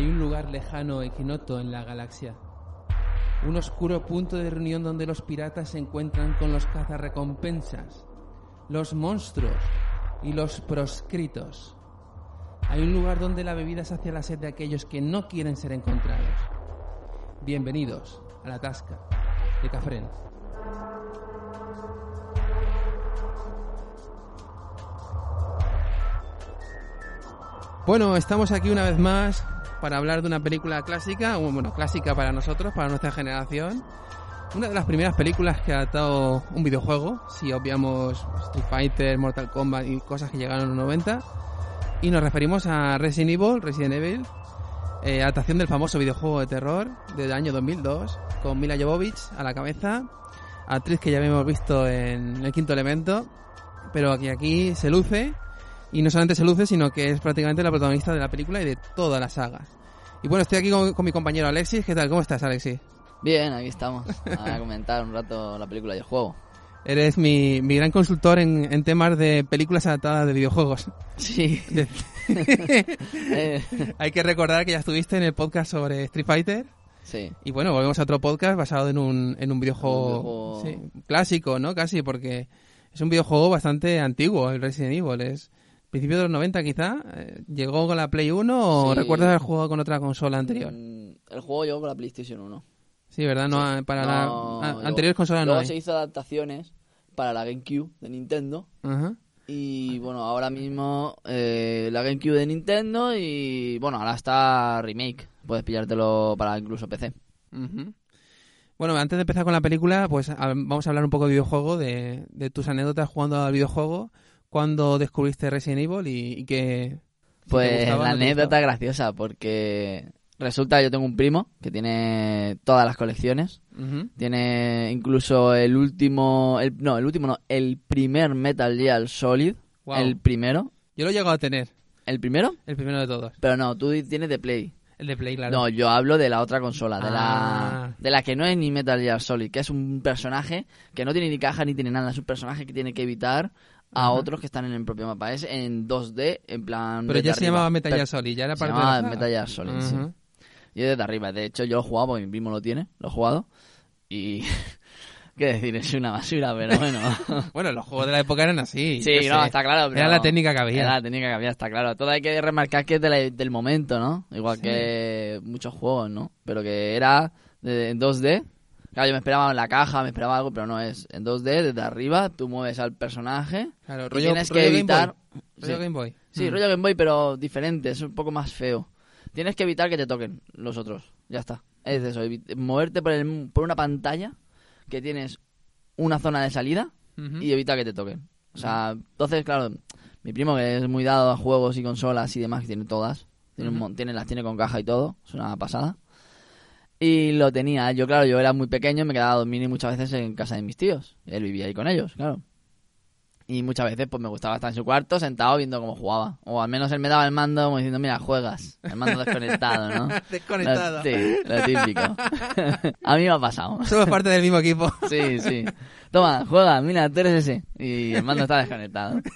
Hay un lugar lejano e ignoto en la galaxia. Un oscuro punto de reunión donde los piratas se encuentran con los cazarrecompensas, los monstruos y los proscritos. Hay un lugar donde la bebida sacia la sed de aquellos que no quieren ser encontrados. Bienvenidos a la Tasca de Cafrén. Bueno, estamos aquí una vez más para hablar de una película clásica, bueno, clásica para nosotros, para nuestra generación. Una de las primeras películas que ha adaptado un videojuego, si obviamos Street Fighter, Mortal Kombat y cosas que llegaron en los 90. Y nos referimos a Resident Evil, Resident Evil, eh, adaptación del famoso videojuego de terror del año 2002, con Mila Jovovich a la cabeza, actriz que ya habíamos visto en El Quinto Elemento, pero aquí, aquí se luce, y no solamente se luce, sino que es prácticamente la protagonista de la película y de toda la saga. Y bueno, estoy aquí con, con mi compañero Alexis. ¿Qué tal? ¿Cómo estás, Alexis? Bien, aquí estamos. A comentar un rato la película y el juego. Eres mi, mi gran consultor en, en temas de películas adaptadas de videojuegos. Sí. Eh, Hay que recordar que ya estuviste en el podcast sobre Street Fighter. sí. Y bueno, volvemos a otro podcast basado en un, en un videojuego, Un videojuego- sí, clásico, ¿no? Casi, porque es un videojuego bastante antiguo, el Resident Evil. Es principio de los 90 quizá. Eh, ¿Llegó con la Play 1 o Sí. recuerdas haber jugado con otra consola anterior? Mm, El juego llegó con la PlayStation 1. Sí, ¿verdad? No, Sí. para No, la anteriores consolas no Luego hay. se hizo adaptaciones para la GameCube de Nintendo. Ajá. Y bueno, ahora mismo eh, la GameCube de Nintendo y bueno, ahora está remake. Puedes pillártelo para incluso PC. Bueno, antes de empezar con la película, pues a- vamos a hablar un poco de videojuego, de, de tus anécdotas jugando al videojuego, cuando descubriste Resident Evil y, y que... si Pues gustaba, la no anécdota graciosa porque resulta que yo tengo un primo que tiene todas las colecciones. Tiene incluso el último, el, no, el último no, el primer Metal Gear Solid, el primero, Yo lo he llegado a tener, el primero, el primero de todos. pero no, tú tienes de Play. El de Play, claro. No, yo hablo de la otra consola, de Ah. la de la que no es ni Metal Gear Solid, que es un personaje que no tiene ni caja ni tiene nada, es un personaje que tiene que evitar a Ajá. otros que están en el propio mapa, es en 2D, en plan Pero ya se arriba. llamaba Metal Gear Solid, ya era se parte llamaba de la. Metal Gear Solid, sí. Ujú. Y desde arriba. De hecho, yo lo he jugado porque mi primo lo tiene. Lo he jugado. Y. ¿Qué decir? Es una basura, pero bueno. Bueno, los juegos de la época eran así. sí, no, sé. está claro. pero- Era la técnica que había. Era la técnica que había, está claro. Todo hay que remarcar que es de la- del momento, ¿no? Igual que muchos juegos, ¿no? Pero que era en 2D. Claro, yo me esperaba en la caja, me esperaba algo, pero no es. En 2D, desde arriba, tú mueves al personaje. Claro, rollo, tienes que rollo Game evitar. Boy. Rollo Sí. Game Boy. Sí, Mm. rollo Game Boy, pero diferente, es un poco más feo. Tienes que evitar que te toquen los otros, ya está. Es eso, moverte por, el- por una pantalla que tienes una zona de salida y evita que te toquen. O sea, entonces, claro, mi primo que es muy dado a juegos y consolas y demás, que tiene todas, tiene un tiene, las tiene con caja y todo, es una pasada. Y lo tenía, yo claro, yo era muy pequeño, me quedaba a dormir muchas veces en casa de mis tíos. Él vivía ahí con ellos, claro. Y muchas veces pues me gustaba estar en su cuarto sentado viendo cómo jugaba. O al menos él me daba el mando como diciendo, mira, juegas. El mando desconectado, ¿no? Desconectado. Lo- sí, lo típico. a mí me ha pasado. Somos parte del mismo equipo. Sí, sí. Toma, juega, mira, tú eres ese. Y el mando está desconectado.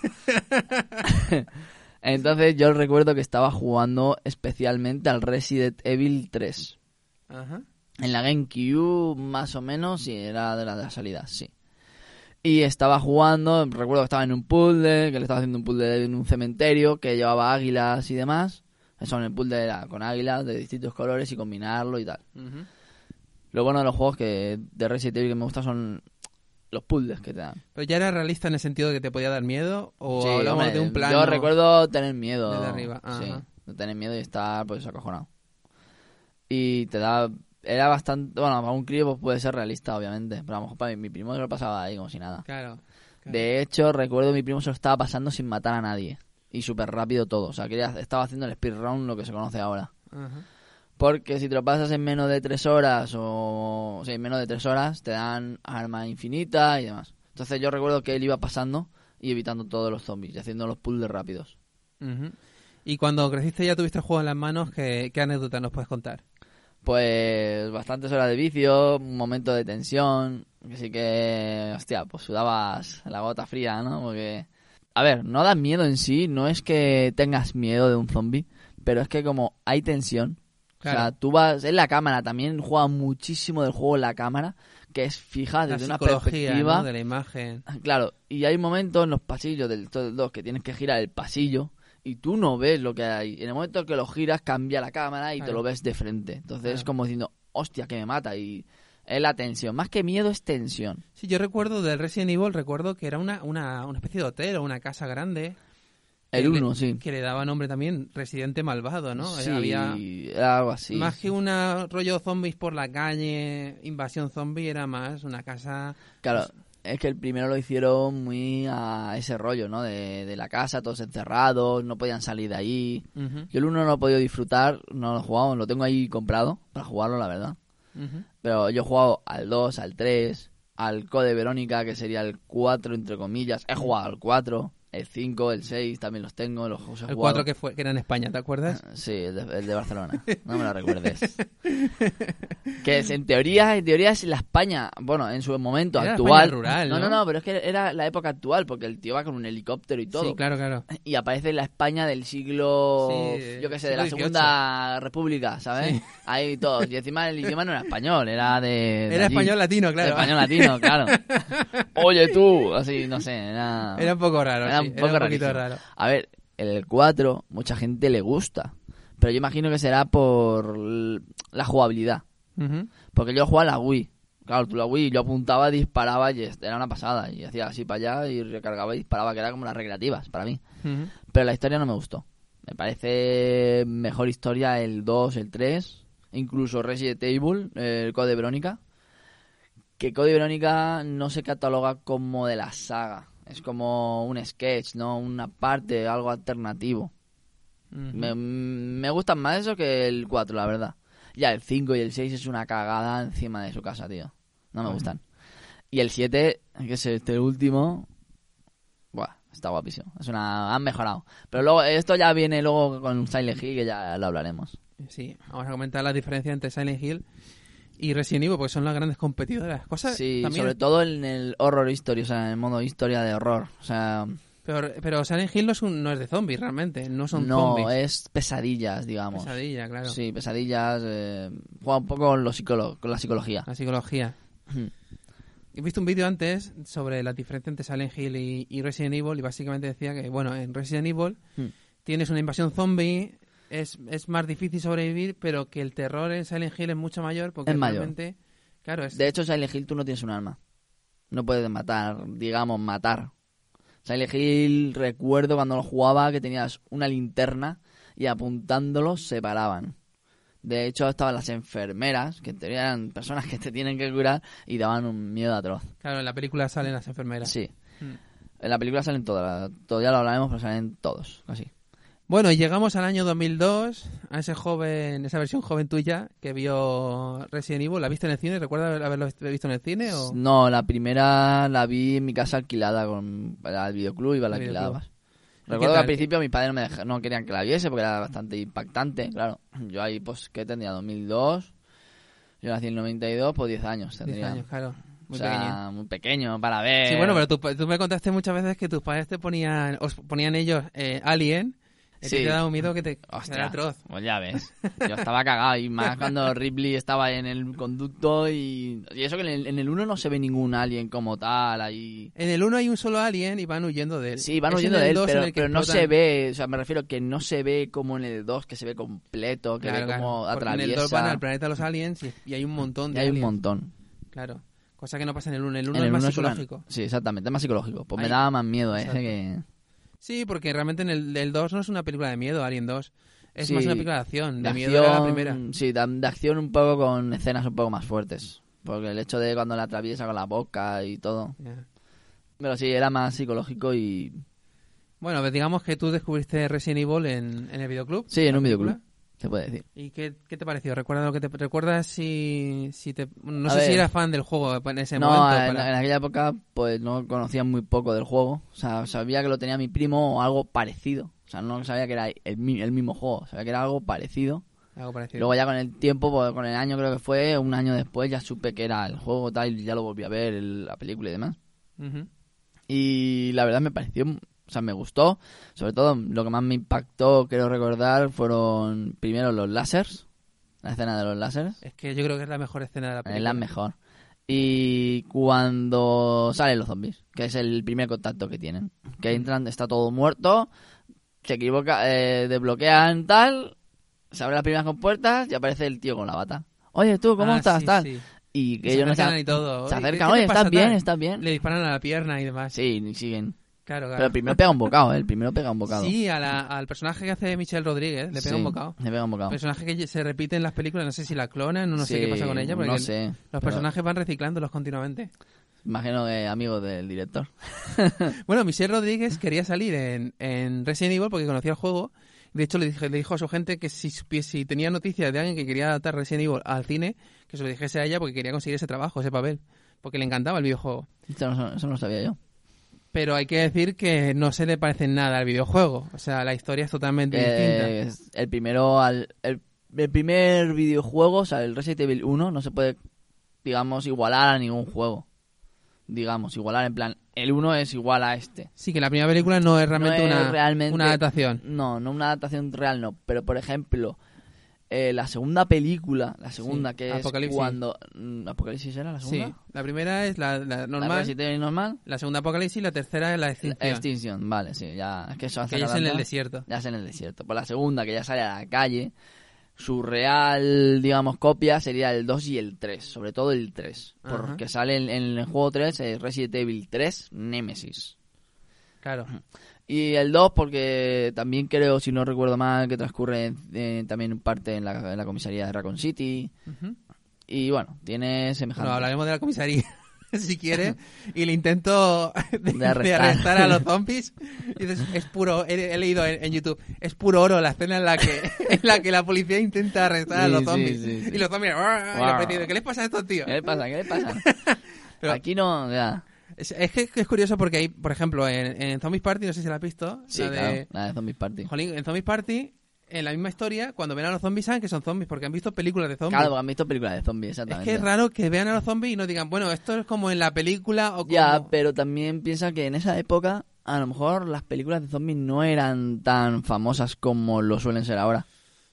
Entonces yo recuerdo que estaba jugando especialmente al Resident Evil 3. Ajá. En la GameCube, más o menos, sí, era de la, de la salida, sí. Y estaba jugando, recuerdo que estaba en un puzzle, que le estaba haciendo un puzzle en un cementerio, que llevaba águilas y demás. Eso en el puzzle era con águilas de distintos colores y combinarlo y tal. Ujú. Lo bueno de los juegos que de Resident Evil que me gustan son los puzzles que te dan. Pero ya era realista en el sentido de que te podía dar miedo o Sí, hablamos hombre, de un plano. Yo recuerdo tener miedo. Desde arriba, Sí, de tener miedo y estar pues acojonado. Y te da... Era bastante... Bueno, para un crío pues, puede ser realista, obviamente. Pero a lo mejor para mi, mi primo se lo pasaba ahí como si nada. Claro. claro. De hecho, recuerdo mi primo se lo estaba pasando sin matar a nadie. Y súper rápido todo. O sea, que estaba haciendo el speedrun, lo que se conoce ahora. Porque si te lo pasas en menos de tres horas o... Sí, en menos de tres horas te dan arma infinita y demás. Entonces yo recuerdo que él iba pasando y evitando todos los zombies y haciendo los puzzles rápidos. Y cuando creciste ya tuviste el juego en las manos, ¿qué, qué anécdota nos puedes contar? Pues bastantes horas de vicio, un momento de tensión, así que, hostia, pues sudabas la gota fría, ¿no? Porque, a ver, no da miedo en sí, no es que tengas miedo de un zombie, pero es que como hay tensión, O sea, tú vas en la cámara, también juega muchísimo del juego en la cámara, que es fija La desde una perspectiva. ¿no? de la imagen. Claro, y hay momentos en los pasillos del 2 que tienes que girar el pasillo y tú no ves lo que hay. En el momento que lo giras cambia la cámara y te lo ves de frente. Entonces es como diciendo, hostia, que me mata. Y es la tensión. Más que miedo es tensión. Sí, yo recuerdo del Resident Evil, recuerdo que era una, una, una especie de hotel o una casa grande. El que le- 1, sí. Que le daba nombre también Residente Malvado, ¿no? Sí, Había era algo así. más que una rollo zombies por la calle, invasión zombie, era más una casa... Claro, es que el primero lo hicieron muy a ese rollo, ¿no? De, de la casa, todos encerrados, no podían salir de ahí. Yo el 1 no lo he podido disfrutar, no lo he jugado, lo tengo ahí comprado para jugarlo, la verdad. Pero yo he jugado al 2, al 3, al Code Verónica, que sería el 4, entre comillas. He jugado al 4, el 5, el 6, también los tengo, los he El jugado. 4 que, fue, que era en España, ¿te acuerdas? Sí, el de, el de Barcelona. No me lo recuerdes. que es, en teoría, en teoría es la España, bueno, en su momento Era actual. Rural, no, no, ¿no? no, pero es que era la época actual, porque el tío va con un helicóptero y todo. Sí, claro, claro. Y aparece la España del siglo, Sí, yo qué sé, de la Segunda República, ¿sabes? Sí. Ahí todos. Y encima el idioma no era español, era de... de Era allí. español latino, claro. Español latino, claro. Oye tú, así, no sé, era... Era un poco raro, Era un poco era un poquito rarísimo. raro. A ver, el 4, mucha gente le gusta. Pero yo imagino que será por la jugabilidad. Porque yo jugaba a la Wii. Claro, tú la Wii, yo apuntaba, disparaba y era una pasada. Y hacía así para allá y recargaba y disparaba, que era como las recreativas para mí. Pero la historia no me gustó. Me parece mejor historia el 2, el 3, incluso Resident Evil, el Code Verónica. Que Code Verónica no se cataloga como de la saga. Es como un sketch, ¿no? Una parte, algo alternativo. Me, me gustan más eso que el 4, la verdad. Ya el 5 y el 6 es una cagada encima de su casa, tío. No me gustan. Y el 7, que es este último, buah, está guapísimo. Es una han mejorado. Pero luego esto ya viene luego con Silent Hill que ya lo hablaremos. Sí, vamos a comentar la diferencia entre Silent Hill y Resident Evil, porque son las grandes competidoras. Cosas Sí, también, sobre todo en el horror history, o sea, en el modo historia de horror. O sea, Pero, pero Silent Hill no es, un- no es de zombies, realmente. No son no, zombies. es pesadillas, digamos. Pesadilla, claro. Sí, pesadillas. Eh, juega un poco con, lo psicolo- con la psicología. La psicología. He visto un vídeo antes sobre la diferencia entre Silent Hill y, y Resident Evil y básicamente decía que, bueno, en Resident Evil Hmm. tienes una invasión zombie, es, es más difícil sobrevivir, pero que el terror en Silent Hill es mucho mayor porque Es mayor. realmente, claro, es... De hecho, Silent Hill tú no tienes un arma. No puedes matar, digamos, matar. Silent Hill, recuerdo cuando lo jugaba que tenías una linterna y apuntándolos se paraban. De hecho, estaban las enfermeras, que en teoría eran personas que te tienen que curar y daban un miedo atroz. Claro, en la película salen las enfermeras. Sí. Hmm. En la película salen todas, todavía lo hablaremos, pero salen todos, casi. Bueno, y llegamos al año 2002, a ese joven, esa versión joven tuya que vio Resident Evil. ¿La viste en el cine? ¿Recuerdas haberlo visto en el cine? O... No, la primera la vi en mi casa alquilada con al videoclub y la Al alquilabas. videoclub. ¿Y Recuerdo que al principio mis padres no, me no querían que la viese porque era bastante impactante, claro. Yo ahí, pues, ¿qué tendría? 2002. Yo nací en el 92, pues 10 años 10 tendría. años, claro. Muy o sea, pequeño. muy pequeño para ver. Sí, bueno, pero tú, tú me contaste muchas veces que tus padres te ponían, os ponían ellos eh, Alien, Sí. te daba un miedo que te Hostia, atroz. Pues ya ves. Yo estaba cagado y más cuando Ripley estaba en el conducto y, y eso que en el, en el 1 no se ve ningún alien como tal ahí. En el 1 hay un solo alien y van huyendo de él. Sí, van Es huyendo en de él, 2 en pero, pero no se ve, o sea, me refiero que no se ve como en el 2, que se ve completo, que Claro, ve como claro, porque En el 2 atraviesa. van al planeta de los aliens y, y hay un montón y de hay un aliens. montón. Claro. Cosa que no pasa en el 1. En el 1 En es más es una- psicológico. Sí, exactamente, es más psicológico. Pues me Ahí- daba más miedo ese Exacto. que... Sí, porque realmente en el, el 2 no es una película de miedo, Alien 2. Es Sí, más una película de acción. De, de miedo era la acción, primera. Sí, de, de acción un poco con escenas un poco más fuertes. Porque el hecho de cuando la atraviesa con la boca y todo. Pero sí, era más psicológico y... Bueno, pues digamos que tú descubriste Resident Evil en, en el videoclub. Sí, en un película. videoclub, se puede decir. ¿Y qué, qué te pareció? ¿Recuerdas lo que te recuerdas si, si te no A sé si eras fan del juego en ese no, momento? en, para- en aquella época pues no conocía muy poco del juego. O sea, sabía que lo tenía mi primo o algo parecido. O sea, no sabía que era el, mi- el mismo juego. Sabía que era algo parecido. Algo parecido. Luego ya con el tiempo, pues, con el año creo que fue, un año después ya supe que era el juego tal y ya lo volví a ver, el- la película y demás. Y la verdad me pareció, o sea, me gustó. Sobre todo lo que más me impactó, quiero recordar, fueron primero los lásers. La escena de los láseres. Es que yo creo que es la mejor escena de la película. Es la mejor. Y cuando salen los zombies, que es el primer contacto que tienen. Que entran, está todo muerto, se equivoca, eh, desbloquean tal, se abren las primeras compuertas y aparece el tío con la bata. Oye, tú, ¿cómo Ah, estás? sí, tal. sí. Y que se ellos no están. y todo. Se acercan, ¿qué te oye, ¿estás bien? ¿Estás bien? Le disparan a la pierna y demás. Sí, y siguen. Claro, claro. Pero el primero pega un bocado, ¿eh? El primero pega un bocado. Sí, a la- al personaje que hace Michelle Rodríguez le pega Sí, un bocado. Le pega un bocado. Personaje que se repite en las películas, no sé si la clonan o no sé qué Sí, pasa con ella, porque no el- sé, los pero- personajes van reciclándolos continuamente. Imagino que amigo del director. Bueno, Michelle Rodríguez quería salir en, en Resident Evil porque conocía el juego. De hecho, le, dije- le dijo a su gente que si, si tenía noticias de alguien que quería adaptar Resident Evil al cine, que se lo dijese a ella porque quería conseguir ese trabajo, ese papel. Porque le encantaba el videojuego. Esto no- eso no lo sabía yo. Pero hay que decir que no se le parece nada al videojuego. O sea, la historia es totalmente distinta. Eh, el primero al el, el primer videojuego, o sea, el Resident Evil 1 no se puede digamos igualar a ningún juego. Digamos, igualar en plan, el 1 es igual a este. Sí, que la primera película no es realmente, No es una, realmente- una adaptación. No, no una adaptación real no, pero por ejemplo, eh, la segunda película, la segunda Sí, que es Apocalipsis. cuando mm, Apocalipsis era la Sí, segunda. la primera es la, la La normal, Evil normal. la segunda Apocalipsis y la tercera es la La extinción. Extinction, vale, sí, ya es que eso hace que ya es en el desierto. ya es en el desierto. Por la segunda, que ya sale a la calle, su real, digamos, copia sería el 2 y el 3, sobre todo el 3. Ajá. Porque sale en, en el juego 3, eh, Resident Evil 3, Nemesis. Claro. Y el 2 porque también creo, si no recuerdo mal, que transcurre eh, también parte en la, en la comisaría de Raccoon City. Y bueno, tiene semejante... Bueno, hablaremos de la comisaría si quiere y el intento de, De de arrestar. a los zombies y es puro he, he leído en, en YouTube es puro oro la escena en la que en la que la policía intenta arrestar a los zombies sí, sí. y los zombies ¿qué les pasa a estos tíos? ¿Qué le pasa? ¿Qué le pasa? Pero- Aquí no, ya. Es, es que es curioso porque hay, por ejemplo, en, en Zombies Party, no sé si la has visto, Sí, la claro, de, la de Zombies Party. Jolín, en Zombies Party, en la misma historia, cuando ven a los zombies saben que son zombies porque han visto películas de zombies. Claro, han visto películas de zombies, es exactamente. que es raro que vean a los zombies y no digan, bueno, esto es como en la película o como... Ya, pero también piensa que en esa época a lo mejor las películas de zombies no eran tan famosas como lo suelen ser ahora.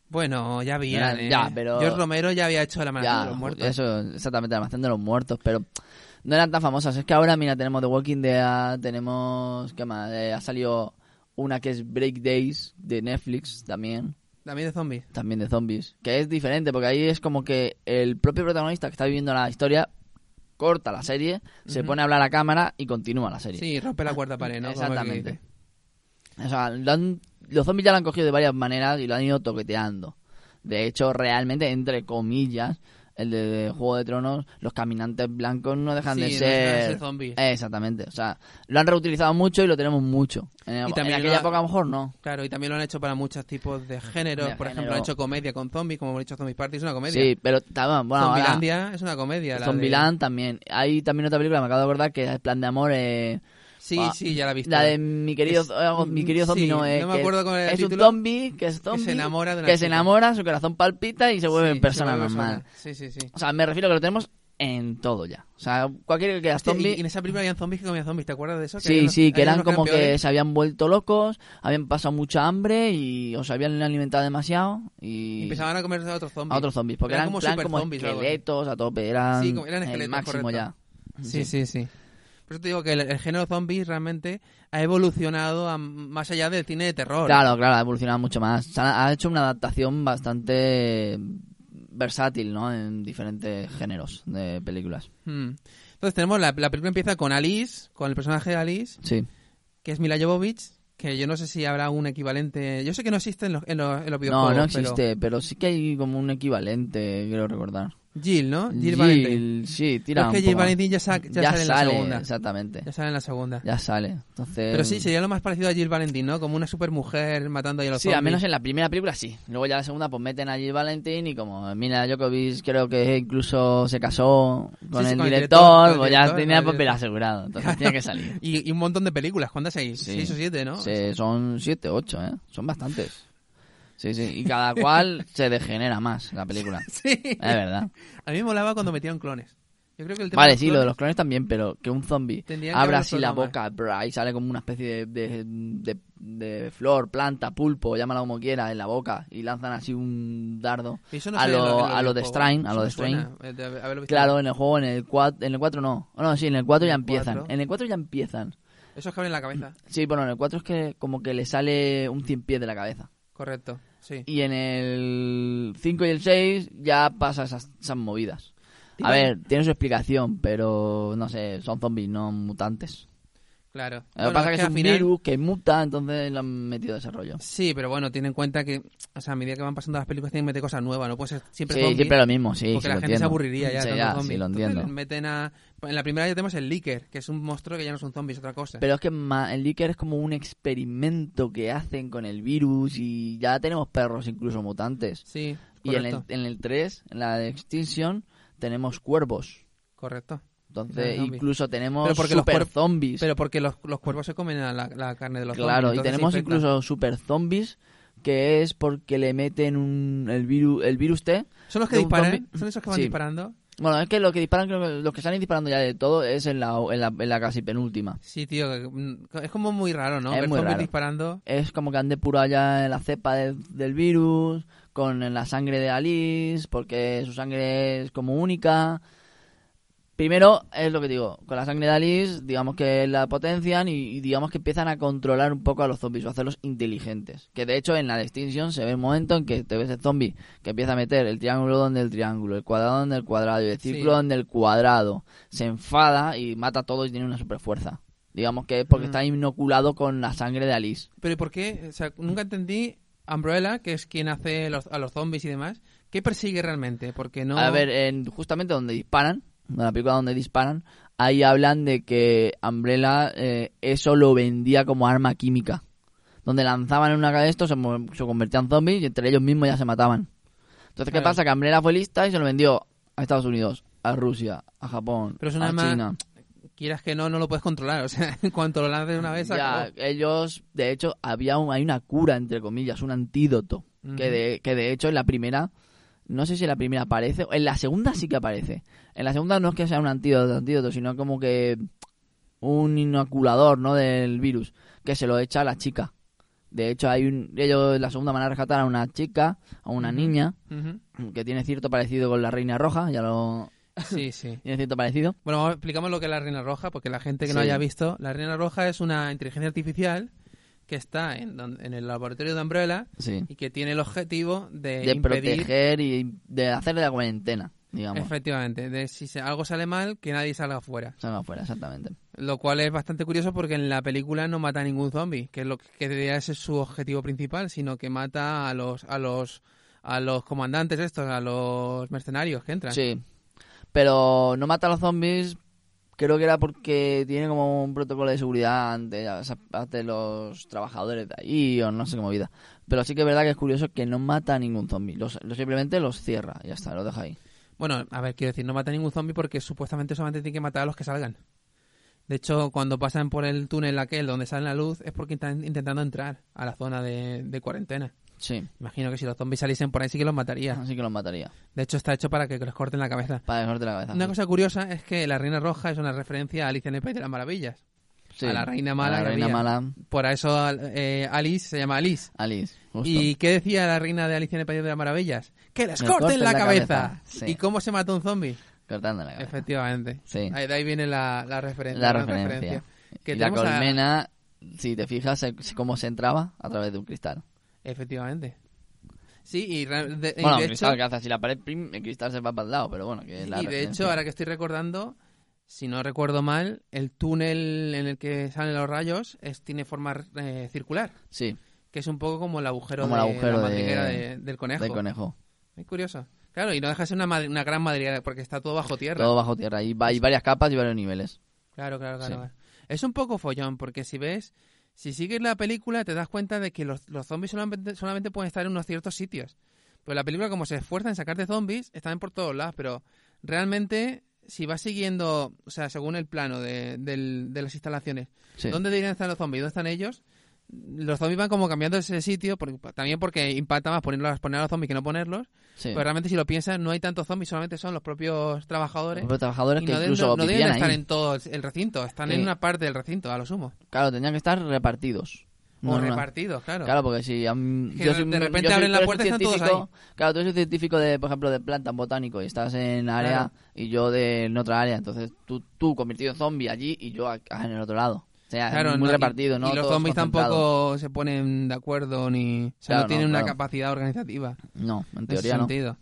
Bueno, ya habían, ¿eh? ya, pero- George Romero ya había hecho la Ya, de los muertos. eso, exactamente, la almacén de los muertos, pero no eran tan famosas. Es que ahora, mira, tenemos The Walking Dead, tenemos, ¿qué más? Eh, ha salido una que es Break Days de Netflix también, También de zombies. también de zombies, que es diferente, porque ahí es como que el propio protagonista que está viviendo la historia corta la serie, se pone a hablar a cámara y continúa la serie. Sí, rompe la cuarta pared, ¿no? Exactamente. O sea, lo han- los zombies ya lo han cogido de varias maneras y lo han ido toqueteando. De hecho, realmente, entre comillas, el de Juego de Tronos, los caminantes blancos no dejan Sí, de no dejan de ser... ser zombies. Exactamente. O sea, lo han reutilizado mucho y lo tenemos mucho. En, Y en también aquella lo- época a lo mejor no. Claro, y también lo han hecho para muchos tipos de géneros. De Por ejemplo, han hecho comedia con zombies, como hemos dicho Zombies Party, es una comedia. Sí, pero también, bueno, ahora... Zombilandia es una comedia. de- Zombieland también. Hay también otra película, me acabo de acordar, que es Plan de Amor. Eh, Sí, ah, sí, ya la he visto. La de mi querido, Es- eh, mi querido zombie sí, no es. no me que acuerdo era el Es un título. zombie que es zombie. se enamora de una que se chica. enamora, su corazón palpita y se vuelve Sí, en persona se vuelve normal. Sí, sí, sí. O sea, me refiero a que lo tenemos en todo ya. O sea, cualquier que Hostia, zombie. y, en esa película habían zombies que comían zombies, ¿te acuerdas de eso? Que Sí, unos- sí, que eran como que se habían vuelto locos, habían pasado mucha hambre y o se habían alimentado demasiado Y y, empezaban a comerse a otros zombies. a otros zombies, porque Eran eran, como plan como zombies, esqueletos a tope, eran, Sí, como- eran el esqueletos, máximo correcto. ya. Sí, sí, sí. Por eso te digo que el, el género zombies realmente ha evolucionado a- más allá del cine de terror. Claro, claro, ha evolucionado mucho más. Ha, ha hecho una adaptación bastante versátil, ¿no? En diferentes géneros de películas. Hmm. Entonces tenemos la, la película empieza con Alice, con el personaje de Alice, Sí. que es Mila Jovovich, que yo no sé si habrá un equivalente. Yo sé que no existe en los, en los, en los No, videojuegos. no existe, pero... sí que hay como un equivalente, quiero recordar. Jill, ¿no? Jill, Jill, Valentine. sí, tira Pero es que Jill. Valentine ya, sa- ya Ya sale en la segunda. exactamente. Ya sale en la segunda. Ya sale. Entonces... Pero sí, sería lo más parecido a Jill Valentine, ¿no? Como una supermujer matando ahí a los Sí, al menos en la primera película sí. Luego ya la segunda pues meten a Jill Valentine y como Mila Djokovic creo que incluso se casó con, Sí, sí, el, director, el pues ya tenía el papel director. asegurado. Entonces tiene que salir. Y, y un montón de películas. ¿Cuántas hay? Sí. Seis o siete, ¿no? Sí, son siete, ocho, ¿eh? Son bastantes. Sí, sí. Y cada cual se degenera más la película. Sí. Es verdad. A mí me molaba cuando metieron clones. Yo creo que el tema Vale, sí, lo de los clones también, pero que un zombie abra así la boca, ahí sale como una especie de, de, de- de flor, planta, pulpo, llámalo como quiera, en la boca, y lanzan así un dardo. no a lo- a lo de. Strain, a lo de Strain. eh. Claro, en el juego, en el 4, en el 4 no. Oh, no, sí, en el 4 ya empiezan. 4. En el 4 ya empiezan. Eso es que abre la cabeza. Sí, bueno, en el 4 es que como que le sale un cien pies de la cabeza. Correcto, sí. Y en el 5 y el 6 ya pasa esas, esas movidas. A ver, tiene su explicación, pero no sé, son zombies, no mutantes. Claro. Lo que Bueno, pasa es que es un final- virus que muta, entonces lo han metido desarrollo. Sí, pero bueno, ten en cuenta que, o sea, a medida que van pasando las películas tienen que meter cosas nuevas, no puede ser siempre Sí, siempre lo mismo, sí, porque sí, la gente se aburriría ya. Sí, ya, sí, lo Entonces, entiendo. meten a... En la primera ya tenemos el Licker, que es un monstruo que ya no es un zombie, es otra cosa. Pero es que el Licker es como un experimento que hacen con el virus y ya tenemos perros incluso mutantes. Sí, Y en el, correcto. en el 3, en la de Extinction, tenemos cuervos. Correcto. Entonces, incluso tenemos Pero porque los super cuerv- zombies. Pero porque los, los cuervos se comen a la, la carne de los claro, zombies. y tenemos incluso super zombies que es porque le meten un, el virus el virus T. ¿Son los que disparan? ¿Son esos que van Sí. disparando? Bueno, es que lo que disparan, los que salen disparando ya de todo es en la, en la, en la casi penúltima. Sí, tío, mm, es como muy raro, ¿no? Es Ver muy zombies raro. disparando. Es como que han depurado ya la cepa de- del virus con la sangre de Alice, porque su sangre es como única. Primero, es lo que digo, con la sangre de Alice, digamos que la potencian y, y digamos que empiezan a controlar un poco a los zombies o a hacerlos inteligentes. Que de hecho en la de Extinction se ve un momento en que te ves el zombie que empieza a meter el triángulo donde el triángulo, el cuadrado donde el cuadrado y el círculo Sí. donde el cuadrado. Se enfada y mata a todos y tiene una super fuerza. Digamos que es porque Mm. está inoculado con la sangre de Alice. Pero ¿y por qué? O sea, nunca entendí Umbrella, que es quien hace los- a los zombies y demás. ¿Qué persigue realmente? Porque no... A ver, en, justamente donde disparan, la película donde disparan, ahí hablan de que Umbrella eh, eso lo vendía como arma química. Donde lanzaban en una de estos, se, se convertían en zombies y entre ellos mismos ya se mataban. Entonces, ¿qué Claro. pasa? Que Umbrella fue lista y se lo vendió a Estados Unidos, a Rusia, a Japón, Pero es un a arma- China. Quieras que no, no lo puedes controlar. O sea, en cuanto lo lances una vez... Ya, acabó. ellos, de hecho, había un- hay una cura, entre comillas, un antídoto. Ujú. que, de, que de hecho en la primera, no sé si en la primera aparece, en la segunda sí que aparece. En la segunda no es que sea un antídoto, antídoto sino como que un inoculador, ¿no? Del virus, que se lo echa a la chica. De hecho, hay un, ellos en la segunda van a rescatar a una chica, a una niña, que tiene cierto parecido con la Reina Roja, ya lo... Sí, sí. Tiene cierto parecido. Bueno, explicamos lo que es la Reina Roja, porque la gente que no haya visto, la Reina Roja es una inteligencia artificial que está en, en el laboratorio de Umbrella Sí. y que tiene el objetivo de, De impedir, proteger y de hacerle la cuarentena, digamos. efectivamente, de si algo sale mal, que nadie salga afuera. Salga afuera, exactamente. Lo cual es bastante curioso porque en la película no mata a ningún zombie, que es lo que debería ser su objetivo principal, sino que mata a los a los a los comandantes estos, a los mercenarios que entran. Sí. Pero no mata a los zombies, creo que era porque tiene como un protocolo de seguridad ante, los trabajadores de ahí o no sé qué movida. Pero sí que es verdad que es curioso que no mata a ningún zombie. Los, los simplemente los cierra y ya está, lo deja ahí. Bueno, a ver, quiero decir, no mata a ningún zombie porque supuestamente solamente tiene que matar a los que salgan. De hecho, cuando pasan por el túnel aquel donde sale la luz es porque están intentando entrar a la zona de, de cuarentena. Sí, Imagino que si los zombies saliesen por ahí sí que los mataría. así que los mataría. De hecho, está hecho para que les corten la cabeza. Para dejarte la cabeza. Una cosa curiosa es que la Reina Roja es una referencia a Alicia en el País de las Maravillas. Sí, a la reina mala a la que reina mala, Por eso eh, Alice se llama Alice. Alice. justo. ¿Y qué decía la reina de Alicia en el País de las Maravillas? ¡Que les corten, corten la, la cabeza! cabeza, sí. ¿Y cómo se mató un zombie? Cortando la cabeza. Efectivamente. Sí. Ahí, de ahí viene la, la referencia. La referencia. Que y la a- colmena, si te fijas, es cómo se entraba a través de un cristal. Efectivamente. Sí, y, re- de, y Bueno, de cristal hecho, que hace así la pared, prim, el cristal se va para el lado, pero bueno, que es la y de hecho, ahora que estoy recordando, si no recuerdo mal, el túnel en el que salen los rayos es, tiene forma eh, circular, Sí, que es un poco como el agujero, Como el de la madriguera de- del conejo. de conejo. Muy curioso. Claro, y no deja de ser una, madri- una gran madriguera porque está todo bajo tierra. Todo bajo tierra. Y hay varias capas y varios niveles. Claro, claro, claro. Sí. claro. Es un poco follón, porque si ves, si sigues la película, te das cuenta de que los, los zombies solamente, solamente pueden estar en unos ciertos sitios. Pero la película, como se esfuerza en sacarte zombies, están por todos lados. Pero realmente, si vas siguiendo, o sea, según el plano de, del- de las instalaciones, Sí. ¿dónde deberían estar los zombies? ¿Dónde están ellos? Los zombies van como cambiando ese sitio, porque, también porque impacta más ponerlos, poner a los zombies que no ponerlos. Sí. Pero realmente si lo piensas, no hay tantos zombies, solamente son los propios trabajadores. Los trabajadores Y que no, deben, incluso no deben estar ahí. en todo el recinto, están en una parte del recinto, a lo sumo. Claro, tendrían que estar repartidos. O No repartidos, claro. Claro, porque si yo de- soy de un- repente yo soy- abren la puerta y están todos científico- Claro, tú eres un científico de, por ejemplo, de plantas botánico y estás en área Claro. y yo de, en otra área. Entonces tú, tú convertido en zombie allí y yo acá en el otro lado. O sea, Claro, muy no, repartido, ¿no? Y los Todos zombies tampoco se ponen de acuerdo ni. O sea, Claro, no tienen no, una claro. capacidad organizativa. No, en En ese teoría no. sentido.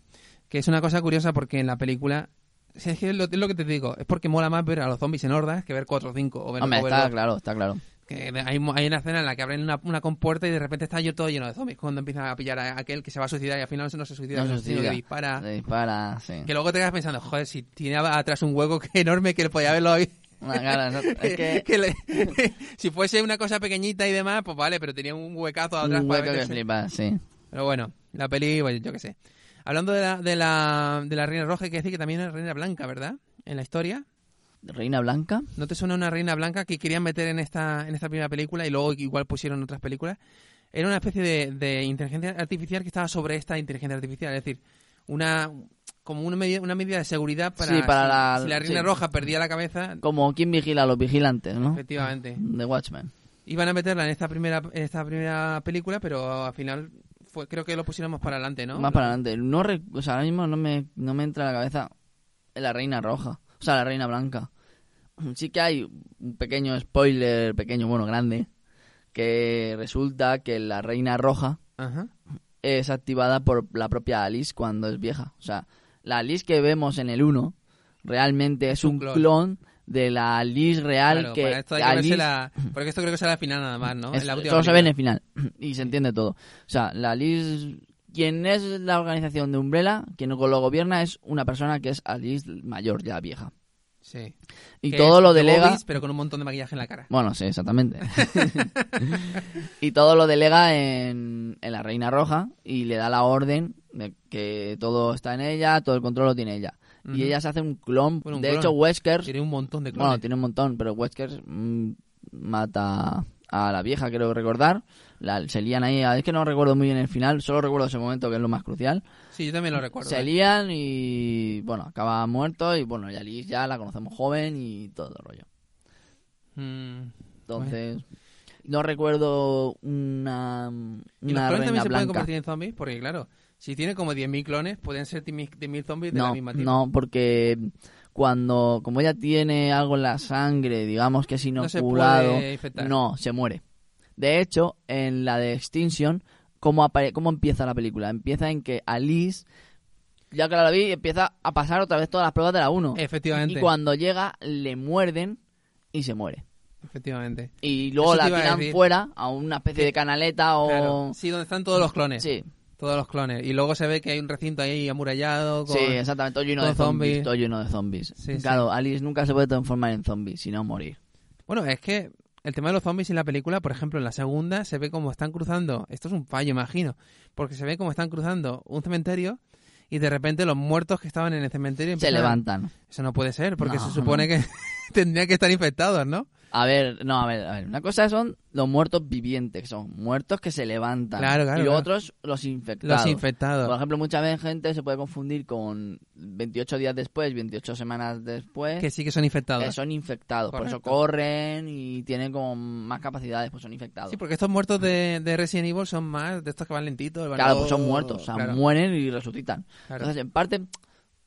Que es una cosa curiosa porque en la película. si es que es lo, es lo que te digo, es porque mola más ver a los zombies en hordas que ver 4 o 5. O ver, Hombre, o está dos. claro, está claro. Que hay, hay una escena en la que abren una, una compuerta y de repente está yo todo lleno de zombies. Cuando empiezan a pillar a aquel que se va a suicidar y al final no se suicida, No se sino suicida. que dispara. Dispara, sí. Que luego te quedas pensando, joder, si tiene atrás un hueco que enorme que le podía haberlo ahí. Una cara, ¿no? es que que le- si fuese una cosa pequeñita y demás, pues vale, pero tenía un huecazo atrás un para hueco que flipa, sí. Pero bueno, la peli, pues, yo qué sé. Hablando de la, de la, de la reina roja, hay que decir que también es reina blanca, ¿verdad? En la historia. Reina Blanca. ¿No te suena una reina blanca que querían meter en esta, en esta primera película y luego igual pusieron otras películas? Era una especie de, de inteligencia artificial que estaba sobre esta inteligencia artificial, es decir, una como una medida, una medida de seguridad para, Sí, para si, la- si la reina sí. roja perdía la cabeza, Como quien vigila a los vigilantes, ¿no? efectivamente. De Watchmen. Iban a meterla en esta primera, en esta primera película, pero al final fue, creo que lo pusieron más para adelante, ¿no? Más para adelante. No o sea, ahora mismo no me, no me entra a la cabeza la reina roja. O sea, la reina blanca. Sí que hay un pequeño spoiler, pequeño, bueno, grande, que resulta que la reina roja Ajá. es activada por la propia Alice cuando es vieja. O sea, la Alice que vemos en el 1 realmente es, un un clon. clon. de la Alice real Claro, que para esto hay que Alice- verse la... Porque esto creo que será la final nada más, ¿no? Es- la última solo se ve en el final y se entiende todo. O sea, la Alice, quien es la organización de Umbrella, quien lo gobierna es una persona que es Alice mayor, ya vieja. Sí. Y todo lo delega... Bobbies, pero con un montón de maquillaje en la cara. Bueno, sí, exactamente. y todo lo delega en, en la Reina Roja y le da la orden de que todo está en ella, todo el control lo tiene ella. Ujú. Y ella se hace un clon. Bueno, un de clon. hecho, Wesker... Tiene un montón de clones. Bueno, tiene un montón, pero Wesker mm, mata a la vieja, creo recordar. La, se lían ahí, es que no recuerdo muy bien el final, solo recuerdo ese momento que es lo más crucial. Sí, yo también lo recuerdo. Se ¿eh? lían y, bueno, acaba muerto y, bueno, ya Liz ya la conocemos joven y todo el rollo. Mm. Entonces, no recuerdo una, ¿Y los una clones también se pueden convertir en zombies? Porque claro, si tiene como 10.000 clones, pueden ser 10.000 10.000 zombies de la No, misma tipo. no, porque cuando, como ella tiene algo en la sangre, digamos que es No se inoculado, puede infectar. no, se muere. De hecho, en la de Extinction, ¿cómo, apare- ¿cómo empieza la película? Empieza en que Alice, ya que la vi, empieza a pasar otra vez todas las pruebas de la 1. Efectivamente. Y cuando llega, le muerden y se muere. Efectivamente. Y luego Eso la a tiran fuera a una especie de canaleta o... Claro. Sí, donde están todos los clones. Sí, Todos los clones. Y luego se ve que hay un recinto ahí amurallado. Con... sí, exactamente, todo lleno de zombies, zombies. todo lleno de zombies. Sí, claro, Alice nunca se puede transformar en zombie, sino morir. Bueno, es que el tema de los zombies en la película, por ejemplo, en la segunda se ve como están cruzando. Esto es un fallo, imagino. Porque se ve como están cruzando un cementerio y de repente los muertos que estaban en el cementerio Se levantan. Eso no puede ser, porque No, se supone no. que tendrían que estar infectados, ¿no? A ver, no, a ver, a ver. Una cosa son los muertos vivientes, que son muertos que se levantan. Claro, claro, Y claro. otros, los infectados. Los infectados. Por ejemplo, mucha vez gente se puede confundir con 28 días después, 28 semanas después, Que sí que son infectados. que son infectados. Por eso corren y tienen como más capacidades, pues son infectados. Sí, porque estos muertos de, de Resident Evil son más de estos que van lentitos. van Claro, pues son muertos, o sea, Claro, mueren y resucitan. claro. Entonces, en parte,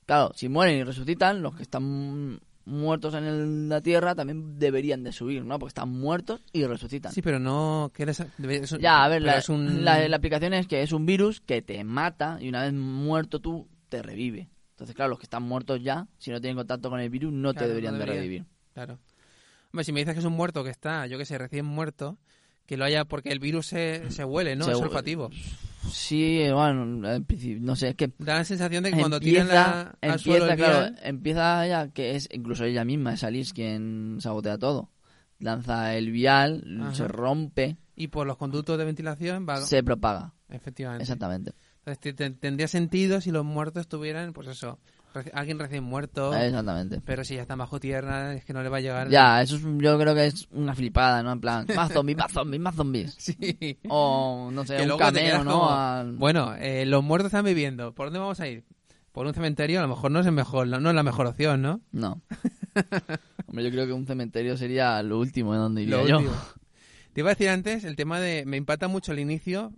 claro, si mueren y resucitan, los que están muertos en el- la tierra también deberían de subir, ¿no? Porque están muertos y resucitan. Sí, pero no... que eres- debe- es un- Ya, a ver, la, un- la, la aplicación es que es un virus que te mata y una vez muerto tú, te revive. Entonces, claro, los que están muertos ya, si no tienen contacto con el virus, no te no deberían de revivir. Claro. Hombre, si me dices que es un muerto que está, yo que sé, recién muerto, que lo haya... Porque el virus se, se huele, ¿no? Se es olfativo. Sí, bueno, no sé, es que Da la sensación de que cuando tiran empieza, la, al empieza, suelo el claro, vial- empieza ella, que es incluso ella misma, es Alice quien sabotea todo. Lanza el vial, Ajá. se rompe, y por los conductos de ventilación va... se propaga. Efectivamente. Exactamente. Entonces, te- te- tendría sentido si los muertos tuvieran, pues eso, alguien recién muerto. Exactamente. Pero si ya está bajo tierra, es que no le va a llegar. Ya, eso es, yo creo que es una flipada, ¿no? En plan, más zombies, más zombies, más zombies. Sí. O, no sé, Que un cameo, ¿no? como, Al- Bueno, eh, los muertos están viviendo. ¿Por dónde vamos a ir? Por un cementerio, a lo mejor no es el mejor, no es la mejor opción, ¿no? No. Hombre, yo creo que un cementerio sería lo último en donde iría Lo yo. último. Te iba a decir antes el tema de. Me impacta mucho el inicio,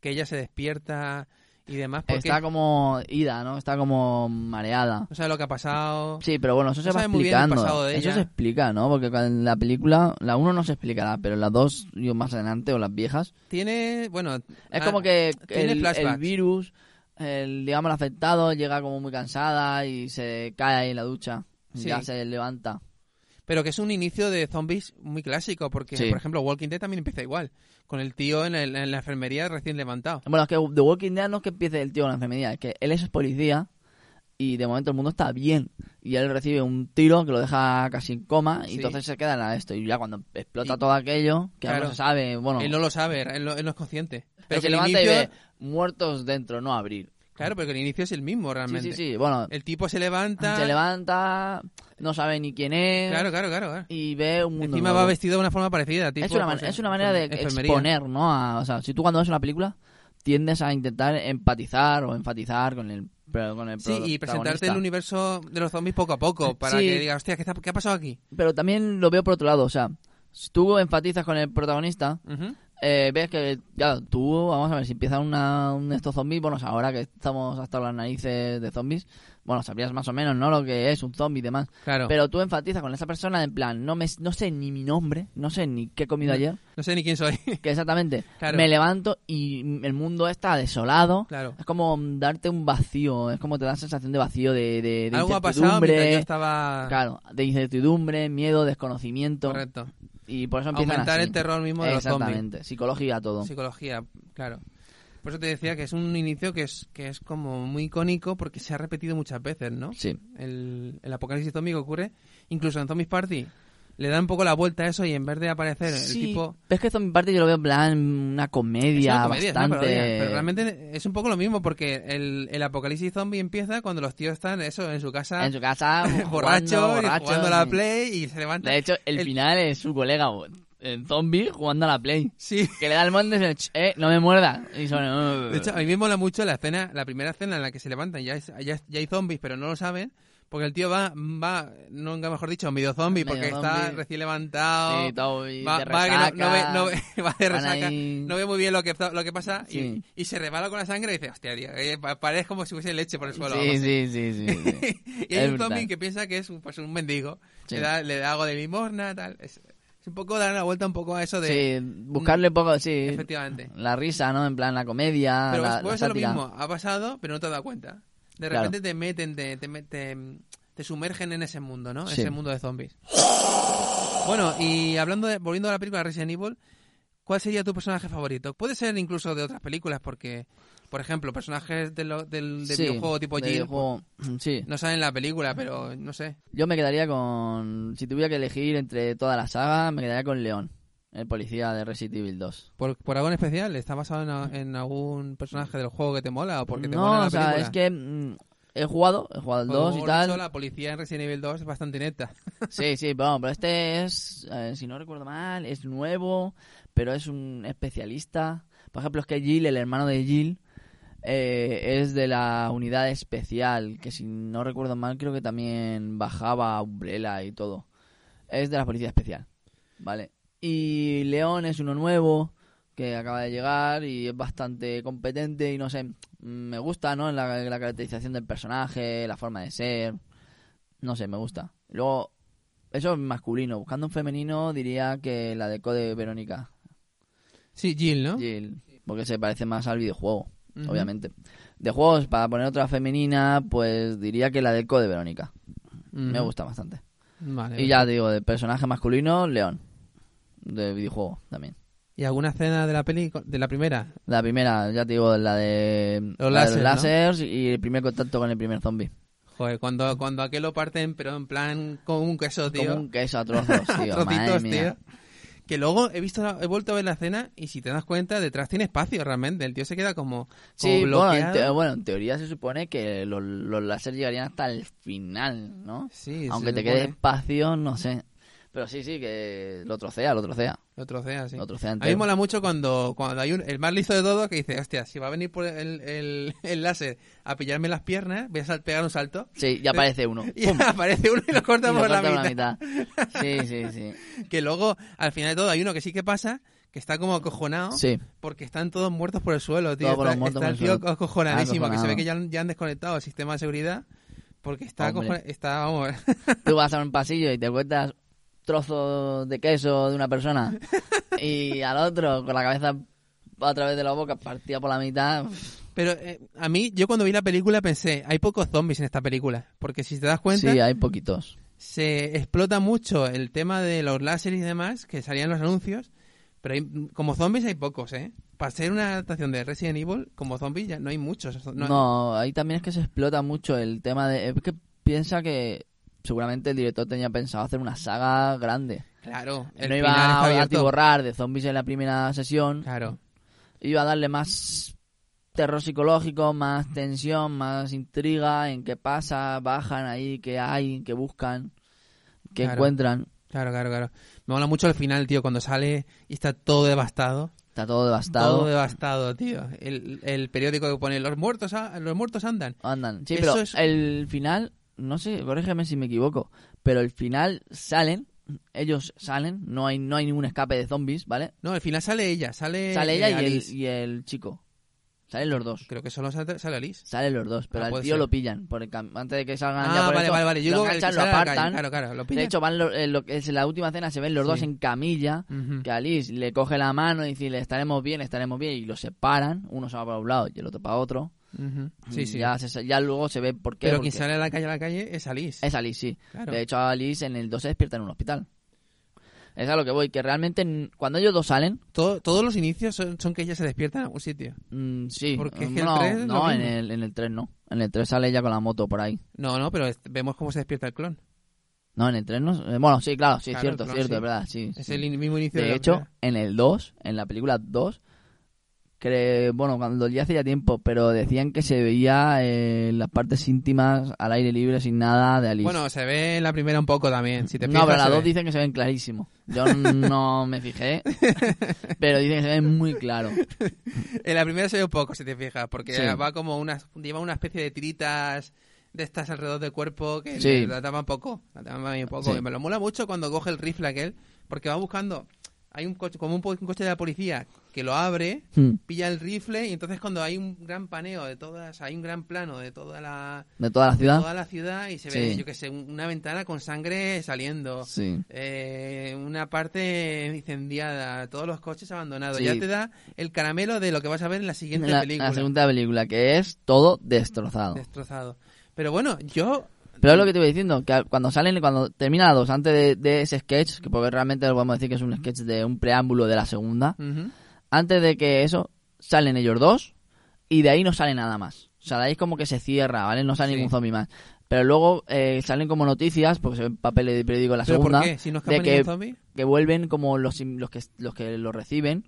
que ella se despierta y demás, porque Está como ida, ¿no? Está como mareada. no sabe lo que ha pasado. Sí, pero bueno, eso se va explicando. Eso se explica, ¿no? Porque en la película, la 1 no se explicará, pero en la 2, yo más adelante, o las viejas, Tiene. Bueno. es ah, como que el, virus, el, digamos, el afectado, llega como muy cansada y se cae ahí en la ducha. Sí. Ya se levanta. Pero que es un inicio de zombies muy clásico, porque, Sí. por ejemplo, Walking Dead también empieza igual. Con el tío en, el- en la enfermería recién levantado. Bueno, es que The Walking Dead no es que empiece el tío con la enfermedad, es que él es policía y de momento el mundo está bien. Y él recibe un tiro que lo deja casi en coma y Sí. entonces se queda en esto. Y ya cuando explota Y- todo aquello, que Claro. no se sabe, bueno, Él no lo sabe, él no, él no es consciente. él Pero se levanta inicio, y ve muertos dentro, no abrir. Claro, pero que el inicio es el mismo Sí, realmente. sí, sí. Bueno, El tipo se levanta. se levanta, no sabe ni quién es Claro, claro, claro. claro. y ve un mundo Encima nuevo. va vestido de una forma parecida. Tipo, es, una, pues, es una manera de enfermería. exponer, ¿no? A- o sea, si tú cuando ves una película tiendes a intentar empatizar o enfatizar con el, pero con el Sí, y presentarte el universo de los zombies poco a poco. Para Sí. que digas, hostia, ¿qué, está- qué ha pasado aquí? Pero también lo veo por otro lado, o sea, si tú enfatizas con el protagonista, Ujú. Eh, ves que, ya, tú, vamos a ver, si empieza una, un estos zombies, bueno, ahora que estamos hasta las narices de zombies, bueno, sabrías más o menos, ¿no? Lo que es un zombie y demás. Claro. Pero tú enfatizas con esa persona en plan, no me no sé ni mi nombre, no sé ni qué he comido ayer, No sé ni quién soy. que exactamente, Claro. me levanto y el mundo está desolado. claro. Es como darte un vacío, es como te da sensación de vacío, de, de, de Algo ha pasado incertidumbre. yo estaba... Claro, de incertidumbre, miedo, desconocimiento. Correcto. Y por eso empiezan Aumentar así. el terror mismo de los zombies. Exactamente, psicología todo. Psicología, claro. Por eso te decía que es un inicio que es, que es como muy icónico porque se ha repetido muchas veces, ¿no? Sí. El, el apocalipsis zombie que ocurre, incluso en Zombies Party, le dan un poco la vuelta a eso y en vez de aparecer Sí, el tipo... es que Zombie Party yo lo veo en plan una comedia, una comedia, bastante... parodia, pero realmente es un poco lo mismo porque el, el apocalipsis zombie empieza cuando los tíos están eso en su casa En su casa, borrachos jugando, y borrachos, jugando a la play y se levantan. De hecho, el, El- final es su colega en zombie jugando a la Play. Sí. Que le da el monte y dice, "Ch, eh, no me muerda. Y son, "Uh". De hecho, a mí me mola mucho la escena, la primera escena en la que se levantan, ya, es- ya, es- ya hay zombies, pero no lo saben, porque el tío va, va, nunca mejor dicho, medio zombie, Medio porque está zombie. recién levantado. Sí, todo va, de va no- no, ve, no ve- va de resaca, ahí- no ve muy bien lo que, lo que pasa Sí. y, y se rebala con la sangre y dice, hostia, tío, eh, pa- parece como si hubiese leche por el suelo. Sí, algo así". sí, sí, sí. sí. y hay Es un zombie brutal. que piensa que es un, pues, un mendigo, le, da, le da algo de limosna, tal. Es, es un poco dar la vuelta un poco a eso de... Sí, buscarle un poco, sí. Efectivamente. La risa, ¿no? En plan, la comedia, Pero la, ser lo mismo, ha pasado, pero no te has dado cuenta. De Claro. repente te meten, te, te, te, te sumergen en ese mundo, ¿no? Sí. Ese mundo de zombies. Bueno, y hablando de, volviendo a la película Resident Evil, ¿cuál sería tu personaje favorito? Puede ser incluso de otras películas, porque, por ejemplo, personajes de lo- del, Sí, videojuego tipo de Jill videojuego, sí. no salen en la película, pero no sé. Yo me quedaría con... Si tuviera que elegir entre toda la saga, me quedaría con León, el policía de Resident Evil 2. ¿Por, por algo en especial? ¿Está basado en, algún personaje del juego que te mola o porque te no, mola la o sea, película? es que mm, he jugado, he jugado el Como 2 y tal. dicho, la policía en Resident Evil 2 es bastante inepta. Sí, sí, pero, pero este es, eh, si no recuerdo mal, es nuevo, pero es un especialista. Por ejemplo, es que Jill, el hermano de Jill, eh, es de la unidad especial, que si no recuerdo mal, creo que también bajaba Umbrella y todo. Es de la policía especial, ¿vale? Y León es uno nuevo, que acaba de llegar y es bastante competente y no sé, me gusta, ¿no? La, la caracterización del personaje, la forma de ser, no sé, me gusta. Luego, eso es masculino. Buscando un femenino, diría que la de Code Verónica. Sí, Jill, ¿no? Jill, porque se parece más al videojuego, Obviamente. De juegos, para poner otra femenina, pues diría que la de Code Verónica. Me gusta bastante. Vale, Y ya digo, de personaje masculino, León. De videojuego también. ¿Y alguna escena de la peli, de la primera? La primera, ya te digo, la de Los la de ¿no? lásers y el primer contacto con el primer zombie. Joder, cuando, cuando aquel lo parten, pero en plan con un queso, tío. Como un queso a trozos, tío. Trocitos, madre mía. tío. Que luego he visto, he vuelto a ver la escena y si te das cuenta, detrás tiene espacio realmente. El tío se queda como, como Sí, bueno en, bloqueado. te- bueno, en teoría se supone que los, los láser llegarían hasta el final, ¿no? Sí, Aunque te supone. quede espacio, no sé. Pero sí, sí, que lo trocea, lo trocea. Lo trocea, sí. Lo trocea A mí mola mucho cuando, cuando hay un, el más listo de todo que dice, hostia, si va a venir por el, el, el láser a pillarme las piernas, voy a sal- pegar un salto. Sí, ya aparece uno. Y ¡Pum! aparece uno y lo corta Y lo por la mitad. Sí, sí, sí. Que luego, al final de todo, hay uno que sí que pasa, que está como acojonado, Sí, porque están todos muertos por el suelo, tío. Está está el tío acojonadísimo, que se ve Acojonado. que ya, han- ya han desconectado el sistema de seguridad, porque está, Hombre. acojona- está vamos, tú vas a un pasillo y te encuentras trozo de queso de una persona y al otro con la cabeza a través de la boca partida por la mitad. Pero eh, a mí, yo cuando vi la película pensé, hay pocos zombies en esta película, porque si te das cuenta, Sí, hay poquitos. se explota mucho el tema de los láseres y demás, que salían en los anuncios, pero hay- como zombies hay pocos, ¿eh? Para ser una adaptación de Resident Evil, como zombies ya no hay muchos. No, No, ahí también es que se explota mucho el tema de... Es que piensa que seguramente el director tenía pensado hacer una saga grande. Claro, el no iba a atiborrar de zombies en la primera sesión. Claro, Iba a darle más terror psicológico, más tensión, más intriga en qué pasa, bajan ahí, qué hay, qué buscan, qué Claro. encuentran. claro, claro, claro. Me mola mucho el final, tío, cuando sale y está todo devastado. Está todo devastado. Todo devastado, tío. El, el periódico que pone los muertos, los muertos andan. Andan. Sí, Eso pero es- el final, no sé, corrígeme si me equivoco, pero el final salen, ellos salen, no hay no hay ningún escape de zombies, ¿vale? No, al final sale ella, sale, Sale ella eh, y el, Alice. y el chico. Salen los dos. Creo que solo sale, sale Alice. Salen los dos, pero Ah, al tío ser. lo pillan. Por el antes de que salgan ya Ah, por vale, esto, vale, vale. Yo lo el enganchan, lo calle. apartan. Claro, claro, lo De hecho, van lo- en, lo que es en la última cena se ven los dos en camilla. Que Alice le coge la mano y dice, estaremos bien, estaremos bien. Y los separan. Uno se va para un lado y el otro para otro. Ujú. Sí, Y sí. Ya, se- ya luego se ve por qué. Pero quien sale a la calle a la calle es Alice. Es Alice, sí. Claro. De hecho, Alice en el 2 se despierta en un hospital. Es a lo que voy, que realmente cuando ellos dos salen, Todo- todos los inicios son, son que ella se despierta en algún sitio. mm, sí. Porque es Mm, que el no, 3 es lo no en el, en el 3 no. En el 3 sale ella con la moto por ahí. No, no, pero vemos cómo se despierta el clon. No, en el 3 no. eh, Bueno, sí, claro, sí, Claro, cierto, el clon, cierto, sí. es verdad, sí. Es sí. el mismo inicio de, De la hecho, primera. en el 2, en la película 2, cre- bueno, cuando ya hace ya tiempo, pero decían que se veía eh, las partes íntimas al aire libre sin nada de Alice. Bueno, se ve en la primera un poco también. Si te no, fijas, pero las dos ve. dicen que se ven clarísimo. Yo no me fijé, pero dicen que se ven muy claro. En la primera se ve un poco, si te fijas, porque Sí. va como una, lleva una especie de tiritas de estas alrededor del cuerpo que Sí. la tapan poco, la tapan bien poco. Sí. Y me lo mola mucho cuando coge el rifle aquel, porque va buscando, hay un coche, como un, un coche de la policía que lo abre, Hmm, pilla el rifle y entonces cuando hay un gran paneo de todas, hay un gran plano de toda la, De toda la ciudad. toda la ciudad y se ve, yo que sé, un- una ventana con sangre saliendo. Sí. Eh, una parte incendiada, todos los coches abandonados. Sí. Ya te da el caramelo de lo que vas a ver en la siguiente La, película. la segunda película, que es todo destrozado. Destrozado. Pero bueno, yo. Pero es lo que te iba diciendo, que cuando salen, cuando termina la 2, antes de, de ese sketch, que porque realmente lo podemos decir que es un sketch de un preámbulo de la segunda, Ujú. Antes de que eso, salen ellos dos y de ahí no sale nada más. O sea, de ahí es como que se cierra, ¿vale? No sale Sí. ningún zombie más. Pero luego eh, salen como noticias, porque se ven papeles de periódico en la ¿Pero segunda, por qué? Si no de que, que vuelven como los, los, que, los que lo reciben,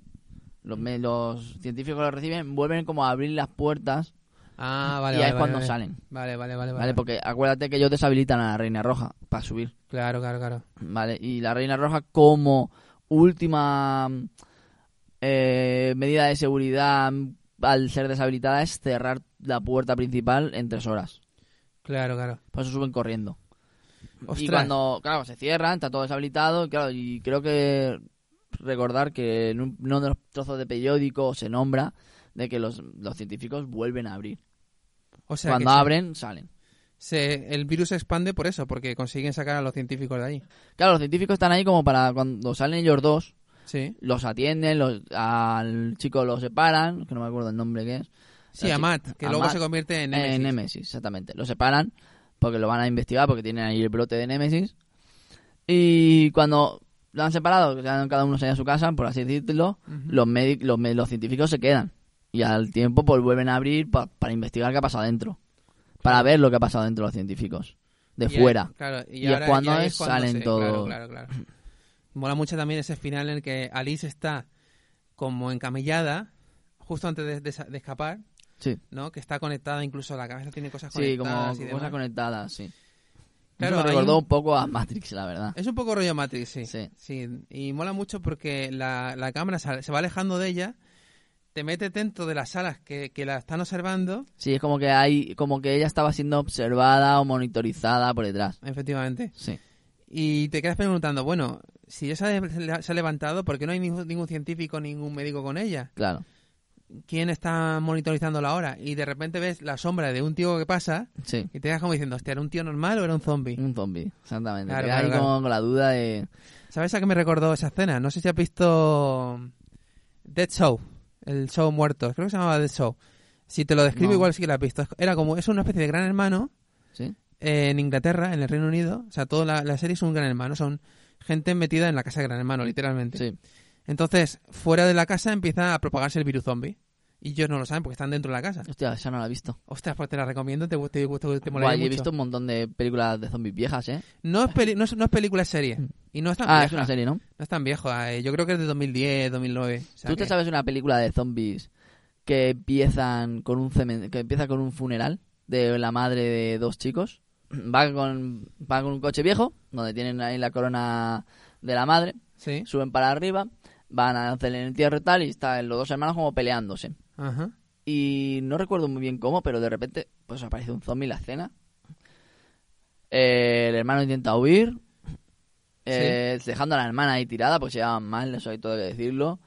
los, los científicos que lo reciben, vuelven como a abrir las puertas Ah, vale. y vale, ahí es vale, cuando vale. salen. Vale, vale. ¿Vale? vale. Porque acuérdate que ellos deshabilitan a la Reina Roja para subir. Claro, claro, claro. ¿Vale? Y la Reina Roja como última eh, medida de seguridad al ser deshabilitada es cerrar la puerta principal en tres horas. Claro, claro. Por eso suben corriendo. Ostras. Y cuando, claro, se cierran, está todo deshabilitado, claro, y creo que recordar que en un- uno de los trozos de periódico se nombra de que los, los científicos vuelven a abrir. O sea, Cuando abren, salen. se- el virus se expande por eso, porque consiguen sacar a los científicos de ahí. Claro, los científicos están ahí como para cuando salen ellos dos, Sí. los atienden, los, al chico lo separan, que no me acuerdo el nombre que es. Sí, a Matt, que a luego Matt, se convierte en En Nemesis. Nemesis, exactamente. Lo separan porque lo van a investigar porque tienen ahí el brote de Nemesis. Y cuando lo han separado, que cada uno se a su casa, por así decirlo, los, los, científicos se quedan. Y al tiempo pues vuelven a abrir pa- para investigar qué ha pasado dentro. Para ver lo que ha pasado dentro los científicos. De Y ahí- fuera. claro, y, Y es cuando es- salen se- todos. Claro, claro, claro. Mola mucho también ese final en el que Alice está como encamillada justo antes de, de de escapar, Sí, ¿no? Que está conectada, incluso la cabeza tiene cosas sí, como conectadas cosas conectadas, sí. Claro, Eso me recordó un- un poco a Matrix, la verdad. Es un poco rollo Matrix, sí. Sí. Sí, y mola mucho porque la, la cámara se se va alejando de ella, te mete dentro de las salas que, que la están observando, Sí, es como que hay, como que ella estaba siendo observada o monitorizada por detrás. efectivamente, Sí, y te quedas preguntando, bueno, si ya se ha, se ha levantado, ¿por qué no hay ningún, ningún científico, ningún médico con ella? claro. ¿Quién está monitorizando la hora? Y de repente ves la sombra de un tío que pasa Sí, y te quedas como diciendo, hostia, ¿era un tío normal o era un zombie? un zombie, exactamente. Claro, ahí claro. como con la duda de... ¿Sabes a qué me recordó esa escena? No sé si has visto Dead Show, el show muerto. Creo que se llamaba Dead Show. Si te lo describo, No. igual sí que lo has visto. Era como, es una especie de gran hermano Sí, en Inglaterra, en el Reino Unido. O sea, toda la, la serie es un gran hermano. Son gente metida en la casa de gran hermano, literalmente. sí. Entonces, fuera de la casa empieza a propagarse el virus zombie. Y ellos no lo saben porque están dentro de la casa. Hostia, esa no la he visto. Ostras, pues te la recomiendo, te, te, te, te, te Guay, molaría he mucho. visto un montón de películas de zombies viejas, ¿eh? No, es peli- no, es, no es película, es serie. Y no es tan Ah, vieja. es una serie, ¿no? No es tan viejo. eh, yo creo que es de 2010, 2009. O sea ¿Tú te que- sabes una película de zombies que empiezan con un que empieza con un funeral de la madre de dos chicos? Va con, va con un coche viejo, donde tienen ahí la corona de la madre, Sí. suben para arriba, van a hacer el entierro y tal, y están los dos hermanos como peleándose. Ajá. Y no recuerdo muy bien cómo, pero de repente pues aparece un zombie en la escena. Eh, el hermano intenta huir, eh, dejando a la hermana ahí tirada, pues se llevaban mal, eso hay todo que decirlo.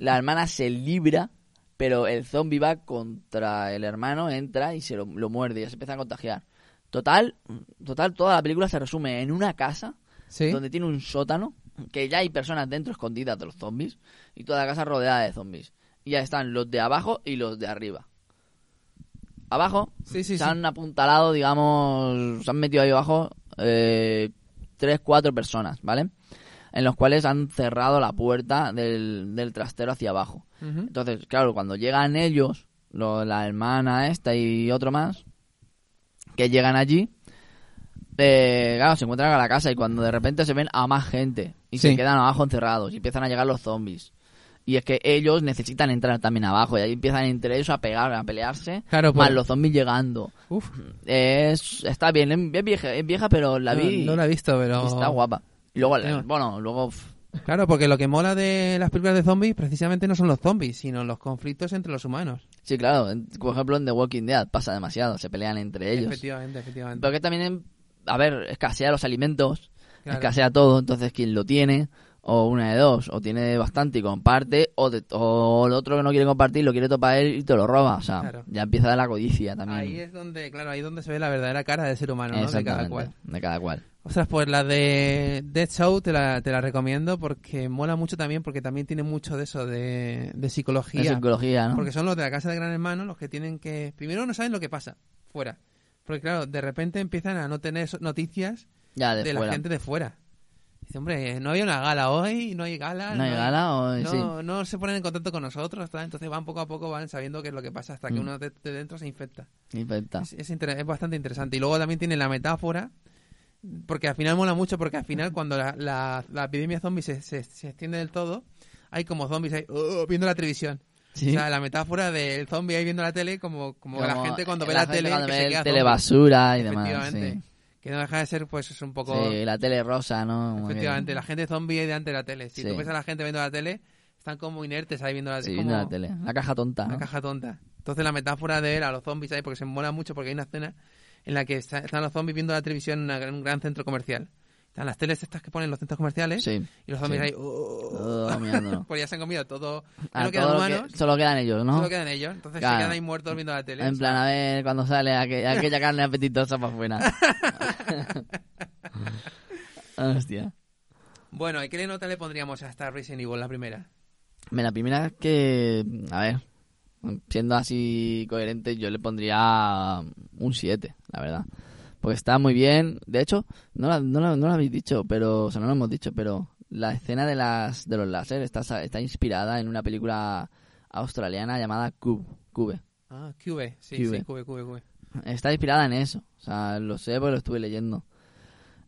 La hermana se libra, pero el zombie va contra el hermano, entra y se lo, lo muerde y ya se empieza a contagiar. Total, total, toda la película se resume en una casa Sí. donde tiene un sótano, que ya hay personas dentro escondidas de los zombies, y toda la casa rodeada de zombies. Y ya están los de abajo y los de arriba. Abajo Sí, sí, se han apuntalado, digamos, se han metido ahí abajo eh, tres, cuatro personas, ¿vale? En los cuales han cerrado la puerta del, del trastero hacia abajo. Entonces, claro, cuando llegan ellos, lo- la hermana esta y otro más, que llegan allí, eh, claro, se encuentran a la casa y cuando de repente se ven a más gente y Sí. se quedan abajo encerrados y empiezan a llegar los zombies. Y es que ellos necesitan entrar también abajo y ahí empiezan entre ellos a pegar, a pelearse, Claro, más pues- los zombies llegando. Uf, Es, está bien, es vieja, es vieja pero la vi no la he visto, pero... está guapa. Y luego, No. bueno, luego... Claro, porque lo que mola de las películas de zombies precisamente no son los zombies, sino los conflictos entre los humanos. Sí, claro, por ejemplo en The Walking Dead pasa demasiado, se pelean entre ellos. Efectivamente, efectivamente. Pero que también, a ver, escasea los alimentos, Claro. escasea todo, entonces quien lo tiene, o una de dos, o tiene bastante y comparte, o, de- o el otro que no quiere compartir lo quiere topar él y te lo roba, o sea, Claro. ya empieza la codicia también. Ahí es donde, claro, ahí es donde se ve la verdadera cara del ser humano, ¿no? De cada cual. de cada cual. Ostras, pues la de Dead Show te la, te la recomiendo porque mola mucho también, porque también tiene mucho de eso, de, de psicología. La psicología, ¿no? Porque son los de la casa de Gran Hermano los que tienen que... Primero no saben lo que pasa fuera. Porque claro, de repente empiezan a no tener noticias ya de, de, la gente de fuera. Dice, hombre, no hay una gala hoy, no hay gala. ¿No hay gala o no, sí? no se ponen en contacto con nosotros, entonces van poco a poco, van sabiendo qué es lo que pasa hasta que Mm. uno de, de dentro se infecta. Infecta. Es, es bastante interesante. Y luego también tiene la metáfora, porque al final mola mucho, porque al final cuando la, la, la epidemia zombie se, se, se extiende del todo, hay como zombies ahí, "Oh", viendo la televisión. Sí. O sea, la metáfora del zombie ahí viendo la tele, como, como, la Como gente cuando ve la la, gente tele, cuando que ve se queda tele zombie. basura y demás, sí. Que no deja de ser, pues, es un poco... Sí, la tele rosa, ¿no? Efectivamente, la gente zombie ahí delante de la tele. Si Sí. tú ves a la gente viendo la tele, están como inertes ahí viendo la Sí, como la tele. La caja tonta, ¿no? caja tonta. Entonces la metáfora de ver a los zombies ahí, porque se mola mucho, porque hay una escena en la que está- están los zombies viendo la televisión en, una- en un gran centro comercial. Están las teles estas que ponen en los centros comerciales Sí. y los zombies sí. ahí... "Oh". Oh, pues ya se han comido todo. Ah, no quedan todo humanos, que- solo quedan ellos, ¿no? solo quedan ellos. Entonces Claro. se quedan ahí muertos viendo la tele. En plan, a ver cuando sale aqu- aquella carne apetitosa para afuera. Hostia. Bueno, ¿y qué nota le pondríamos a esta Resident Evil, la primera? La primera es que, a ver, siendo así coherente, yo le pondría un 7, la verdad. Porque está muy bien. De hecho, no la, no la- no lo habéis dicho, pero, o sea, no lo hemos dicho, pero la escena de las de los láser está, está inspirada en una película australiana llamada Cube. Cube. Ah. Sí, Cube. sí, QV, QV, QV. Está inspirada en eso. O sea, lo sé porque lo estuve leyendo.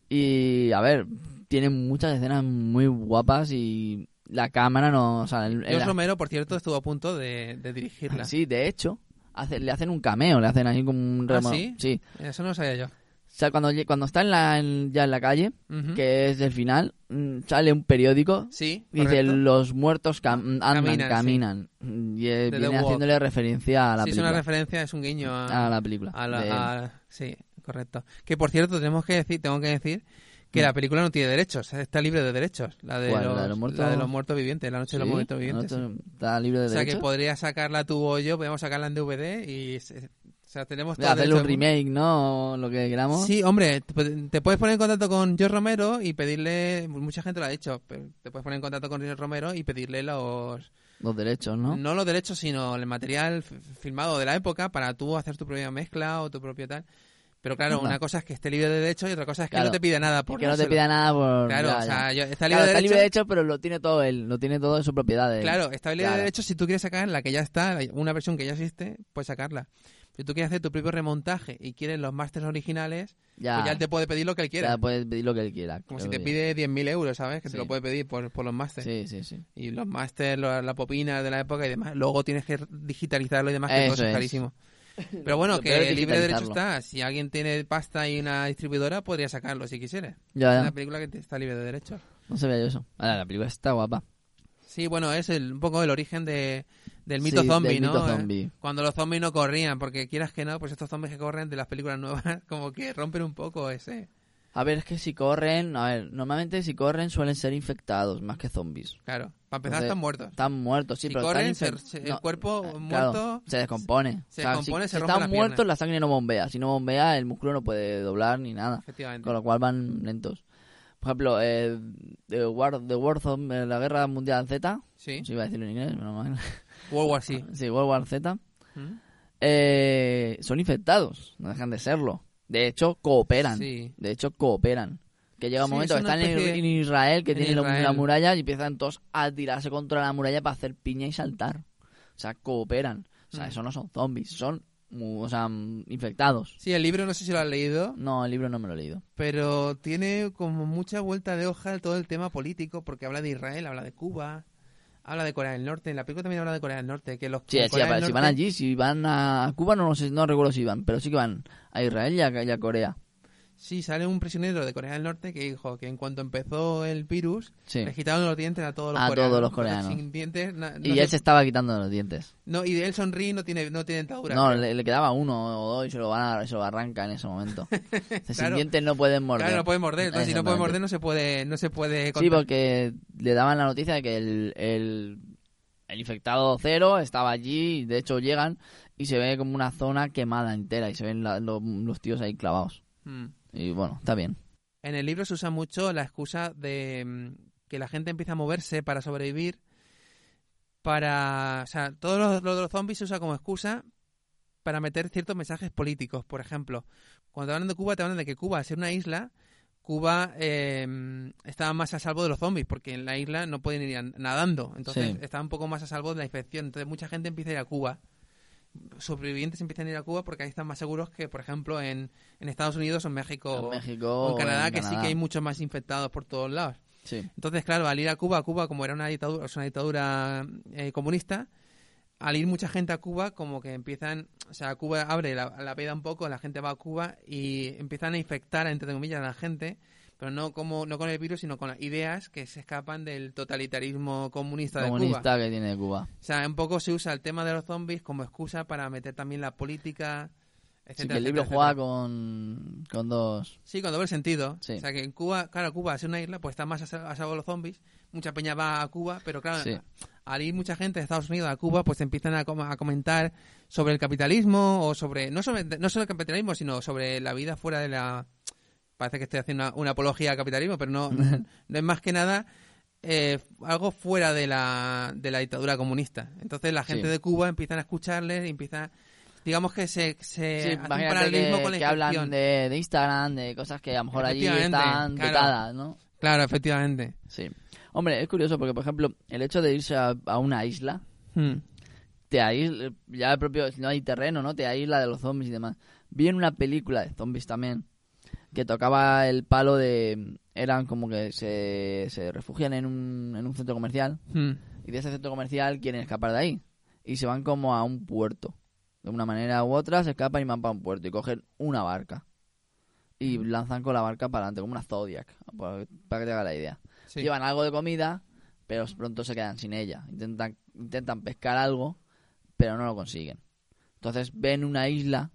Y, a ver, tiene muchas escenas muy guapas y la cámara no... O sea, el- Romero, por cierto, estuvo a punto de, de dirigirla. Sí, de hecho, hace- le hacen un cameo, le hacen así como un ¿Ah, remo- sí? Sí. Eso no lo sabía yo. O sea, cuando, cuando está en la, en- ya en la calle, que es el final, mm, sale un periódico Sí, y dice los muertos cam- andan, Caminan, caminan. Y eh, viene Walk. haciéndole referencia a la Sí, es película. una referencia, es un guiño a, a la película. a la- a- sí, correcto. Que por cierto, tenemos que decir, tengo que decir que Mm. la película no tiene derechos, está libre de derechos. La de, ¿Cuál? los, ¿La de los muertos? la de los muertos vivientes, la noche de los muertos vivientes. ¿No? Está libre de O sea que derechos. podría sacarla tú o yo, podemos sacarla en DVD y o sea, tenemos todo hacerle un remake, ¿no? O Lo que queramos. Sí, hombre, te, puedes poner en contacto con George Romero y pedirle, mucha gente lo ha hecho, pero te puedes poner en contacto con George Romero y pedirle los, Los derechos, ¿no? no los derechos, sino el material filmado de la época para tú hacer tu propia mezcla o tu propio tal. Pero claro, una cosa es que esté libre de derechos y otra cosa es que Claro. no te pida nada por que no te pida nada por... Claro, ya, o sea, yo- está Claro, libre de está libre de hecho, pero lo tiene todo él. Lo tiene todo en su propiedad. él. Claro, está libre Claro. de derechos si tú quieres sacar la que ya está, una versión que ya existe, puedes sacarla. Si tú quieres hacer tu propio remontaje y quieres los masters originales, Ya, pues ya él te puede pedir lo que él quiera. ya puedes pedir lo que él quiera. Como si te pide 10.000 euros, ¿sabes? Que Sí. te lo puede pedir por, por los masters. Sí, sí, sí. Y los masters, lo- la popina de la época y demás. Luego tienes que digitalizarlo y demás, que Eso eso es es. carísimo. Pero bueno, Lo que libre de derecho está. Si alguien tiene pasta y una distribuidora, podría sacarlo si quisiera. Ya, Es una película que está libre de derechos. No sabía yo eso. Ahora, la película está guapa. Sí, bueno, es el- un poco el origen de, del mito Sí, zombie, del ¿no? mito zombie. Cuando los zombies no corrían, porque quieras que no, pues estos zombies que corren de las películas nuevas, como que rompen un poco ese. A ver, es que si corren... A ver, normalmente si corren suelen ser infectados más que zombies. Claro, para empezar Entonces, están muertos. Están muertos, sí, Si pero corren, están se- infe- se- no, el cuerpo eh, muerto se descompone. se O sea, descompone, si, se si están la muertos, la sangre no bombea. Si no bombea, el músculo no puede doblar ni nada. Efectivamente. Con lo cual van lentos. Por ejemplo, eh, The War, The War Zom- eh, la Guerra Mundial Z, Sí, si iba a decirlo en inglés, menos mal. World War sí. sí, World War Z, ¿Mm? eh, son infectados, no dejan de serlo. De hecho, cooperan. Sí. De hecho, cooperan. Que llega un Sí, momento que están en- Israel, que en tienen Israel. la muralla, y empiezan todos a tirarse contra la muralla para hacer piña y saltar. O sea, cooperan. O sea, Mm. eso no son zombies, son o sea, mm, infectados. Sí, el libro no sé si lo has leído, No, el libro no me lo he leído. pero tiene como mucha vuelta de hoja todo el tema político, porque habla de Israel, habla de Cuba, habla de Corea del Norte. En la película también habla de Corea del Norte, que los Sí, sí, Corea del si van allí, si van a Cuba, no lo sé, no recuerdo si van, pero sí que van a Israel y a, y a Corea. Sí, sale un prisionero de Corea del Norte que dijo que en cuanto empezó el virus, Sí. le quitaron los dientes a todos los A coreanos. todos los coreanos. Sin dientes, no Y él se estaba quitando los dientes. no, y de él sonríe y no tiene, no tiene dentadura. No, le, le quedaba uno o dos y se lo, van a- se lo arranca en ese momento. Dice, Sin Claro. dientes no pueden morder. Claro, no puede morder. Entonces, si no puede Exactamente. morder, no se puede, no se puede Sí, porque le daban la noticia de que el, el, el infectado cero estaba allí, y de hecho llegan y se ve como una zona quemada entera y se ven la- lo- los tíos ahí clavados. Mm. Y bueno, está bien. En el libro se usa mucho la excusa de mm, que la gente empieza a moverse para sobrevivir. Para. O sea, todo lo, lo de los zombies se usa como excusa para meter ciertos mensajes políticos. Por ejemplo, cuando hablan de Cuba, te hablan de que Cuba, al ser una isla, Cuba eh, estaba más a salvo de los zombies, porque en la isla no pueden ir nadando. Entonces, Sí. está un poco más a salvo de la infección. Entonces, mucha gente empieza a ir a Cuba. Sobrevivientes empiezan a ir a Cuba porque ahí están más seguros que, por ejemplo, en, en Estados Unidos o en México. En o- México o en Canadá, en que sí que hay muchos más infectados por todos lados. Sí. Entonces, claro, al ir a Cuba, Cuba como era una dictadura, es una dictadura eh, comunista, al ir mucha gente a Cuba, como que empiezan, o sea, Cuba abre la, la veda un poco, la gente va a Cuba y empiezan a infectar, entre comillas, a la gente, pero no como no con el virus, sino con las ideas que se escapan del totalitarismo comunista, de Cuba. Comunista que tiene Cuba. O sea, un poco se usa el tema de los zombies como excusa para meter también la política, etcétera, que el libro etcétera, juega etcétera. con, con dos... Sí, con doble sentido. Sí. O sea, que en Cuba, claro, Cuba es una isla, pues está más a sal- a salvo de los zombies. Mucha peña va a Cuba, pero claro, Sí. al ir mucha gente de Estados Unidos a Cuba, pues empiezan a, com- a comentar sobre el capitalismo o sobre, no sobre, no solo el capitalismo, sino sobre la vida fuera de la... Parece que estoy haciendo una, una apología al capitalismo, pero no, no es más que nada eh, algo fuera de la, de la dictadura comunista. Entonces la gente Sí. de Cuba empiezan a escucharles y empiezan... Digamos que se, se Sí, hace un paralelismo que, con la que hablan de, de Instagram, de cosas que a lo mejor allí están claro. vetadas, ¿no? Claro, efectivamente. Sí. Hombre, es curioso porque, por ejemplo, el hecho de irse a, a una isla, Hmm. te aísla, ya el propio, no hay terreno, ¿no? Te aísla de los zombies y demás. Vi en una película de zombies también, que tocaba el palo de... Eran como que se, se refugian en un, en un centro comercial Hmm. y de ese centro comercial quieren escapar de ahí. Y se van como a un puerto. De una manera u otra se escapan y van para un puerto y cogen una barca. Y lanzan con la barca para adelante, como una Zodiac, para que te haga la idea. Sí. Llevan algo de comida, pero pronto se quedan sin ella. Intentan, intentan pescar algo, pero no lo consiguen. Entonces ven una isla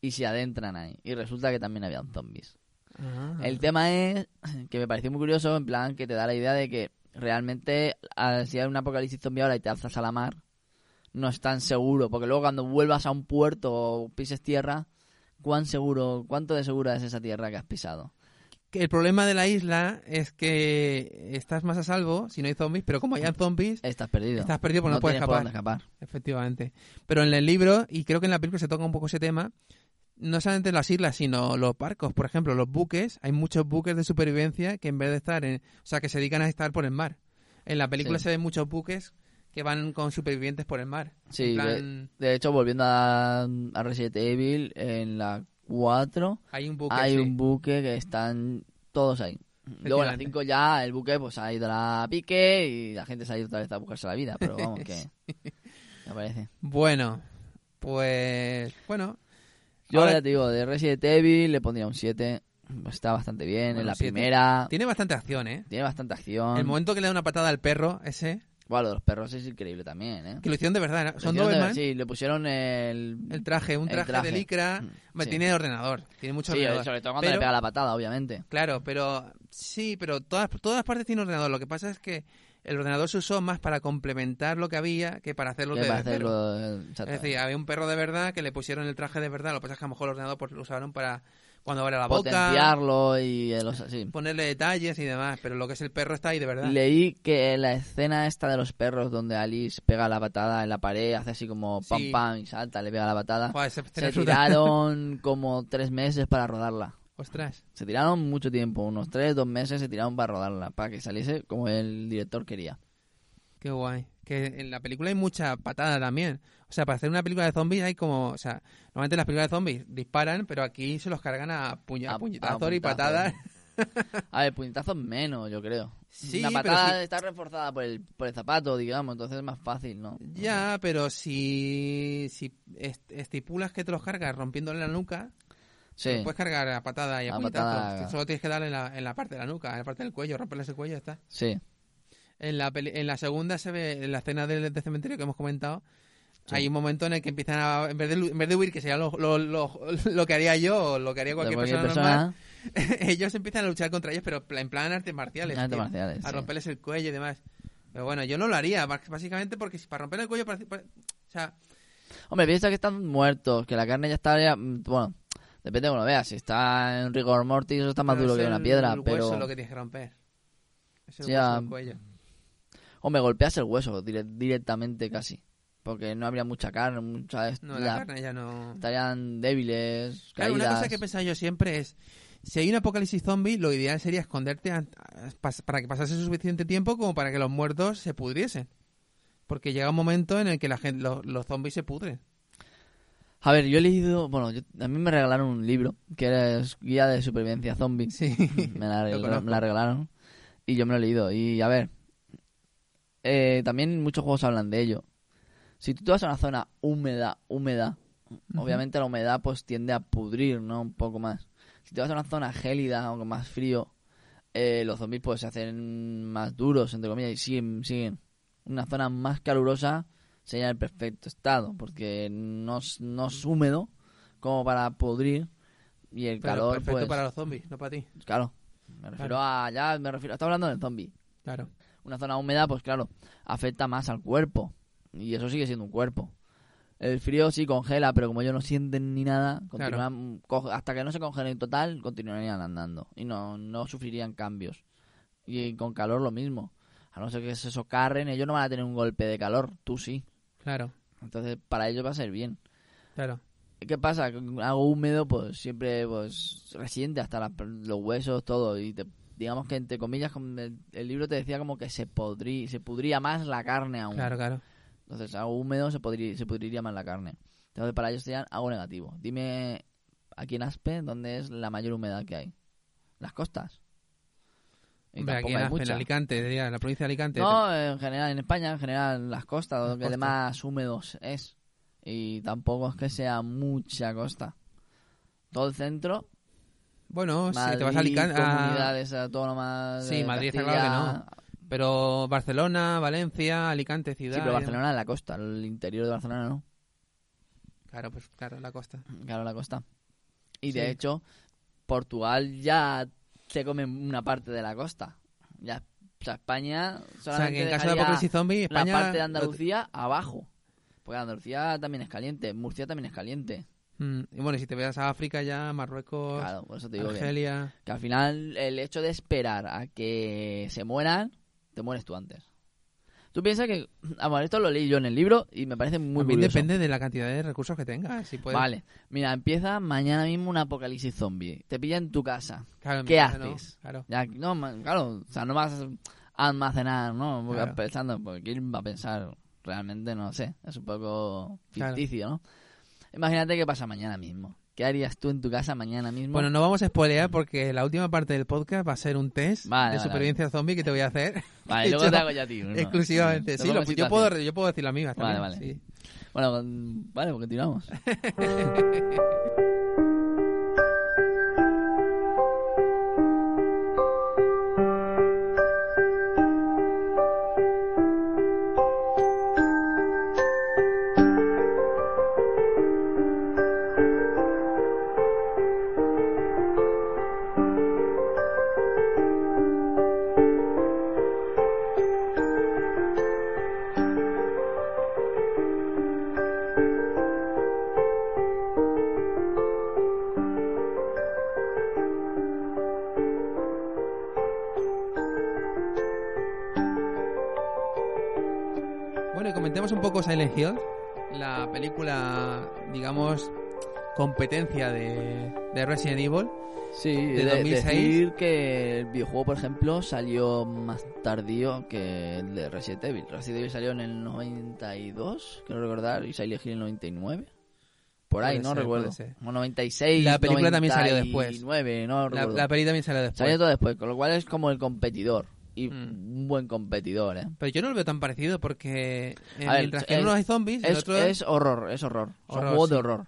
y se adentran ahí. Y resulta que también habían zombies. Ah. El tema es que me pareció muy curioso, en plan que te da la idea de que realmente al- si hay un apocalipsis zombie ahora y te alzas a la mar, no es tan seguro, porque luego cuando vuelvas a un puerto o pises tierra, ¿cuán seguro, cuánto de segura es esa tierra que has pisado? El problema de la isla es que estás más a salvo si no hay zombies, pero como hayan zombies, Estás perdido. estás perdido porque no, puedes escapar. escapar. Efectivamente. Pero en el libro, y creo que en la película se toca un poco ese tema, no solamente las islas, sino los barcos. Por ejemplo, los buques, hay muchos buques de supervivencia que en vez de estar en... O sea, que se dedican a estar por el mar. En la película Sí. se ven muchos buques que van con supervivientes por el mar. Sí, de, hecho, volviendo a, a Resident Evil, en la 4 hay un buque, hay sí. un buque que están todos ahí. Luego en la Efectivamente. 5 ya el buque pues ha ido a la pique y la gente se ha ido otra vez a buscarse la vida, pero vamos que me parece. Bueno, pues... Bueno. Yo Ahora- ya te digo, de Resident Evil le pondría un 7, está bastante bien, Bueno, en la siete. primera Tiene bastante acción, ¿eh? tiene bastante acción. El momento que le da una patada al perro, ese, Bueno, lo de los perros es increíble también, ¿eh? que lo hicieron de verdad. ¿no? Son Doberman. Sí, le pusieron el... El traje, un traje, traje. de licra. Mm, sí. Tiene ordenador, tiene mucho Sí, ordenador. sobre todo cuando Pero- le pega la patada, obviamente. Claro, pero sí, pero todas, todas partes tienen ordenador. Lo que pasa es que el ordenador se usó más para complementar lo que había que para hacerlo Que de para hacerlo, eh, Es decir, había un perro de verdad que le pusieron el traje de verdad. Lo que pasa es que a lo mejor el ordenador pues, lo usaron para cuando abra la boca, potenciarlo y los ponerle detalles y demás. Pero lo que es el perro está ahí de verdad. Leí que la escena esta de los perros donde Alice pega la patada en la pared, hace así como pam Sí. pam y salta, le pega la patada. Joder, Se brutal. tiraron como tres meses para rodarla. Ostras. Se tiraron mucho tiempo, unos tres, dos meses se tiraron para rodarla, para que saliese como el director quería. Qué guay. Que en la película hay mucha patada también. O sea, para hacer una película de zombies hay como... O sea, normalmente en las películas de zombies disparan, pero aquí se los cargan a, puña, A- puñetazos a y patadas. A ver, puñetazos menos, yo creo. Sí, la patada sí. está reforzada por el, por el zapato, digamos, entonces es más fácil, ¿no? Ya, pero si, si est- estipulas que te los cargas rompiéndole la nuca, Sí. puedes cargar a patada y a, A patada. Solo tienes que darle en la, en la parte de la nuca, en la parte del cuello, romperles el cuello y ya está. Sí. En la, peli- en la segunda se ve, en la escena del, del cementerio que hemos comentado, hay un momento en el que empiezan a, en vez de, en vez de huir, que sería lo, lo, lo, lo que haría yo o lo que haría cualquier, persona, normal, ellos empiezan a luchar contra ellos, pero en plan artes marciales. Artes marciales, A sí. romperles el cuello y demás. Pero bueno, yo no lo haría, básicamente porque si para romper el cuello... o sea, Hombre, piensa que están muertos, que la carne ya está... ya- mm, bueno, depende de cómo lo veas. Si está en rigor mortis, eso está más pero duro es que una el piedra, hueso pero... lo que tienes que romper. Es el Sí, hueso del cuello. Hombre, golpeas el hueso dire- directamente casi. Porque no habría mucha carne, mucha... No, la carne ya no... Estarían débiles, Claro, caídas... una cosa que he pensado yo siempre es, si hay un apocalipsis zombie, lo ideal sería esconderte para que pasase suficiente tiempo como para que los muertos se pudriesen. Porque llega un momento en el que la gente, los, los zombies se pudren. A ver, yo he leído... Bueno, yo- a mí me regalaron un libro, que era Guía de Supervivencia Zombie. Sí, me, la, regalaron- conozco. me la regalaron. Y yo me lo he leído. Y a ver, eh, también muchos juegos hablan de ello. Si tú te vas a una zona húmeda, húmeda, obviamente la humedad pues tiende a pudrir, ¿no? Un poco más. Si te vas a una zona gélida o con más frío, eh, los zombies pues se hacen más duros, entre comillas, y siguen, siguen. Una zona más calurosa sería el perfecto estado, porque no, es- no es húmedo como para pudrir y el Pero calor perfecto pues... para los zombies, no para ti. Claro. Me refiero a. Ya me refiero. Está hablando del zombie. Claro. Una zona húmeda, pues claro, afecta más al cuerpo. Y eso sigue siendo un cuerpo. El frío sí congela, pero como ellos no sienten ni nada, hasta que no se congelen total, continuarían andando. Y no, no sufrirían cambios. Y con calor lo mismo. A no ser que se socarren, ellos no van a tener un golpe de calor, tú sí. Claro, Entonces, para ellos va a ser bien. claro. ¿Qué pasa? Algo húmedo, pues siempre pues resiente hasta la- los huesos, todo. Y te- digamos que, entre comillas, el, el libro te decía como que se, podrí, se pudría más la carne aún. Claro, claro. Entonces, algo húmedo se, podría, se pudriría más la carne. Entonces, para ellos serían algo negativo. Dime aquí en Aspe, ¿dónde es la mayor humedad que hay? Las costas. Hombre, aquí en, hay en. Alicante, diría, en la provincia de Alicante. No, en general, en España, en general, las costas, Las donde costas. más húmedos es. Y tampoco es que sea mucha costa. Todo el centro, Bueno, si Madrid, te vas a Alicante. a- comunidades autónomas. Sí, de Madrid está Castilla. claro Pero Barcelona, Valencia, Alicante, ciudad. Sí, pero Barcelona en la costa, el interior de Barcelona no. Claro, pues claro, la costa. Claro, la costa. Y Sí. de hecho, Portugal ya se come una parte de la costa. Ya, o sea, España O sea, solamente que en caso de Apocalipsis Zombie, España. la parte de Andalucía abajo. Porque Andalucía también es caliente, Murcia también es caliente. Mm, y bueno, y si te vas a África ya, Marruecos, Claro, por eso te digo que, Argelia. que al final el hecho de esperar a que se mueran, te mueres tú antes. Tú piensas que, vamos, esto lo leí yo en el libro y me parece muy curioso. depende de la cantidad de recursos que tengas. Si puedes... Vale, mira, empieza mañana mismo un apocalipsis zombie. Te pilla en tu casa. Claro, ¿Qué casa, ¿no? haces? Claro. Ya, no, claro, o sea, no vas a almacenar, ¿no? Porque Claro. pensando, porque ¿quién va a pensar? Realmente no sé, es un poco ficticio, ¿no? Imagínate qué pasa mañana mismo. ¿Qué harías tú en tu casa mañana mismo? Bueno, no vamos a spoilear porque la última parte del podcast va a ser un test Vale, de vale, supervivencia zombie que te voy a hacer vale, luego te hago ya a ti. uno. exclusivamente. Te Sí, lo- yo, puedo, yo puedo decir la mía Vale, también. vale. sí. Bueno, vale, pues continuamos. Bueno, y comentemos un poco Silent Hill, la película, digamos, competencia de, de Resident Evil. Sí, ¿De de, 2006? decir que el videojuego, por ejemplo, salió más tardío que el de Resident Evil. Resident Evil salió en el 92, quiero recordar, y Silent Hill en el 99. Por ahí, Puede no ser, recuerdo. puede ser. O 96. La película también salió después. 99, no La, la peli también salió después. Salió todo después, con lo cual es como el competidor. Y Mm. un buen competidor, ¿eh? Pero yo no lo veo tan parecido porque eh, ver, mientras que en es- uno hay zombies, Es, otro es horror, es horror. Horror, juegos de sí. horror.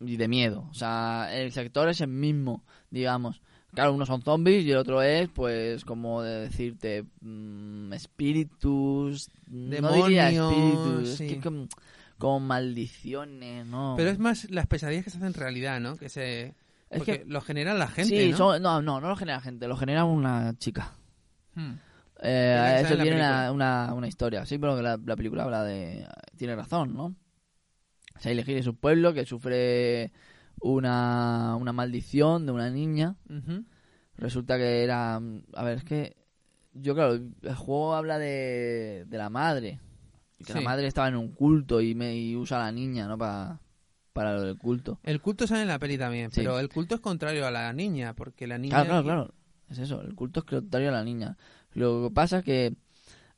Y de miedo. O sea, el sector es el mismo, digamos. Claro, uno son zombies y el otro es, pues, como de decirte, mm, espíritus. No diría Demonios, espíritus, es sí. que como, como maldiciones, ¿no? Pero es más las pesadillas que se hacen realidad, ¿no? Que se... Es porque que- lo genera la gente, sí, ¿no? son- no, no, no lo genera gente, lo genera una chica. Hmm. Eh, eso tiene una, una, una historia. Sí, pero que la, la película habla de... Tiene razón, ¿no? Silent Hill es un pueblo que sufre una, una maldición de una niña. Resulta que era... A ver, es que... Yo, claro, el juego habla de, de la madre. Que Sí. la madre estaba en un culto y, me, y usa a la niña, ¿no? Para, para lo del culto. El culto sale en la peli también, Sí. pero el culto es contrario a la niña, porque la niña... Claro, claro, claro. Es eso, el culto es contrario a la niña. Lo que pasa es que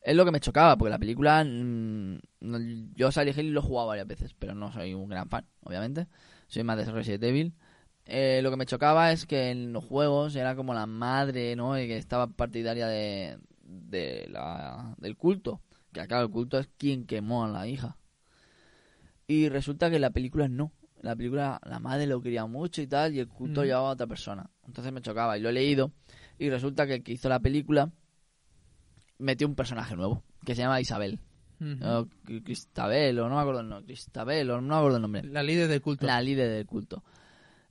es lo que me chocaba, porque la película. mm, no- yo Silent Hill lo he jugado varias veces, pero no soy un gran fan, obviamente. Soy más de Resident Evil. Eh, lo que me chocaba es que en los juegos era como la madre, ¿no? Y que estaba partidaria de, de la, del culto. Que claro, el culto es quien quemó a la hija. Y resulta que en la película no. En la película la madre lo quería mucho y tal, y el culto Mm. llevaba a otra persona. Entonces me chocaba y lo he leído. Y resulta que el que hizo la película metió un personaje nuevo, que se llama Isabel. Ujú. O Cri- Cristabel, o no me acuerdo el nombre. Cristabel, o no me acuerdo el nombre. La líder del culto. La líder del culto.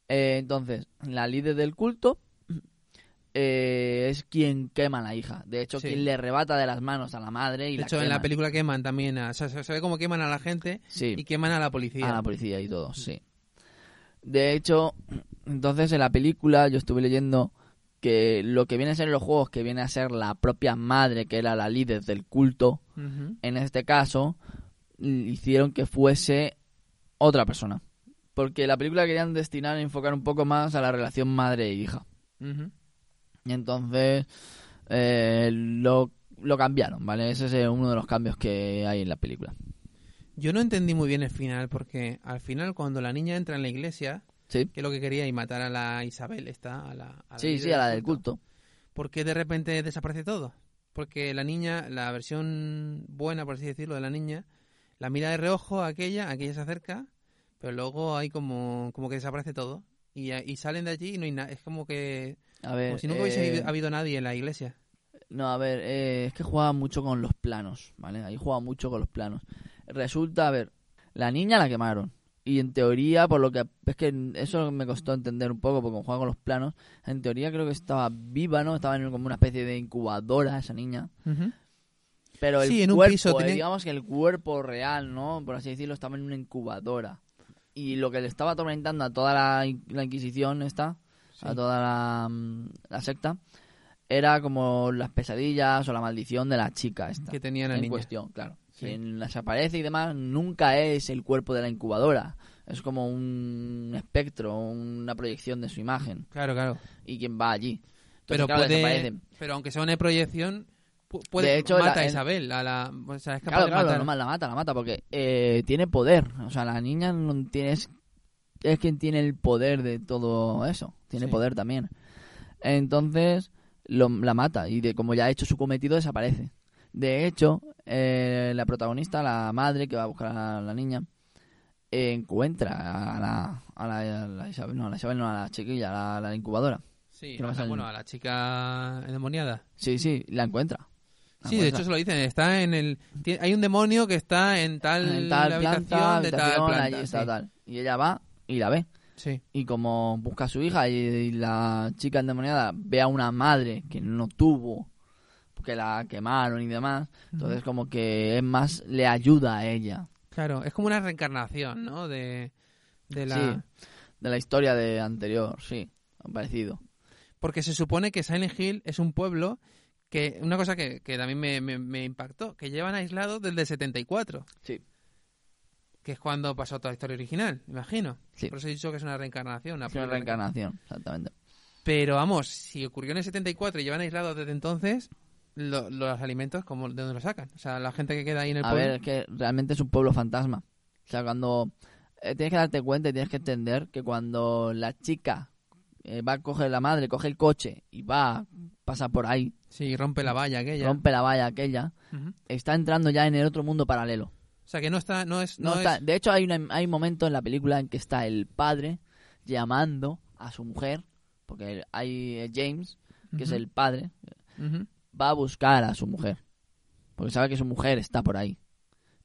Eh, entonces, la líder del culto eh, es quien quema a la hija. De hecho, Sí. quien le arrebata de las manos a la madre y De la hecho, en la película queman también, a- o sea, se ve como queman a la gente Sí. y queman a la policía. A la policía y todo, sí. De hecho, entonces en la película yo estuve leyendo que lo que viene a ser en los juegos, que viene a ser la propia madre, que era la líder del culto, en este caso, hicieron que fuese otra persona. Porque la película querían destinar a enfocar un poco más a la relación madre e hija. Y entonces eh, lo, lo cambiaron, ¿vale? Ese es uno de los cambios que hay en la película. Yo no entendí muy bien el final, porque al final cuando la niña entra en la iglesia, Sí, que es lo que quería, y matar a la Isabel, esta, a la, a la sí, sí, a la del culto. ¿Por qué de repente desaparece todo? Porque la niña, la versión buena, por así decirlo, de la niña, la mira de reojo a aquella, aquella se acerca, pero luego hay como, como que desaparece todo. Y, y salen de allí y no hay nada. Es como que. A ver, Como si nunca hubiese eh, habido nadie en la iglesia. No, a ver, eh, es que juega mucho con los planos, ¿vale? Ahí juega mucho con los planos. Resulta, a ver, la niña la quemaron. Y en teoría, por lo que... Es que eso me costó entender un poco, porque juega con los planos, en teoría creo que estaba viva, ¿no? Estaba en como una especie de incubadora esa niña. Pero el Sí, en un cuerpo, piso eh, digamos que el cuerpo real, ¿no? Por así decirlo, estaba en una incubadora. Y lo que le estaba atormentando a toda la, la Inquisición esta, a toda la, mm, la secta, era como las pesadillas o la maldición de la chica esta. Que tenía la en niña. cuestión, claro. Sí. Si en las aparece y demás, nunca es el cuerpo de la incubadora. Es como un espectro, una proyección de su imagen. Claro, claro. Y quien va allí. Entonces, Pero claro, puede. desaparecen. Pero aunque sea una proyección, pu- puede. De hecho, mata la- a Isabel. A la, o sea, es capaz Claro, de claro, matar. no, la mata, la mata, porque eh, tiene poder. O sea, la niña no tiene, es, es quien tiene el poder de todo eso. Tiene Sí. poder también. Entonces, lo, la mata y de como ya ha hecho su cometido, desaparece. De hecho, eh, la protagonista, la madre que va a buscar a la niña, eh, encuentra a la, a la, a la Isabel, no, a la Isabel, no, a la chiquilla, a la, a la incubadora. Sí, ¿Qué o pasa sea, en- bueno, a la chica endemoniada. Sí, sí, la encuentra. Sí, de hecho se lo dicen. Está en el. Hay un demonio que está en tal, en tal habitación planta, de tal planta. allí está sí. tal. Y ella va y la ve. Sí. Y como busca a su hija y, y la chica endemoniada ve a una madre que no tuvo, porque la quemaron y demás, entonces como que es más, le ayuda a ella. Claro, es como una reencarnación, ¿no? De, de la... Sí, de la historia de anterior, sí, parecido. Porque se supone que Silent Hill es un pueblo que... Una cosa que, que también me, me- me impactó, que llevan aislados desde el 74, Sí. que es cuando pasó toda la historia original, imagino. Sí. Por eso he dicho que es una reencarnación. una Es una reencarnación, exactamente. Pero vamos, si ocurrió en el 74 y llevan aislados desde entonces, lo- los alimentos, como ¿de dónde los sacan? O sea, la gente que queda ahí en el A pueblo... ver, es que realmente es un pueblo fantasma. O sea, cuando eh, tienes que darte cuenta y tienes que entender que cuando la chica eh, va a coger la madre, coge el coche y va, pasa por ahí, Sí, rompe la valla aquella. rompe la valla aquella, Ujú. está entrando ya en el otro mundo paralelo. O sea, que no está... No es... No No, está- es- De hecho, hay, una, hay un momento en la película en que está el padre llamando a su mujer, porque hay eh, James, que es el padre, Ujú. Va a buscar a su mujer, porque sabe que su mujer está por ahí.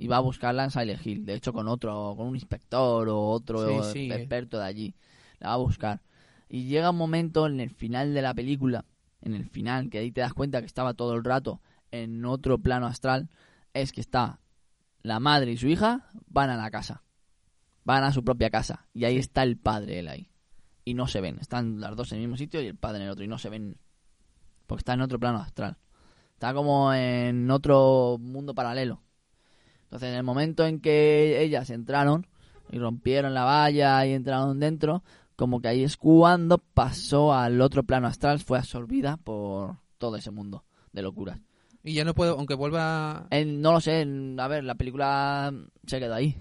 Y va a buscarla en Silent Hill, de hecho con otro, con un inspector o otro Sí, sí. experto de allí. La va a buscar. Y llega un momento en el final de la película, en el final, que ahí te das cuenta que estaba todo el rato en otro plano astral, es que está la madre y su hija van a la casa. Van a su propia casa. Y ahí está el padre, él ahí. Y no se ven. Están las dos en el mismo sitio y el padre en el otro. Y no se ven. Porque está en otro plano astral. Está como en otro mundo paralelo. Entonces, en el momento en que ellas entraron y rompieron la valla y entraron dentro, como que ahí es cuando pasó al otro plano astral, fue absorbida por todo ese mundo de locuras. Y ya no puedo, aunque vuelva... En- no lo sé, en- a ver, la película se quedó ahí.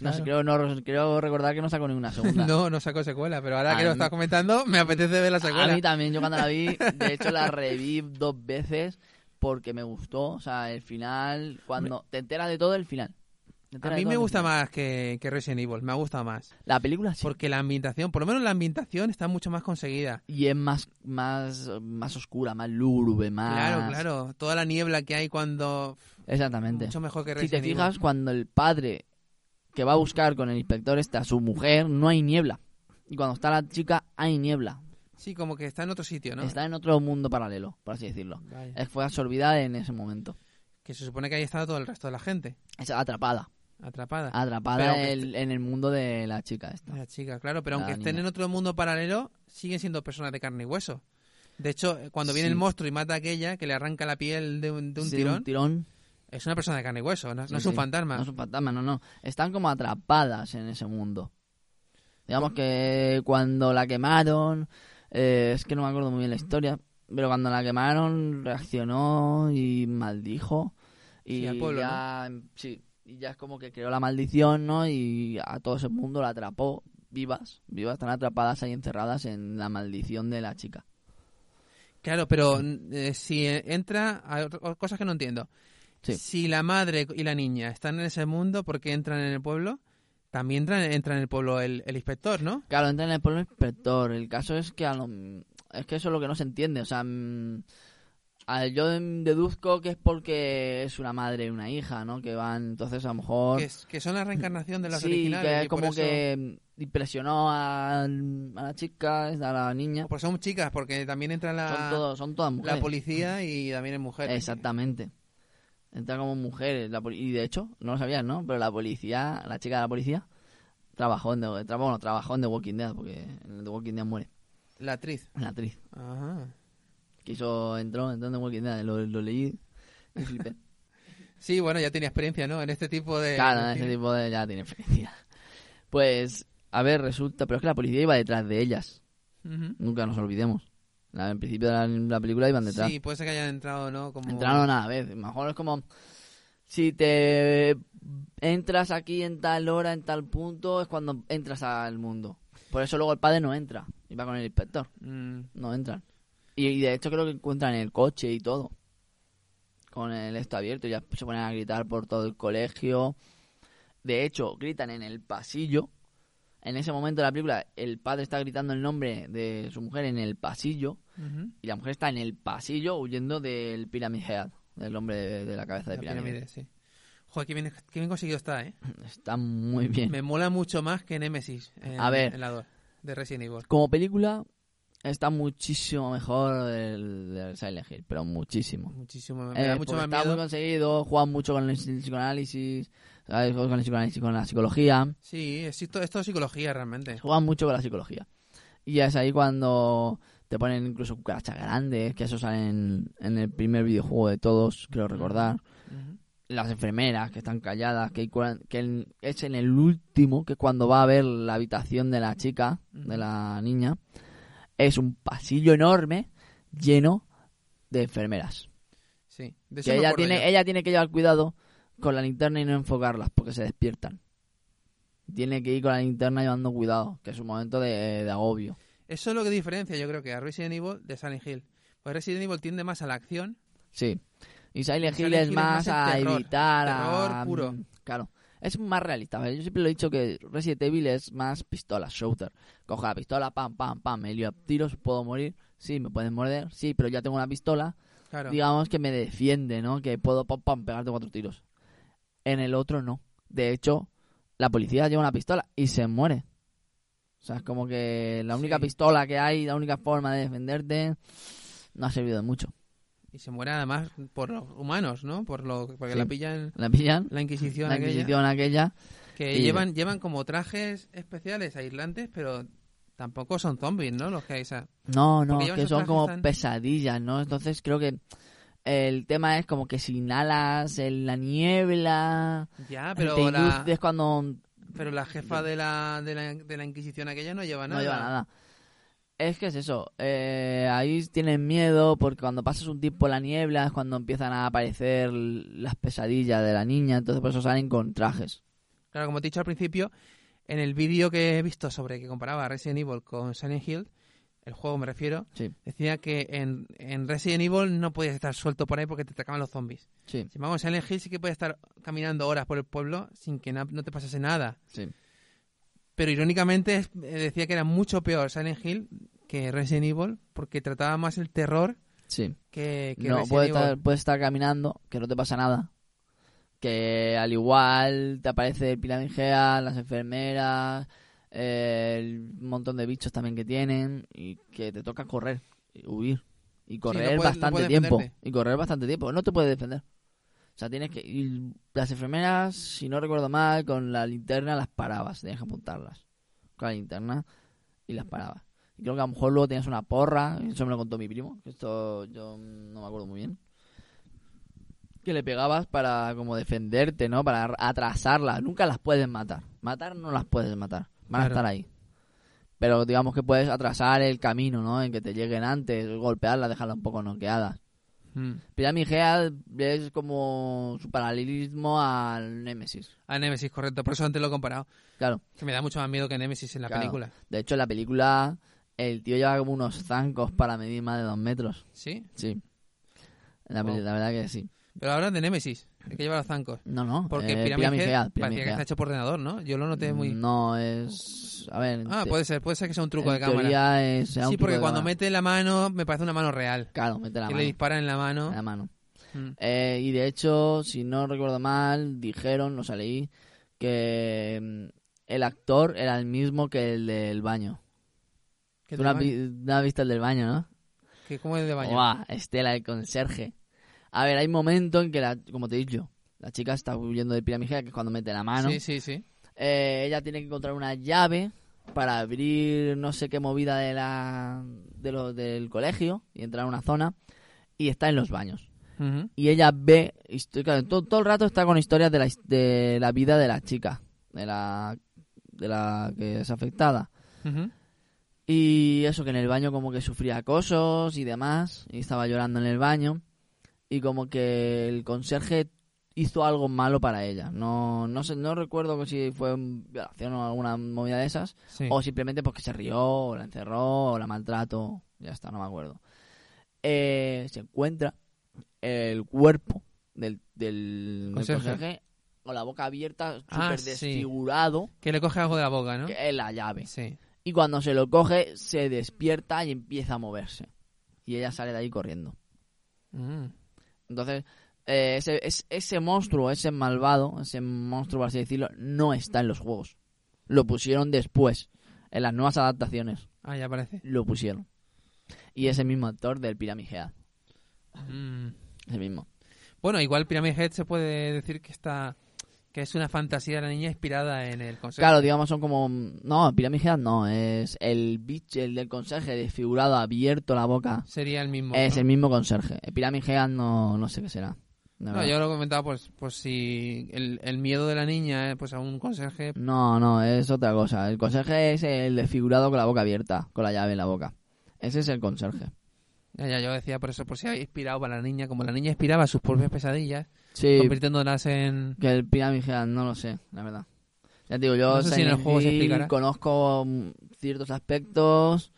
No sé, creo, Claro. no, creo recordar que no sacó ninguna segunda. No, no sacó secuela, pero ahora A que lo estás comentando, me apetece ver la A secuela. mí también, yo cuando la vi, de hecho la reví dos veces porque me gustó. O sea, el final, cuando te enteras de todo, el final. A mí me gusta más que, que Resident Evil, me ha gustado más. La película sí. Porque la ambientación, por lo menos la ambientación está mucho más conseguida. Y es más, más, más oscura, más lúgubre, más... Claro, claro. Toda la niebla que hay cuando... Exactamente. Mucho mejor que Si te Resident Evil. fijas, cuando el padre que va a buscar con el inspector está a su mujer, no hay niebla. Y cuando está la chica, hay niebla. Sí, como que está en otro sitio, ¿no? Está en otro mundo paralelo, por así decirlo. Vaya. Eh, Fue absorbida en ese momento. Que se supone que ahí está todo el resto de la gente. Es atrapada. Atrapada. Atrapada en el, en el mundo de la chica esta. La chica, claro, pero La aunque estén en otro mundo paralelo, siguen siendo personas de carne y hueso. De hecho, eh, cuando viene Sí. el monstruo y mata a aquella, que le arranca la piel de un, de un Sí, tirón, tirón. Es una persona de carne y hueso, no, no Sí, es un sí. fantasma. No es un fantasma, no, no. Están como atrapadas en ese mundo. Digamos que cuando la quemaron, eh, es que no me acuerdo muy bien la historia, pero cuando la quemaron reaccionó y maldijo. Y Sí, al pueblo, ya, sí, y ya es como que creó la maldición, ¿no? Y a todo ese mundo la atrapó vivas, vivas, están atrapadas ahí encerradas en la maldición de la chica. Claro, pero eh, si entra, hay otra- cosas que no entiendo. Sí. Si la madre y la niña están en ese mundo, ¿por qué entran en el pueblo? También entra, entra en el pueblo el, el inspector, ¿no? Claro, entra en el pueblo inspector. El caso es que a lo- es que eso es lo que no se entiende. O sea, mm, a- yo deduzco que es porque es una madre y una hija, ¿no? Que van, entonces a lo mejor... Que, es- que son la reencarnación de las sí, originales. que es como eso- que impresionó a, a la chica, a la niña. Pues son chicas, porque también entra la, son, todo- son todas mujeres. la policía y también es mujer. Exactamente. Entra como mujeres. la y de hecho, no lo sabías, ¿no? Pero la policía, la chica de la policía, trabajó en The, tra- bueno, trabajó en The Walking Dead, porque en The Walking Dead muere La actriz. la actriz. Ajá. Quiso, entró, entró en The Walking Dead, lo, lo leí y flipé. Sí, bueno, ya tenía experiencia, ¿no? En este tipo de... claro, ese cine. tipo de ya tiene experiencia. Pues, a ver, resulta, pero es que la policía iba detrás de ellas. Nunca nos olvidemos. En principio de la, la película iban detrás. Sí, puede ser que hayan entrado, ¿no? Como... Entraron a la vez. Mejor es como si te entras aquí en tal hora, en tal punto, es cuando entras al mundo. Por eso luego el padre no entra y va con el inspector. Mm, No entran. Y, y de hecho creo que encuentran el coche y todo. Con el esto abierto. Ya se ponen a gritar por todo el colegio. De hecho, gritan en el pasillo. En ese momento de la película, el padre está gritando el nombre de su mujer en el pasillo. ujú. Y la mujer está en el pasillo huyendo del Pyramid Head, del hombre de, de la cabeza de La pirámide. pirámide, sí. Joder, qué bien, qué bien conseguido está, ¿eh? Está muy bien. Me mola mucho más que Nemesis. En, A ver. En la 2, de Resident Evil. Como película, está muchísimo mejor del, del Silent Hill, pero muchísimo. Muchísimo. Me Eh, da mucho más está muy miedo. conseguido, juegan mucho con el psicoanálisis, con el psicoanálisis, con la psicología. Sí, es, esto, esto es psicología realmente. Juegan mucho con la psicología. Y es ahí cuando te ponen incluso cucarachas grandes, que eso sale en, en el primer videojuego de todos, creo recordar. Las enfermeras que están calladas, que, en- es en el último, que cuando va a ver la habitación de la chica, de la niña, es un pasillo enorme lleno de enfermeras. Sí, de eso Que me ella tiene, yo. ella tiene que llevar cuidado con la linterna y no enfocarlas porque se despiertan. Tiene que ir con la linterna llevando cuidado, que es un momento de, de agobio. Eso es lo que diferencia, yo creo que a Resident Evil de Silent Hill. Pues Resident Evil tiende más a la acción. Sí. Y Silent Hill Silent es Hill es más a terror, evitar, terror a... puro. mm, Claro. Es más realista. ¿vale? Yo siempre lo he dicho que Resident Evil es más pistola, shooter. Cojo la pistola, pam, pam, pam, me lío a tiros, puedo morir. Sí, me pueden morder, sí, pero ya tengo una pistola, Claro. digamos que me defiende, ¿no? Que puedo, pam, pam, pegarte cuatro tiros. En el otro no. De hecho, la policía lleva una pistola y se muere. O sea, es como que la única Sí. pistola que hay, la única forma de defenderte, no ha servido de mucho. Y se muere además por los humanos, ¿no? Por lo, porque Sí. la pillan La pillan, la Inquisición, la aquella, Inquisición aquella, que y- llevan, llevan como trajes especiales aislantes, pero tampoco son zombies, ¿no? Los que hay, o sea, No, no, que son como tan- pesadillas, ¿no? Entonces creo que el tema es como que si inhalas en la niebla, ya, te pero la, induces cuando pero la jefa de la, de la, de la Inquisición aquella no lleva no nada. lleva nada. Es que es eso, eh, ahí tienen miedo porque cuando pasas un tiempo en la niebla es cuando empiezan a aparecer las pesadillas de la niña, entonces por eso salen con trajes. Claro, como te he dicho al principio, en el vídeo que he visto sobre que comparaba Resident Evil con Silent Hill, el juego me refiero, Sí, decía que en, en Resident Evil no podías estar suelto por ahí porque te atacaban los zombies. sí, embargo, en Silent Hill sí que puedes estar caminando horas por el pueblo sin que no te pasase nada. sí. Pero irónicamente eh, decía que era mucho peor Silent Hill que Resident Evil porque trataba más el terror Sí. que, que No, Resident Evil. estar, puedes estar caminando, que no te pasa nada. Que al igual te aparece el piramidea, las enfermeras, eh, el montón de bichos también que tienen, y que te toca correr, y huir. Y correr no puedes- no bastante tiempo. defenderte. Y correr bastante tiempo. No te puedes defender. O sea, tienes que. Y las enfermeras, si no recuerdo mal, con la linterna las parabas. Tenías que apuntarlas. Con la linterna y las parabas. Y creo que a lo mejor luego tenías una porra. Eso me lo contó mi primo. que Esto yo no me acuerdo muy bien. Que le pegabas para como defenderte, ¿no? Para atrasarlas. Nunca las puedes matar. Matar no las puedes matar. Van a estar ahí. Pero digamos que puedes atrasar el camino, ¿no? En que te lleguen antes, golpearlas, dejarlas un poco noqueadas. Mm. Pyramid Head es como su paralelismo al Nemesis. A Nemesis, correcto. Por eso antes lo he comparado. Claro. Que me da mucho más miedo que Nemesis en la Claro. película. De hecho, en la película el tío lleva como unos zancos para medir más de dos metros. ¿Sí? Sí. La, Wow. la verdad que sí. Pero ahora de Nemesis, el que lleva los zancos. No, no. Porque eh, Pyramid, Pyramid Head Head, parecía Pyramid que Head. está hecho por ordenador, ¿no? Yo lo noté muy... No, es... A ver... Ah, te- puede ser, puede ser que sea un truco en de cámara. es- sea un Sí, truco porque cuando cámara. mete la mano me parece una mano real. Claro, mete la que mano. le dispara en la mano. La mano. Mm. Eh, y de hecho, si no recuerdo mal, dijeron, no leí, que mm, el actor era el mismo que el del baño. ¿Qué Tú no has, vi- no has visto el del baño, ¿no? que ¿Cómo es de baño? Buah, Estela, el conserje. A ver, hay momentos en que, la, como te he dicho, la chica está huyendo de piramide, que es cuando mete la mano. Sí, sí, sí. Eh, ella tiene que encontrar una llave para abrir no sé qué movida de la, de lo, del colegio y entrar a una zona. Y está en los baños. Y ella ve claro, todo, todo el rato está con historias de la, de la vida de la chica de la de la que es afectada y eso que en el baño como que sufría acosos y demás y estaba llorando en el baño y como que el conserje hizo algo malo para ella no no sé no recuerdo si fue violación o alguna movida de esas Sí. o simplemente porque se rió, o la encerró, o la maltrato. Ya está, no me acuerdo. Eh, se encuentra el cuerpo del, del, del Conserje. con la boca abierta, súper Ah, sí. desfigurado, Que le coge algo de la boca, ¿no? que es la llave. Sí. Y cuando se lo coge, se despierta y empieza a moverse. Y ella sale de ahí corriendo. Mm. Entonces, eh, ese, es- ese monstruo, ese malvado, ese monstruo, por así decirlo, no está en los juegos. Lo pusieron después, en las nuevas adaptaciones. Ah, ya aparece. lo pusieron. Y es el mismo actor del Pyramid Head. Mm. Es el mismo. Bueno, igual Pyramid Head se puede decir que está que es una fantasía de la niña inspirada en el conserje. Claro, digamos, son como. No, Pyramid Head no. Es el bicho, el del conserje desfigurado, abierto la boca. Sería el mismo. Es ¿no? el mismo conserje. El Pyramid Head no, no sé qué será. No, yo lo comentaba pues, pues si el, el miedo de la niña eh, pues a un conserje no, no, es otra cosa. El conserje es el desfigurado con la boca abierta, con la llave en la boca. Ese es el conserje. Ya, ya, yo decía por eso, por si ha inspirado para la niña, como la niña inspiraba sus propias pesadillas, Sí, convirtiéndolas en... que el Pyramid Head no lo sé, la verdad. Ya te digo, yo No sé si en el se explicará. conozco mm, ciertos aspectos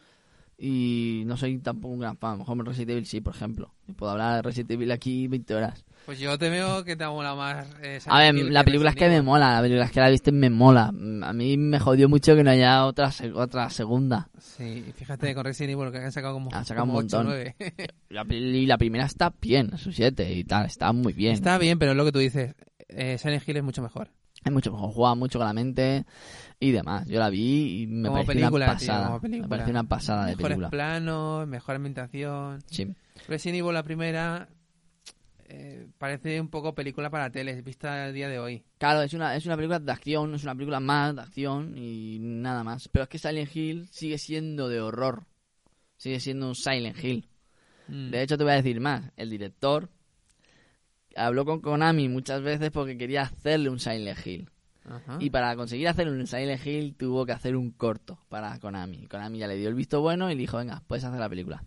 y no soy tampoco un gran fan. A lo mejor Resident Evil sí, por ejemplo. Y puedo hablar de Resident Evil aquí 20 horas. Pues yo te veo que te mola más... eh, A ver, la película es que me mola, la película es que la viste me mola. A mí me jodió mucho que no haya otra otra segunda. Sí, fíjate con Resident Evil que han sacado como, Han sacado como un montón. nueve. La, peli- y la primera está bien, su 7 y tal, está muy bien. Está bien, pero es lo que tú dices, eh, Silent Hill es mucho mejor. Es mucho mejor, juega mucho con la mente y demás. Yo la vi y me Como pareció película, una tío, pasada. como película. Me pareció una pasada de Mejores película. planos, mejor ambientación. Sí. Resident Evil la primera eh, parece un poco película para tele, vista al día de hoy. Claro, es una, es una película de acción, es una película más de acción y nada más. Pero es que Silent Hill sigue siendo de horror. Sigue siendo un Silent Hill. Mm. De hecho, te voy a decir más. El director habló con Konami muchas veces porque quería hacerle un Silent Hill. Ajá. Y para conseguir hacer un Silent Hill tuvo que hacer un corto para Konami. Konami ya le dio el visto bueno y le dijo, venga, puedes hacer la película.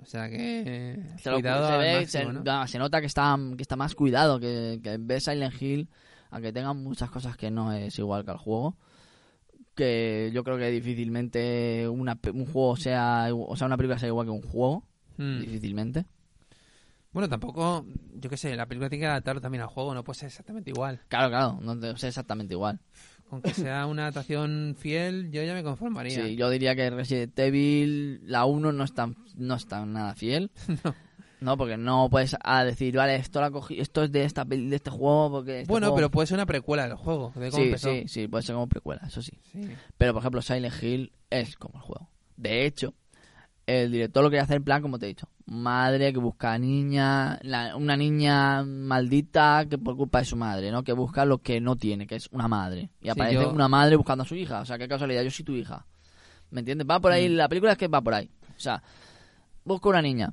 O sea que... eh, lo- cuidado se al ve, máximo, se, ¿no? no, se nota que está, que está más cuidado, que, que ves Silent Hill, aunque tenga muchas cosas que no es igual que el juego, que yo creo que difícilmente una, un juego sea, o sea, una película sea igual que un juego, Mm. difícilmente. Bueno, tampoco, yo qué sé, la película tiene que adaptarlo también al juego, no puede ser exactamente igual. Claro, claro, no te- es exactamente igual. Con que sea una adaptación fiel, yo ya me conformaría. Sí, yo diría que Resident Evil, la 1 no es tan, no es tan nada fiel. No. No, porque no puedes a decir, vale, esto la cogí, esto es de esta de este juego porque este bueno, juego- pero puede ser una precuela del juego, de cómo sí, empezó. sí, sí, puede ser como precuela, eso sí. Sí. Pero, por ejemplo, Silent Hill es como el juego. De hecho, el director lo quería hacer en plan, como te he dicho, madre que busca a niña, la- una niña maldita que por culpa de su madre, ¿no? Que busca lo que no tiene, que es una madre. Y Sí, aparece yo- una madre buscando a su hija. O sea, qué casualidad, yo soy tu hija. ¿Me entiendes? Va por ahí, Mm. la película es que va por ahí. O sea, busco una niña.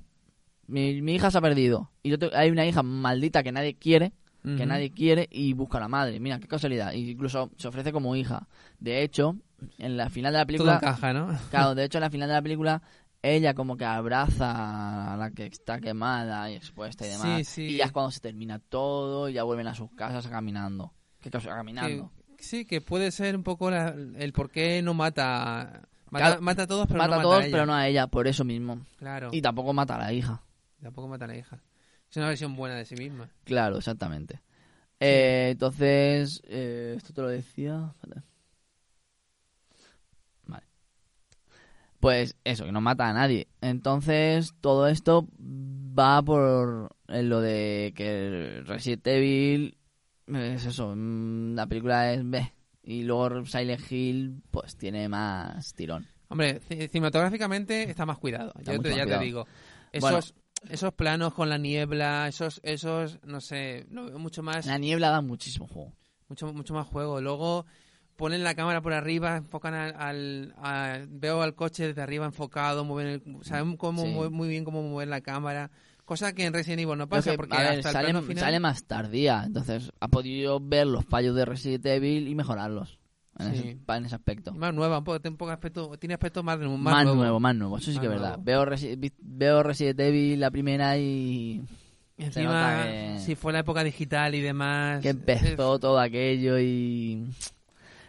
Mi, mi hija se ha perdido. Y yo te- hay una hija maldita que nadie quiere que nadie quiere y busca a la madre. Mira, qué casualidad. E incluso se ofrece como hija. De hecho, en la final de la Todo película, encaja, ¿no? claro, de hecho en la final de la película ella como que abraza a la que está quemada y expuesta y demás. sí. Y ya es cuando se termina todo y ya vuelven a sus casas caminando. ¿Qué cosa? Caminando. Que- sí, que puede ser un poco la- el por qué no mata. Mata, Claro, mata a todos, pero mata no a mata todos, a ella. pero no a ella, por eso mismo. Claro. Y tampoco mata a la hija. Tampoco mata a la hija. Es una versión buena de sí misma. Claro, exactamente. Eh, entonces, eh, esto te lo decía. Vale. Pues eso, que no mata a nadie. Entonces, todo esto va por en lo de que Resident Evil es eso, mm, la película es B. Y luego Silent Hill, pues tiene más tirón. Hombre, ci- cinematográficamente está más cuidado. Está Yo te, más ya cuidado. te digo. Bueno. Esos, esos planos con la niebla, esos, esos, no sé, veo mucho más, La niebla da muchísimo juego. mucho, mucho más juego. Luego ponen la cámara por arriba, enfocan al, al- a- veo al coche desde arriba enfocado, mueven el- saben cómo Sí. muy bien cómo mover la cámara, cosa que en Resident Evil no pasa que, porque a ver, hasta sale, el plano final sale más tardía, entonces ha podido ver los fallos de Resident Evil y mejorarlos en, Sí. ese, pa- en ese aspecto. y más nueva, un poco, tiene un poco aspecto, tiene aspecto más, más, Más, nuevo. nuevo. más nuevo, eso sí Más que es verdad. Veo, Resi- veo Resident Evil la primera y encima, que- si fue la época digital y demás. que empezó todo aquello y...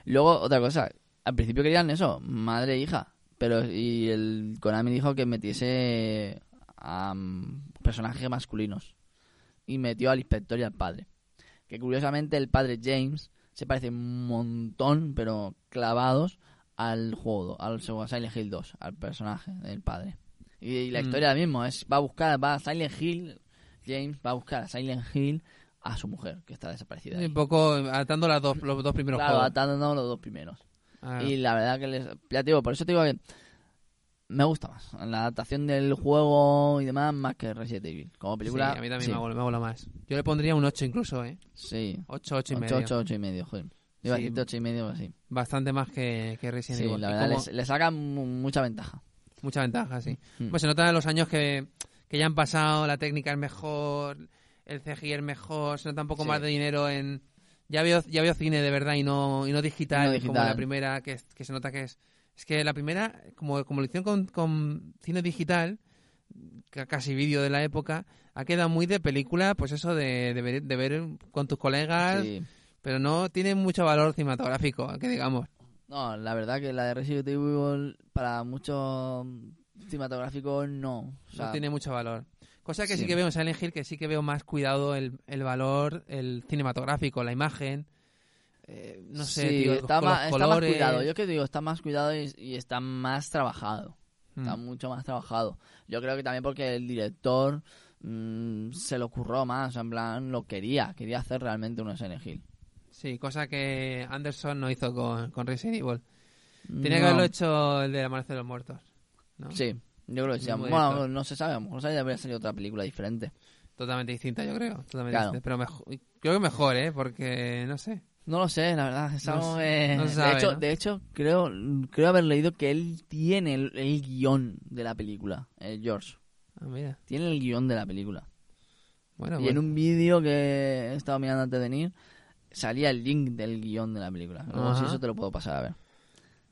Luego, otra cosa, al principio querían eso, madre e hija, pero y el Konami dijo que metiese a mm, personajes masculinos y metió al inspector y al padre. Que curiosamente el padre James se parece un montón, pero clavados al juego, al Silent Hill 2, al personaje del padre. Y, y la Mm. historia la misma, es va a buscar, va a Silent Hill, James va a buscar a Silent Hill a su mujer, que está desaparecida. Un poco atando las dos, los dos primeros Claro, juegos. atándonos los dos primeros. Ah, Y la verdad que les, ya te digo, por eso te digo que me gusta más la adaptación del juego y demás más que Resident Evil. Como película, sí, a mí también sí, me, mola, me mola más. Yo le pondría un 8 incluso, ¿eh? Sí, 8, 8 y 8, medio. 8, 8 y medio, joder. Iba a Sí. decirte 8 y medio así. Bastante más que, que Resident Sí, Evil. la Y verdad, como- les- le saca mu- mucha ventaja. Mucha ventaja, sí. Mm. Pues se nota en los años que, que ya han pasado, la técnica es mejor, el CGI es mejor, se nota un poco Sí. más de dinero en... Ya veo, ya veo cine de verdad y no, y no digital, No como la primera, que, se nota que es... Es que la primera, como, como lo hicieron con, con cine digital, ca- casi vídeo de la época, ha quedado muy de película, pues eso, de, de, ver, de ver con tus colegas, Sí. pero no tiene mucho valor cinematográfico, que digamos. No, la verdad que la de Resident Evil para muchos cinematográficos no. O sea, no tiene mucho valor. Cosa que sí. sí. que veo en Silent Hill, que sí que veo más cuidado el, el valor, el cinematográfico, la imagen. eh, no sé, sí, tío, está, más, los está más cuidado. Yo que digo, está más cuidado y, y está más trabajado. Mm. Está mucho más trabajado. Yo creo que también porque el director mm, se lo ocurrió más, en plan, lo quería, quería hacer realmente un Silent Hill. Sí, cosa que Anderson no hizo con, con Resident Evil. Tenía que haberlo hecho el de Amanecer de los Muertos. ¿no? Sí, yo creo que. Mismo Bueno, no se sabe, a lo mejor habría salido otra película diferente. Totalmente distinta, yo creo. Totalmente Claro. distinta. Pero mejor, creo que mejor, ¿eh? Porque, no sé. No lo sé, la verdad. No de, hecho, ¿no? de hecho, creo, creo haber leído que él tiene el, el guion de la película, el George. Ah, mira. Tiene el guion de la película. Bueno, y pues, en un vídeo que he estado mirando antes de venir, salía el link del guion de la película. Si eso te lo puedo pasar a ver.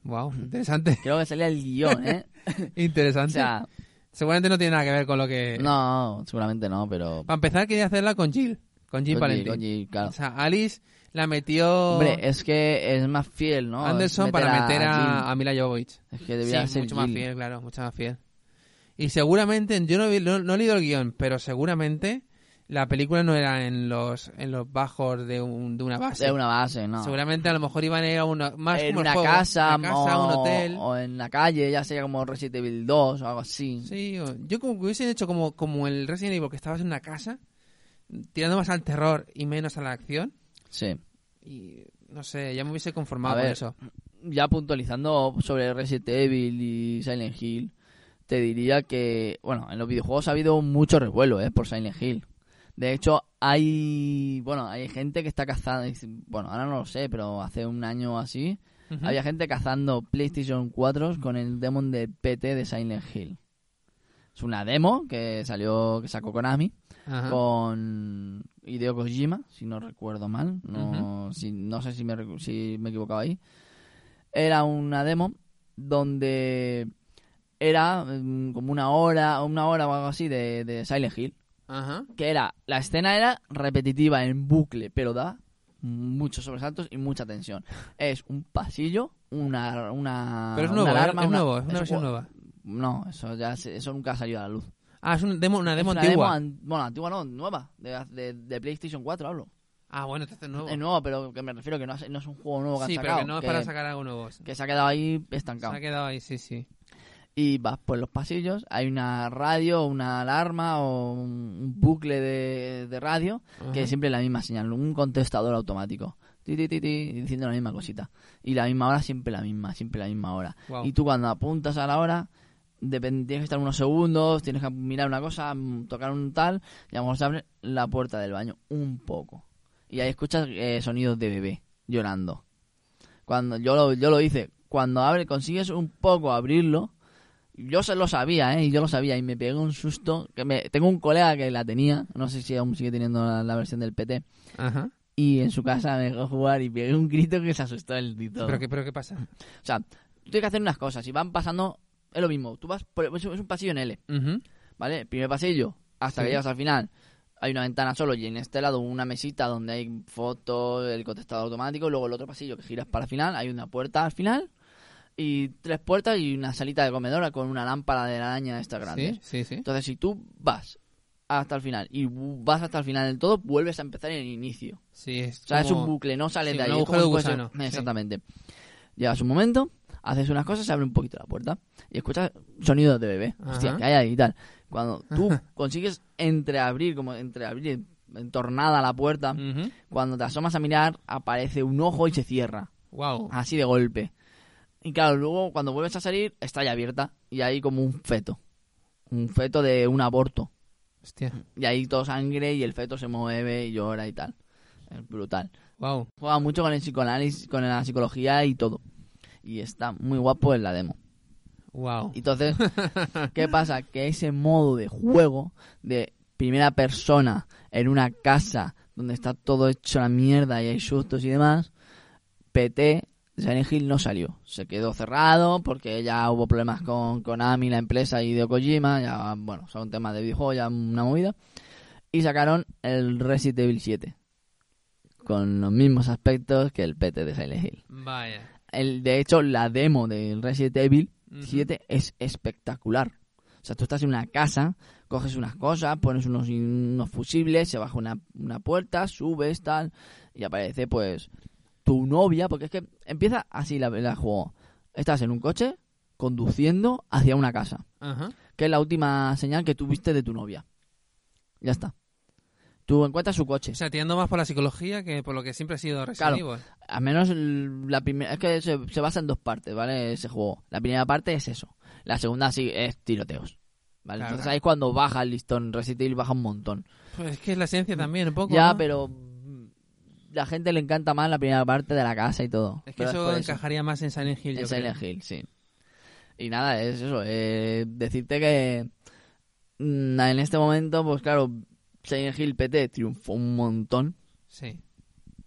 Wow, interesante. Creo que salía el guion, ¿eh? o interesante. sea, Seguramente no tiene nada que ver con lo que... no, seguramente no, pero... Para empezar, quería hacerla con Jill. Con Jill oye, claro. O sea, Alice la metió Hombre, es que es más fiel, ¿no? Anderson para meter a, Mila Jovovich. Es que debía sí, ser mucho más fiel, claro, mucho más fiel. Y seguramente, yo no, vi- no, no he leído el guion, pero seguramente la película no era en los en los bajos de, un, de una base. De una base, no. Seguramente a lo mejor iban a ir a una, más en como una juego, casa, una casa, o, un hotel. o en la calle, ya sería como Resident Evil 2 o algo así. Sí, yo como que hubiesen hecho como, como el Resident Evil, que estabas en una casa, tirando más al terror y menos a la acción. Sí. Y no sé, ya me hubiese conformado A con eso. Ya puntualizando sobre Resident Evil y Silent Hill, te diría que, bueno, en los videojuegos ha habido mucho revuelo, ¿eh? Por Silent Hill. De hecho, hay, bueno, hay gente que está cazando, bueno, ahora no lo sé, pero hace un año o así, había gente cazando PlayStation 4 con el demon de PT de Silent Hill. Es una demo que salió, que sacó Konami Ajá. con Hideo Kojima, si no recuerdo mal. No, si, no sé si me, si me he equivocado ahí. Era una demo donde era mm, como una hora, una hora o algo así de, de Silent Hill. Ajá. Que era, la escena era repetitiva en bucle, pero da muchos sobresaltos y mucha tensión. Es un pasillo, una, una, Pero es una nuevo, alarma, es una- nuevo, es una un versión nueva. No, eso ya se- eso nunca ha salido a la luz. Ah, es una demo, una demo es una antigua. demo an- bueno, antigua no, nueva, de, de, de PlayStation 4 hablo. Ah, bueno, entonces es nuevo. Es nuevo, pero que me refiero que no, es- no es un juego nuevo que han sí, pero sacado. que no es que, para sacar algo nuevo. que se ha quedado ahí Se estancado. ha quedado ahí, sí, sí. Y vas por los pasillos, hay una radio, una alarma o un, bucle de, de radio que Ajá. es siempre la misma señal, un contestador automático. Ti, ti, ti, ti, diciendo la misma cosita. Y la misma hora, siempre la misma, siempre la misma hora. Y tú cuando apuntas a la hora, tienes que estar unos segundos, tienes que mirar una cosa, mm, tocar un tal, y a lo mejor se abre la puerta del baño un poco. Y ahí escuchas eh, sonidos de bebé llorando. Cuando yo lo, yo lo hice, cuando abre, consigues un poco abrirlo, yo se lo sabía, ¿eh? Y yo lo sabía y me pegué un susto. que me, Tengo un colega que la tenía, no sé si aún sigue teniendo la, la versión del PT, Ajá. y en su casa me dejó jugar y pegué un grito que se asustó el dito. ¿Pero qué, ¿Pero qué pasa? O sea, tú tienes que hacer unas cosas y van pasando, es lo mismo, tú vas, por, es un pasillo en L. ¿vale? El primer pasillo, hasta Sí. que llegas al final, hay una ventana solo y en este lado una mesita donde hay fotos, el contestador automático, luego el otro pasillo que giras para el final, hay una puerta al final y tres puertas y una salita de comedor con una lámpara de araña esta grande. Sí, sí, sí. Entonces, si tú vas hasta el final y vas hasta el final del todo, vuelves a empezar en el inicio. Sí, es O sea, es como- un bucle, no sales sí, de un ahí. agujero como de gusano. Exactamente. Llegas un momento, haces unas cosas, se abre un poquito la puerta y escuchas sonidos de bebé. Hostia, Ajá. que hay ahí y tal. Cuando tú consigues entreabrir, como entreabrir, entornada la puerta, cuando te asomas a mirar, aparece un ojo y se cierra. Wow. Así de golpe. Y claro, luego cuando vuelves a salir, está ya abierta y hay como un feto. Un feto de un aborto. Hostia. Y ahí todo sangre y el feto se mueve y llora y tal. Es brutal. Wow. Juega mucho con el psicoanálisis, con la psicología y todo. Y está muy guapo en la demo. Wow. Entonces, ¿qué pasa? Que ese modo de juego de primera persona en una casa donde está todo hecho la mierda y hay sustos y demás, PT Silent Hill no salió. Se quedó cerrado porque ya hubo problemas con Konami, la empresa y de Kojima. Ya, bueno, son temas de videojuegos, ya una movida. Y sacaron el Resident Evil 7. Con los mismos aspectos que el PT de Silent Hill. Vaya. El, de hecho, la demo del Resident Evil Ujú. 7 es espectacular. O sea, tú estás en una casa, coges unas cosas, pones unos, unos fusibles, se baja una, una puerta, subes, tal, y aparece, pues, tu novia, porque es que empieza así la, la juego. Estás en un coche, conduciendo hacia una casa, Ajá. que es la última señal que tuviste de tu novia. Ya está. Tú encuentras su coche. O sea, tirando más por la psicología que por lo que siempre ha sido Resident Claro. Evil. Al menos la primera. Es que se, se basa en dos partes, ¿vale? Ese juego. La primera parte es eso. La segunda sí es tiroteos. ¿Vale? Claro, Entonces claro. ahí es cuando baja el listón. Resident Evil baja un montón. Pues es que es la esencia también, un poco. ya, ¿no? pero. La gente le encanta más la primera parte de la casa y todo. Es que eso encajaría más en Silent Hill, En yo creo. Silent Hill, sí. Y nada, es eso. eh, decirte que. mm, En este momento, pues claro, Silent Hill PT triunfó un montón. Sí.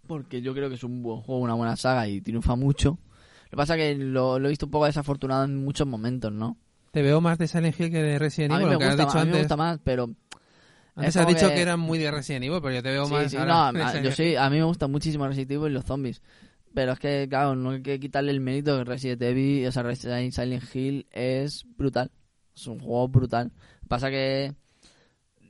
porque yo creo que es un buen juego, una buena saga y triunfa mucho. Lo que pasa es que lo, lo he visto un poco desafortunado en muchos momentos, ¿no? Te veo más de Silent Hill que de Resident A mí, Evil, me has dicho a mí me gusta más, pero... Antes es has dicho que- que... eran muy de Resident Evil, pero yo te veo Sí, más sí, ahora no, a- yo sí, a mí me gusta muchísimo Resident Evil y los zombies. Pero es que, claro, no hay que quitarle el mérito que Resident Evil, o sea, Resident Silent Hill es brutal. Es un juego brutal. Pasa que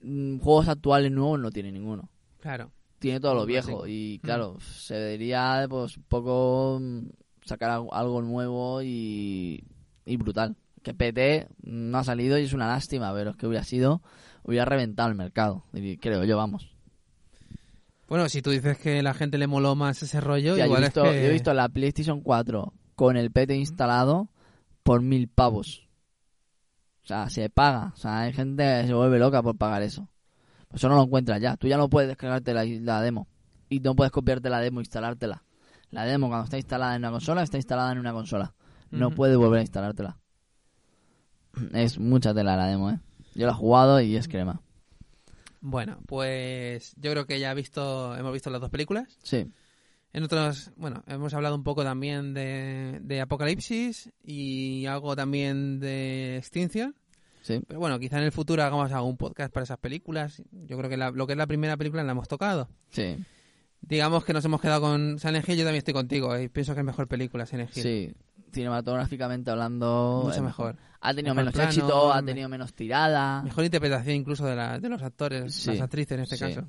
mm, juegos actuales nuevos no tiene ninguno. Claro. tiene todo lo viejo y claro, se debería pues un poco mm, sacar algo, algo nuevo y, y brutal. Que PT no ha salido y es una lástima, pero es que hubiera sido, hubiera reventado el mercado, creo yo, vamos. Bueno, si tú dices que la gente le moló más ese rollo, yo, igual he visto, es que... yo he visto la PlayStation 4 con el PT instalado por mil pavos. O sea, se paga. O sea, hay gente que se vuelve loca por pagar eso. Eso no lo encuentras ya. Tú ya no puedes descargarte la, la demo. Y no puedes copiarte la demo e instalártela. La demo cuando está instalada en una consola, está instalada en una consola. No Ujú. puedes volver a instalártela. Es mucha tela la demo, ¿eh? Yo la he jugado y es crema. Bueno, pues yo creo que ya visto, hemos visto las dos películas. Sí. En otros, bueno, hemos hablado un poco también de, de Apocalipsis y algo también de Extinction. Sí. Pero bueno, quizá en el futuro hagamos algún podcast para esas películas. Yo creo que la- lo que es la primera película la hemos tocado. Sí. Digamos que nos hemos quedado con Silent Hill, yo también estoy contigo. Y pienso que es mejor película Silent Hill. Sí. Cinematográficamente hablando. Mucho es mejor. Ha tenido Mejor menos plano, éxito, ha tenido menos tirada. Mejor interpretación incluso de, la, de los actores, Sí, las actrices en este sí. caso.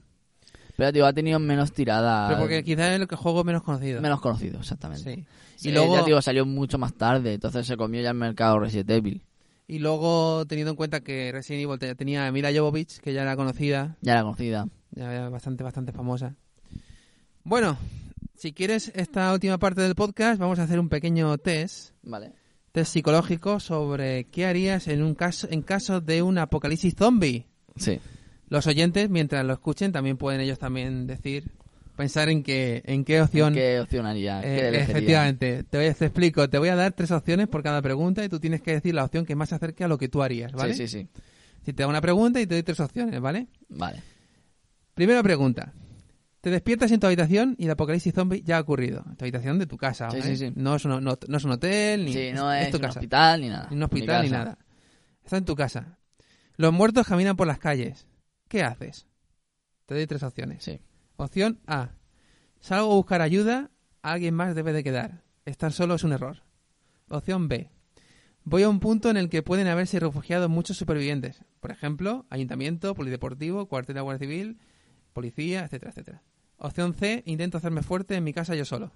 Pero, tío, ha tenido menos tirada. Pero porque quizá es el juego menos conocido. Menos conocido, exactamente. Sí. Sí, Y luego, ya digo, salió mucho más tarde, entonces se comió ya el mercado Resident Evil. y luego, teniendo en cuenta que Resident Evil te- tenía a Mila Jovovich, que ya era conocida, Ya era conocida. ya era bastante, bastante famosa. Bueno, si quieres esta última parte del podcast, vamos a hacer un pequeño test, Vale. test psicológico sobre qué harías en un caso, en caso de un apocalipsis zombie. Sí. Los oyentes, mientras lo escuchen, también pueden ellos también decir, pensar en qué, en qué opción. ¿Qué opción haría? ¿Qué Eh, efectivamente, te, voy, te explico. Te voy a dar tres opciones por cada pregunta y tú tienes que decir la opción que más se acerque a lo que tú harías, ¿vale? Sí, sí, sí. Si te hago una pregunta y te doy tres opciones, ¿vale? Vale. Primera pregunta. Te despiertas en tu habitación y el apocalipsis zombie ya ha ocurrido. En tu habitación de tu casa, Sí, ¿vale? sí, sí. No, es un, no, no es un hotel, ni no es, tu un casa. hospital ni nada. Ni un hospital ni casa. nada. Estás en tu casa. Los muertos caminan por las calles. ¿Qué haces? Te doy tres opciones. Sí. Opción A. Salgo a buscar ayuda, alguien más debe de quedar. Estar solo es un error. Opción B. Voy a un punto en el que pueden haberse refugiado muchos supervivientes. Por ejemplo, ayuntamiento, polideportivo, cuartel de la Guardia Civil, policía, etcétera, etcétera. Opción C. Intento hacerme fuerte en mi casa yo solo.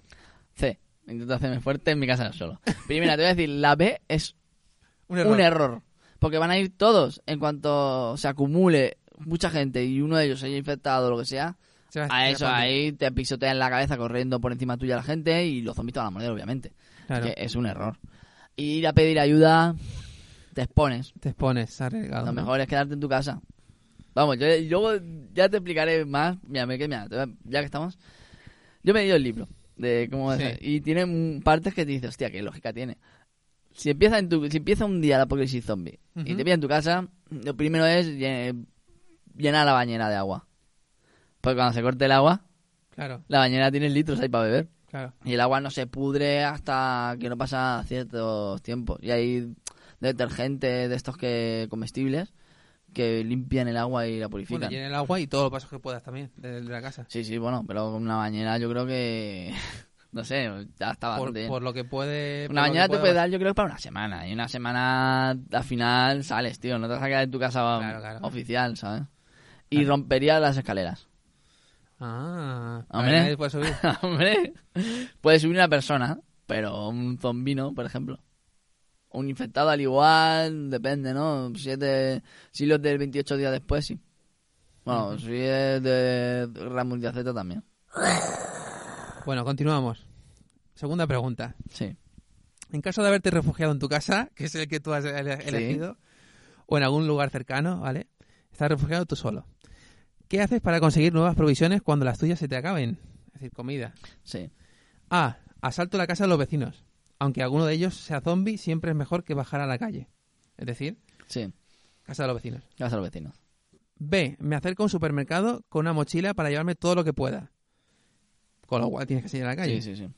C. Intento hacerme fuerte en mi casa solo. Primera, te voy a decir, la B es Un un error. Porque van a ir todos en cuanto se acumule mucha gente y uno de ellos se haya infectado o lo que sea. Se A va eso, ahí te pisotean la cabeza corriendo por encima tuya la gente y los zombies te van a morder, obviamente. Claro, Que es un error. Ir a pedir ayuda, te expones. te expones, arriesgado. Lo ¿no? mejor es quedarte en tu casa. Vamos, yo ya te explicaré más. Mira, me- mira, ya que estamos. Yo me he leído el libro de cómo Sí. y tiene partes que te dices, hostia, qué lógica tiene. Si empieza en tu, si empieza un día el apocalipsis zombie y te pilla en tu casa, lo primero es lle- llenar la bañera de agua. Porque cuando se corte el agua, Claro, la bañera tiene litros ahí para beber. claro. Y el agua no se pudre hasta que no pasa ciertos tiempos. Y hay detergentes de estos que comestibles que limpian el agua y la Bueno, purifican. llena el agua y todos los pasos que puedas también de, la casa. Sí, sí, bueno, pero con una bañera yo creo que... no sé, ya está bastante Por, lo que puede... Una bañera te pueda- puede dar yo creo que para una semana. Y una semana al final sales, tío. No te vas a quedar en tu casa Claro, claro. oficial, ¿sabes? Y Claro. rompería las escaleras. Ah, Hombre. pueda subir. Hombre, puede subir una persona, pero un zombino, por ejemplo. Un infectado al igual, depende, ¿no? Siete siglos del 28 días después, sí. Bueno, si es de Ramón Z también. Bueno, continuamos. Segunda pregunta. Sí. En caso de haberte refugiado en tu casa, que es el que tú has ele- elegido, o en algún lugar cercano, ¿vale? Estás refugiado tú solo. ¿Qué haces para conseguir nuevas provisiones cuando las tuyas se te acaben? Es decir, comida. Sí. A. Asalto la casa de los vecinos. Aunque alguno de ellos sea zombie, siempre es mejor que bajar a la calle. Es decir, Sí. casa de los vecinos. Vas a los vecinos. B. Me acerco a un supermercado con una mochila para llevarme todo lo que pueda. Con lo cual tienes que salir a la calle. Sí, sí, sí.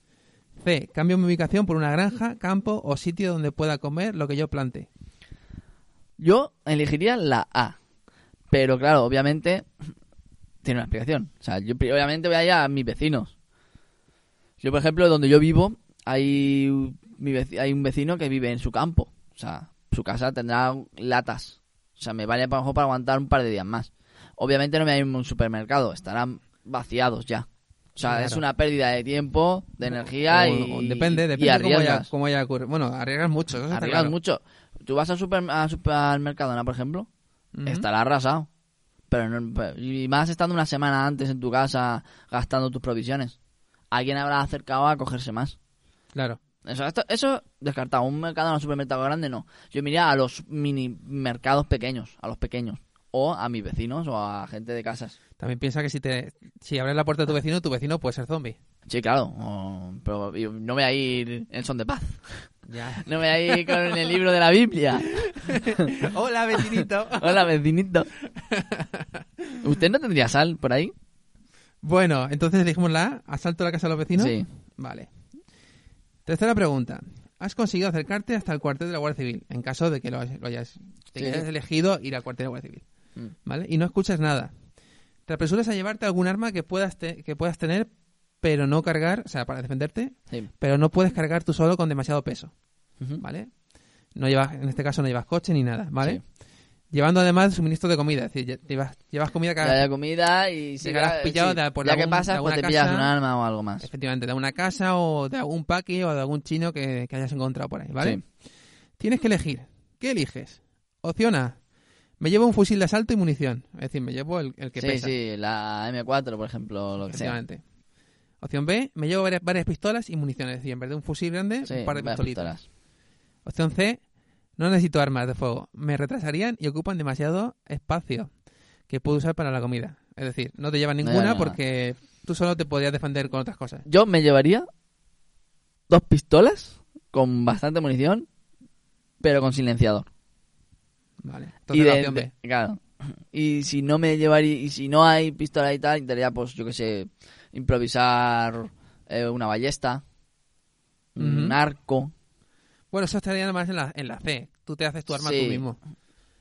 C. Cambio mi ubicación por una granja, campo o sitio donde pueda comer lo que yo plante. Yo elegiría la A. Pero claro, obviamente tiene una explicación. O sea, yo obviamente voy a ir a mis vecinos. Yo, por ejemplo, donde yo vivo, hay, mi hay un vecino que vive en su campo. O sea, su casa tendrá latas. O sea, me vale para, para aguantar un par de días más. Obviamente no me a a un supermercado, estarán vaciados ya. O sea, Claro. es una pérdida de tiempo, de energía O- y. o depende, y depende cómo haya, arriesgas. cómo haya ocurrido. Bueno, arriesgas mucho. eso Arriesgas claro. mucho. Tú vas al super, al supermercado, por ejemplo, Ujú. estará arrasado. Pero no- y más estando una semana antes en tu casa gastando tus provisiones. Alguien habrá acercado a cogerse más. Claro. Eso, esto- eso descartado. Un mercado, un supermercado grande, no. Yo me iría a los mini mercados pequeños, a los pequeños. O a mis vecinos o a gente de casas. También piensa que si te si abres la puerta de tu vecino, tu vecino puede ser zombie. Sí, claro. o- pero no voy a ir en son de paz. Ya. No voy a ir con el libro de la Biblia. Hola, vecinito. Hola, vecinito. ¿Usted no tendría sal por ahí? Bueno, entonces dijimos la A, asalto a la casa de los vecinos. Sí. Vale. Tercera pregunta. ¿Has conseguido acercarte hasta el cuartel de la Guardia Civil? En caso de que lo, hayas- lo hayas, te Sí. hayas elegido ir al cuartel de la Guardia Civil. Mm. ¿Vale? Y no escuchas nada. Te apresuras a llevarte algún arma que puedas, te- que puedas tener, pero no cargar, o sea, para defenderte, Sí. pero no puedes cargar tú solo con demasiado peso. ¿Vale? No llevas, en este caso no llevas coche ni nada, ¿vale? Sí. Llevando además suministro de comida, es decir, lle- llevas, llevas comida cada, haya comida y si Llegarás pillado sí, de- por ya algún- que pasas, de pues te alguna pillas casa. un arma o algo más. efectivamente, de una casa o de algún paqui o de algún chino que, que hayas encontrado por ahí, ¿vale? Sí. Tienes que elegir. ¿Qué eliges? Opción A. Me llevo un fusil de asalto y munición. Es decir, me llevo el, el que sí, pesa. sí, la M4, por ejemplo, lo que sea. efectivamente. Opción B. Me llevo varias, varias pistolas y munición. Es decir, en vez de un fusil grande, Sí, un par de pistolitas. pistolas. Opción C. No necesito armas de fuego. Me retrasarían y ocupan demasiado espacio que puedo usar para la comida. Es decir, no te llevan No ninguna porque tú solo te podrías defender con otras cosas. Yo me llevaría dos pistolas con bastante munición, pero con silenciador. Vale. y Entonces la de- B. claro. Y si no me llevaría, y si no hay pistola y tal, intentaría, pues, yo que sé, improvisar eh, una ballesta, un arco. Bueno, eso estaría más en la, en la C. Tú te haces tu arma Sí. tú mismo.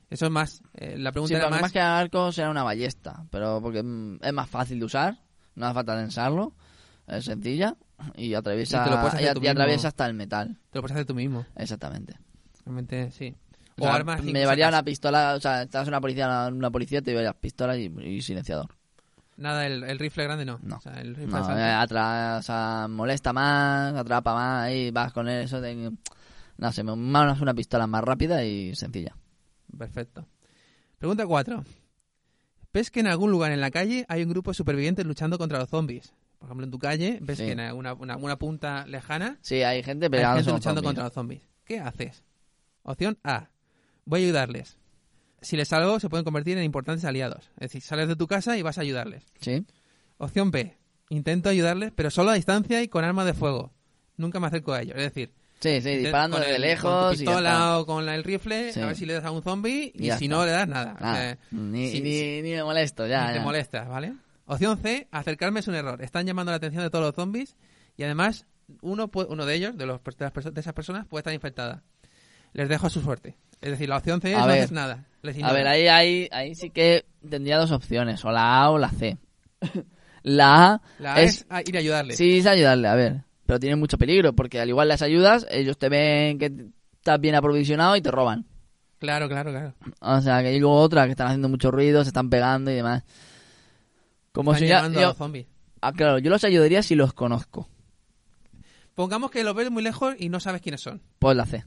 Eso es más. eh, la pregunta Sí, era más. más que arco será una ballesta, pero porque mm, es más fácil de usar, no hace falta tensarlo, es sencilla y atraviesa, Y y- y atraviesa hasta el metal. Te lo puedes hacer tú mismo. Exactamente. Realmente, sí. O, O sea, armas. me llevaría una pistola, o sea, estás en una policía, una policía te llevarías pistola y, y silenciador. Nada, el, el rifle grande no. No. O sea, el rifle No, eh, atra- o sea, molesta más, atrapa más, ahí vas con eso. De, no sé, más una pistola más rápida y sencilla. Perfecto. Pregunta 4. ¿Ves que en algún lugar en la calle hay un grupo de supervivientes luchando contra los zombies? Por ejemplo, en tu calle ves Sí. que en alguna, alguna punta lejana Sí, hay gente hay peleando gente luchando contra los zombies. ¿Qué haces? Opción A. Voy a ayudarles. Si les salvo, se pueden convertir en importantes aliados. Es decir, sales de tu casa y vas a ayudarles. Sí, Opción B. Intento ayudarles, pero solo a distancia y con armas de fuego. Nunca me acerco a ellos. Es decir, sí, sí, disparando desde lejos. Con tu y pistola o con el rifle, Sí. a ver si le das a un zombie Y y, si está. no le das nada. Ah, O sea, ni, si- ni, ni me molesto, ya. ni te ya. molestas, ¿vale? Opción C, acercarme es un error. Están llamando la atención de todos los zombies y además uno, pu- uno de ellos, de, los, de, las de esas personas, puede estar infectada. Les dejo a su suerte. Es decir, la opción C es A no ver. haces nada. Les A ver, ahí, ahí, ahí sí que tendría dos opciones, o la A o la C. La A La A es, es a ir a ayudarles. sí es ayudarle, a ver, pero tiene mucho peligro, porque al igual las ayudas, ellos te ven que estás bien aprovisionado y te roban. Claro, claro, claro. O sea, que hay luego otras que están haciendo mucho ruido, se están pegando y demás. Como Están si ya, llamando a yo- los zombies. ah, claro, yo los ayudaría si los conozco. Pongamos que los ves muy lejos y no sabes quiénes son. Pues la C.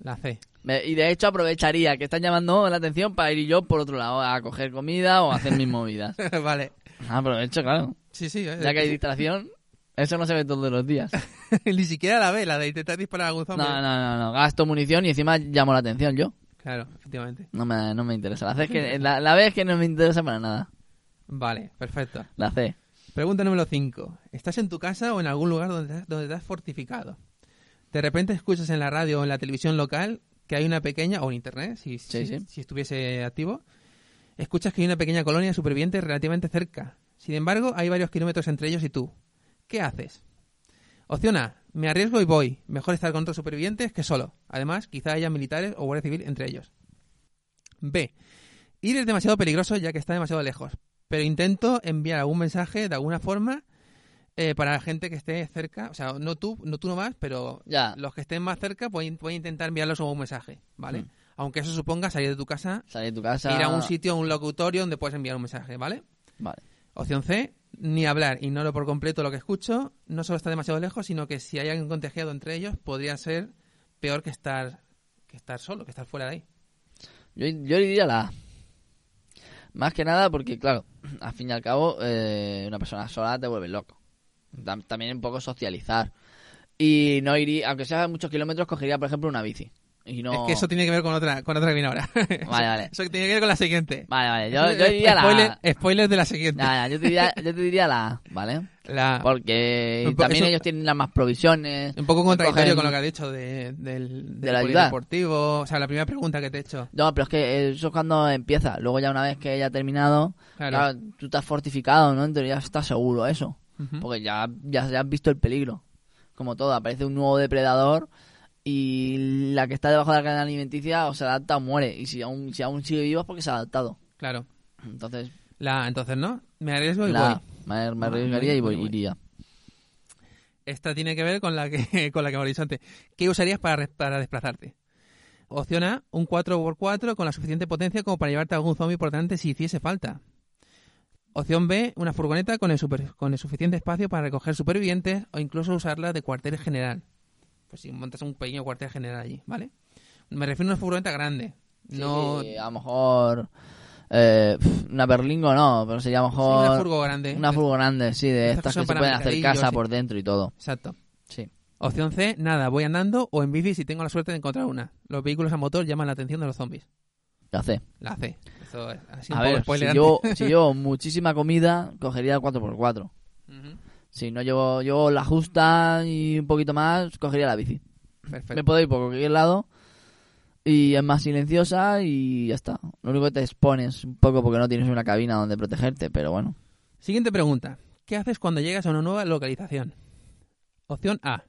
La C. Me- Y de hecho aprovecharía que están llamando la atención para ir yo por otro lado a coger comida o a hacer mis movidas. vale. Aprovecho, claro. Sí, sí. eh. Ya que hay distracción, eso no se ve todos los días. Ni siquiera la B, la de intentar disparar a No, no, no, no. Gasto munición y encima llamo la atención yo. Claro, efectivamente. No me, no me interesa. La C es que, la, la B es que no me interesa para nada. Vale, perfecto. La C. Pregunta número 5. ¿Estás en tu casa o en algún lugar donde donde te has fortificado? De repente escuchas en la radio o en la televisión local que hay una pequeña, o en internet, si, Sí, si, sí. si estuviese activo, escuchas que hay una pequeña colonia de supervivientes relativamente cerca. Sin embargo, hay varios kilómetros entre ellos y tú. ¿Qué haces? Opción A. Me arriesgo y voy. Mejor estar con otros supervivientes que solo. Además, quizá haya militares o guardia civil entre ellos. B. Ir es demasiado peligroso ya que está demasiado lejos. Pero intento enviar algún mensaje de alguna forma eh, para la gente que esté cerca. O sea, no tú, no tú nomás, pero Ya. los que estén más cerca pueden, pueden intentar enviarlos un mensaje, ¿vale? Mm. Aunque eso suponga salir de tu casa, Salir de tu casa. ir a un sitio, a un locutorio donde puedes enviar un mensaje, ¿vale? Vale. Opción C, ni hablar, ignoro por completo lo que escucho, no solo está demasiado lejos, sino que si hay alguien contagiado entre ellos, podría ser peor que estar, que estar solo, que estar fuera de ahí. Yo, yo diría la. Más que nada porque, claro, al fin y al cabo, eh, una persona sola te vuelve loco. Tam- También un poco socializar. Y no iría, aunque sea muchos kilómetros, cogería, por ejemplo, una bici. Y no... Es que eso tiene que ver con otra, con otra que viene ahora. Vale, vale. Eso tiene que ver con la siguiente. Vale, vale. Yo, yo diría la Spoiler, spoiler de la siguiente. Ya, ya, yo, te diría, yo te diría la ¿vale? La- Porque po- también eso- ellos tienen las más provisiones. un poco contradictorio cogen- con lo que has dicho de, del, del la ayuda. polideportivo. O sea, la primera pregunta que te he hecho. No, pero es que eso es cuando empieza. Luego ya una vez que ya ha terminado, Claro. claro, tú te has fortificado, ¿no? Entonces ya estás seguro eso. Porque ya, ya, ya has visto el peligro. Como todo, aparece un nuevo depredador y la que está debajo de la cadena alimenticia o se adapta o muere. Y si aún, si aún sigue vivo es porque se ha adaptado. Claro. Entonces, La, entonces, ¿no? Me arriesgo y la, voy. me, me Ah, arriesgaría y voy, iría. Esta tiene que ver con la que, con la que hemos dicho antes. ¿Qué usarías para, para desplazarte? Opción A, un 4x4 con la suficiente potencia como para llevarte a algún zombie por delante si hiciese falta. Opción B, una furgoneta con el, super- con el suficiente espacio para recoger supervivientes o incluso usarla de cuartel general. Pues si montas un pequeño cuartel general allí, ¿vale? Me refiero a una furgoneta grande. No, Sí, a lo mejor... Eh, una Berlingo no, pero sería a lo sí, mejor... una furgo grande. Una furgo grande, sí, de Estas estas que se pueden hacer casa sí. por dentro y todo. Exacto. Sí. Opción C, nada, voy andando o en bici si tengo la suerte de encontrar una. Los vehículos a motor llaman la atención de los zombies. Ya sé. La C. Eso es así un A poco ver, si spoiler llevo, antes. si llevo muchísima comida, cogería el 4x4. Ujú, Si no llevo, llevo la justa y un poquito más, cogería la bici. Perfecto. Me puedo ir por cualquier lado y es más silenciosa y ya está. Lo único que te expones un poco porque no tienes una cabina donde protegerte, pero bueno. Siguiente pregunta. ¿Qué haces cuando llegas a una nueva localización? Opción A.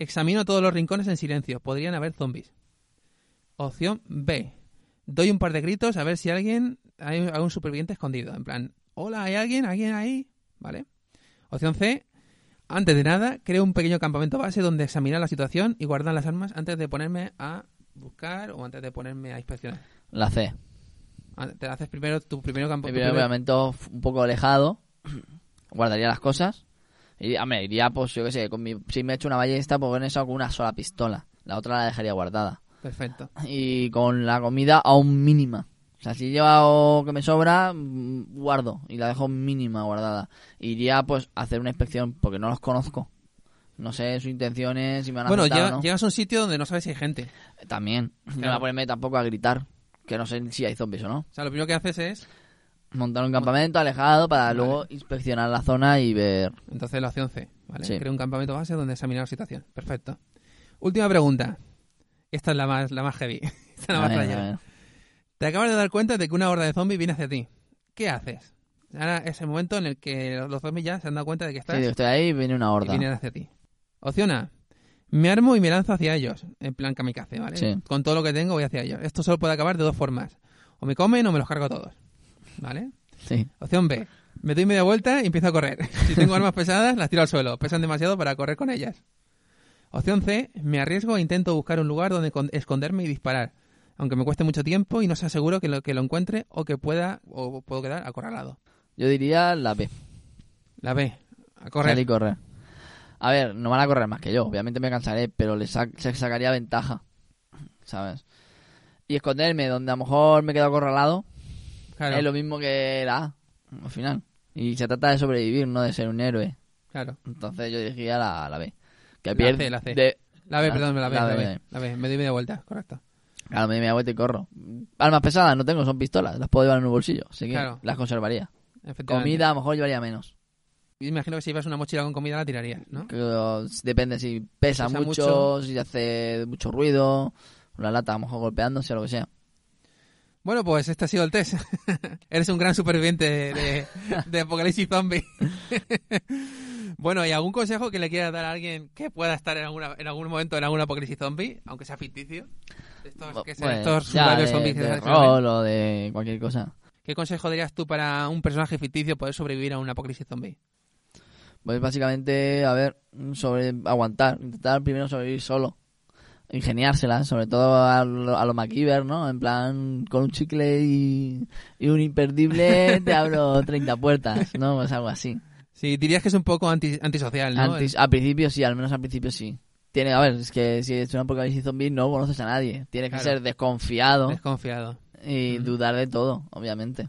Examino todos los rincones en silencio. Podrían haber zombies. Opción B. Doy un par de gritos a ver si alguien hay algún superviviente escondido. En plan, hola, ¿hay alguien? ¿Alguien ahí? ¿Vale? Opción C. Antes de nada, creo un pequeño campamento base donde examinar la situación y guardar las armas antes de ponerme a buscar o antes de ponerme a inspeccionar. La C. Ah, Te haces primero tu primero campo. Mi tu primer primer- momento un poco alejado, guardaría las cosas. Y, hombre, iría, pues yo qué sé, con mi, si me he hecho una ballesta, pues con eso con una sola pistola. La otra la dejaría guardada. Perfecto. y con la comida aún mínima. O sea, si lleva que me sobra, mm, guardo y la dejo mínima guardada. Iría pues a hacer una inspección porque no los conozco. No sé sus intenciones, si me van a Bueno, aceptar o llega- no. llegas a un sitio donde no sabes si hay gente. Eh, También. No voy Claro. a ponerme tampoco a gritar, que no sé si hay zombies o no. O sea, lo primero que haces es, Montar un campamento alejado para luego inspeccionar la zona y ver. entonces la opción C, ¿vale? Sí. Creo un campamento base donde examinar la situación. Perfecto. Última pregunta. Esta es la más, la más heavy. Esta es la A más ver, rayada. a ver. Te acabas de dar cuenta de que una horda de zombies viene hacia ti. ¿Qué haces? Ahora es el momento en el que los zombies ya se han dado cuenta de que estás Sí, estoy ahí y viene una y horda. vienen hacia ti. Opción A. Me armo y me lanzo hacia ellos, en plan kamikaze, ¿vale? Sí. Con todo lo que tengo voy hacia ellos. Esto solo puede acabar de dos formas. O me comen o me los cargo a todos. ¿Vale? Sí. Opción B. Me doy media vuelta y empiezo a correr. Si tengo armas pesadas, las tiro al suelo. Pesan demasiado para correr con ellas. Opción C. Me arriesgo e intento buscar un lugar donde con- esconderme y disparar. Aunque me cueste mucho tiempo y no sea seguro que lo, que lo encuentre o que pueda o puedo quedar acorralado. Yo diría la B. La B. A Salir correr. y correr. A ver, no van a correr más que yo. Obviamente me cansaré, pero les sac- se sacaría ventaja. ¿Sabes? Y esconderme donde a lo mejor me quedo acorralado Claro, es lo mismo que la A, al final. Y se trata de sobrevivir, no de ser un héroe. claro. Entonces yo diría la, la B. Que La pierde. C, la C. de- La B, perdón, la B, la. B, la B. Me doy media vuelta, correcto. Claro, me media vuelta y corro. Armas pesadas no tengo, son pistolas. Las puedo llevar en un bolsillo. Así que Claro. las conservaría. Comida a lo mejor llevaría menos. Imagino que si llevas una mochila con comida la tirarías, ¿no? Depende si pesa, Pesa mucho, mucho. si hace mucho ruido, una lata a lo mejor golpeándose o lo que sea. Bueno, pues este ha sido el test. Eres un gran superviviente de Apocalipsis Zombie. bueno, ¿y algún consejo que le quieras dar a alguien que pueda estar en, alguna, en algún momento en algún Apocalipsis Zombie, aunque sea ficticio? Estos, que sean Pues, estos de, zombies de ven. rol o de cualquier cosa. ¿Qué consejo dirías tú para un personaje ficticio poder sobrevivir a un Apocalipsis Zombie? Pues básicamente, a ver, sobre aguantar, intentar primero sobrevivir solo. Ingeniárselas, sobre todo a lo, a lo MacGyver, ¿no? En plan, con un chicle y, y un imperdible te abro 30 puertas, ¿no? Pues algo así. Sí, dirías que es un poco anti, antisocial, ¿no? Antes, al principio sí, al menos al principio sí. Tiene, a ver, es que si es un apocalipsis zombie no conoces a nadie. Tienes que ser desconfiado Desconfiado. y Ujú. dudar de todo, obviamente.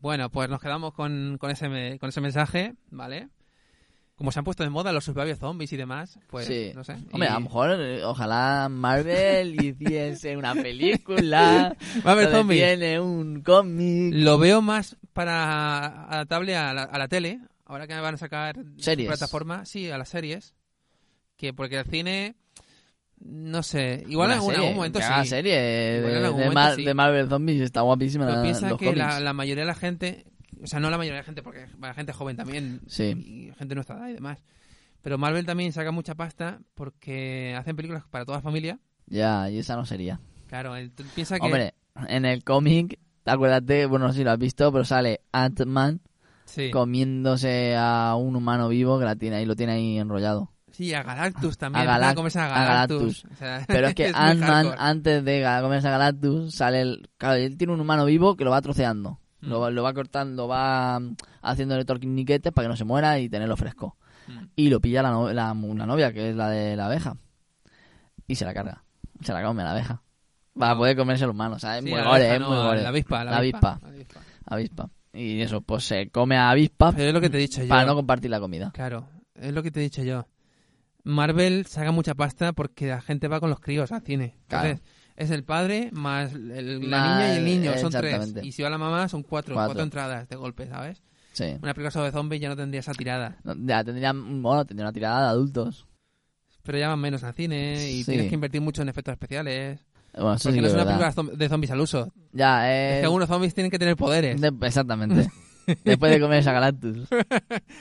Bueno, pues nos quedamos con, con, ese, con ese mensaje, ¿vale? como se han puesto de moda los survival zombies y demás, pues sí. no sé. Hombre, Y- a lo mejor, eh, ojalá Marvel hiciese una película. Marvel donde Zombie. Tiene un cómic. Lo veo más para adaptable a la, a la tele, ahora que van a sacar Series. plataforma, sí, a las series, que porque el cine, no sé, igual en algún, serie, momento sí. serie de, Igual en algún de Marvel Zombies está guapísima. Pero la- piensa que la, la mayoría de la gente, o sea, no la mayoría de la gente, porque hay gente joven también, Sí. y gente nuestra edad y demás. Pero Marvel también saca mucha pasta porque hacen películas para toda la familia. Ya, y esa no sería. Claro, piensa que... Hombre, en el cómic, acuérdate, bueno, no sé si lo has visto, pero sale Ant-Man sí. comiéndose a un humano vivo que la tiene ahí, lo tiene ahí enrollado. Sí, a Galactus también. A Galactus. O sea, Pero es que Ant-Man, antes de comerse a Galactus, sale el... Claro, él tiene un humano vivo que lo va troceando. Mm. Lo, va- lo va cortando, va mm, haciéndole torniquetes para que no se muera y tenerlo fresco. Mm. Y lo pilla la, no- la, la novia, que es la de la abeja. Y se la carga. Se la come la abeja. Para poder comerse el humano. O sea, es Sí, muy gore, es no, muy gore. La avispa, la La avispa. avispa. la avispa. Avispa. Y eso, pues se come a avispas Pero es lo que te he dicho yo. para no compartir la comida. Claro, es lo que te he dicho yo. Marvel saca mucha pasta porque la gente va con los críos al cine. Claro. Entonces, es el padre más el- la niña y el niño, son tres. Y si va la mamá, son cuatro, Cuatro. cuatro, entradas de golpe, ¿sabes? Sí. Una película sobre zombies ya no tendría esa tirada. No, Ya tendría, bueno, tendría una tirada de adultos. Pero ya van menos al cine y Sí. tienes que invertir mucho en efectos especiales. Bueno, eso Porque sí no que es una verdad. película de zombies al uso. Ya, Es eh, que algunos zombies tienen que tener poderes. de- exactamente. Después de comerse a Galactus.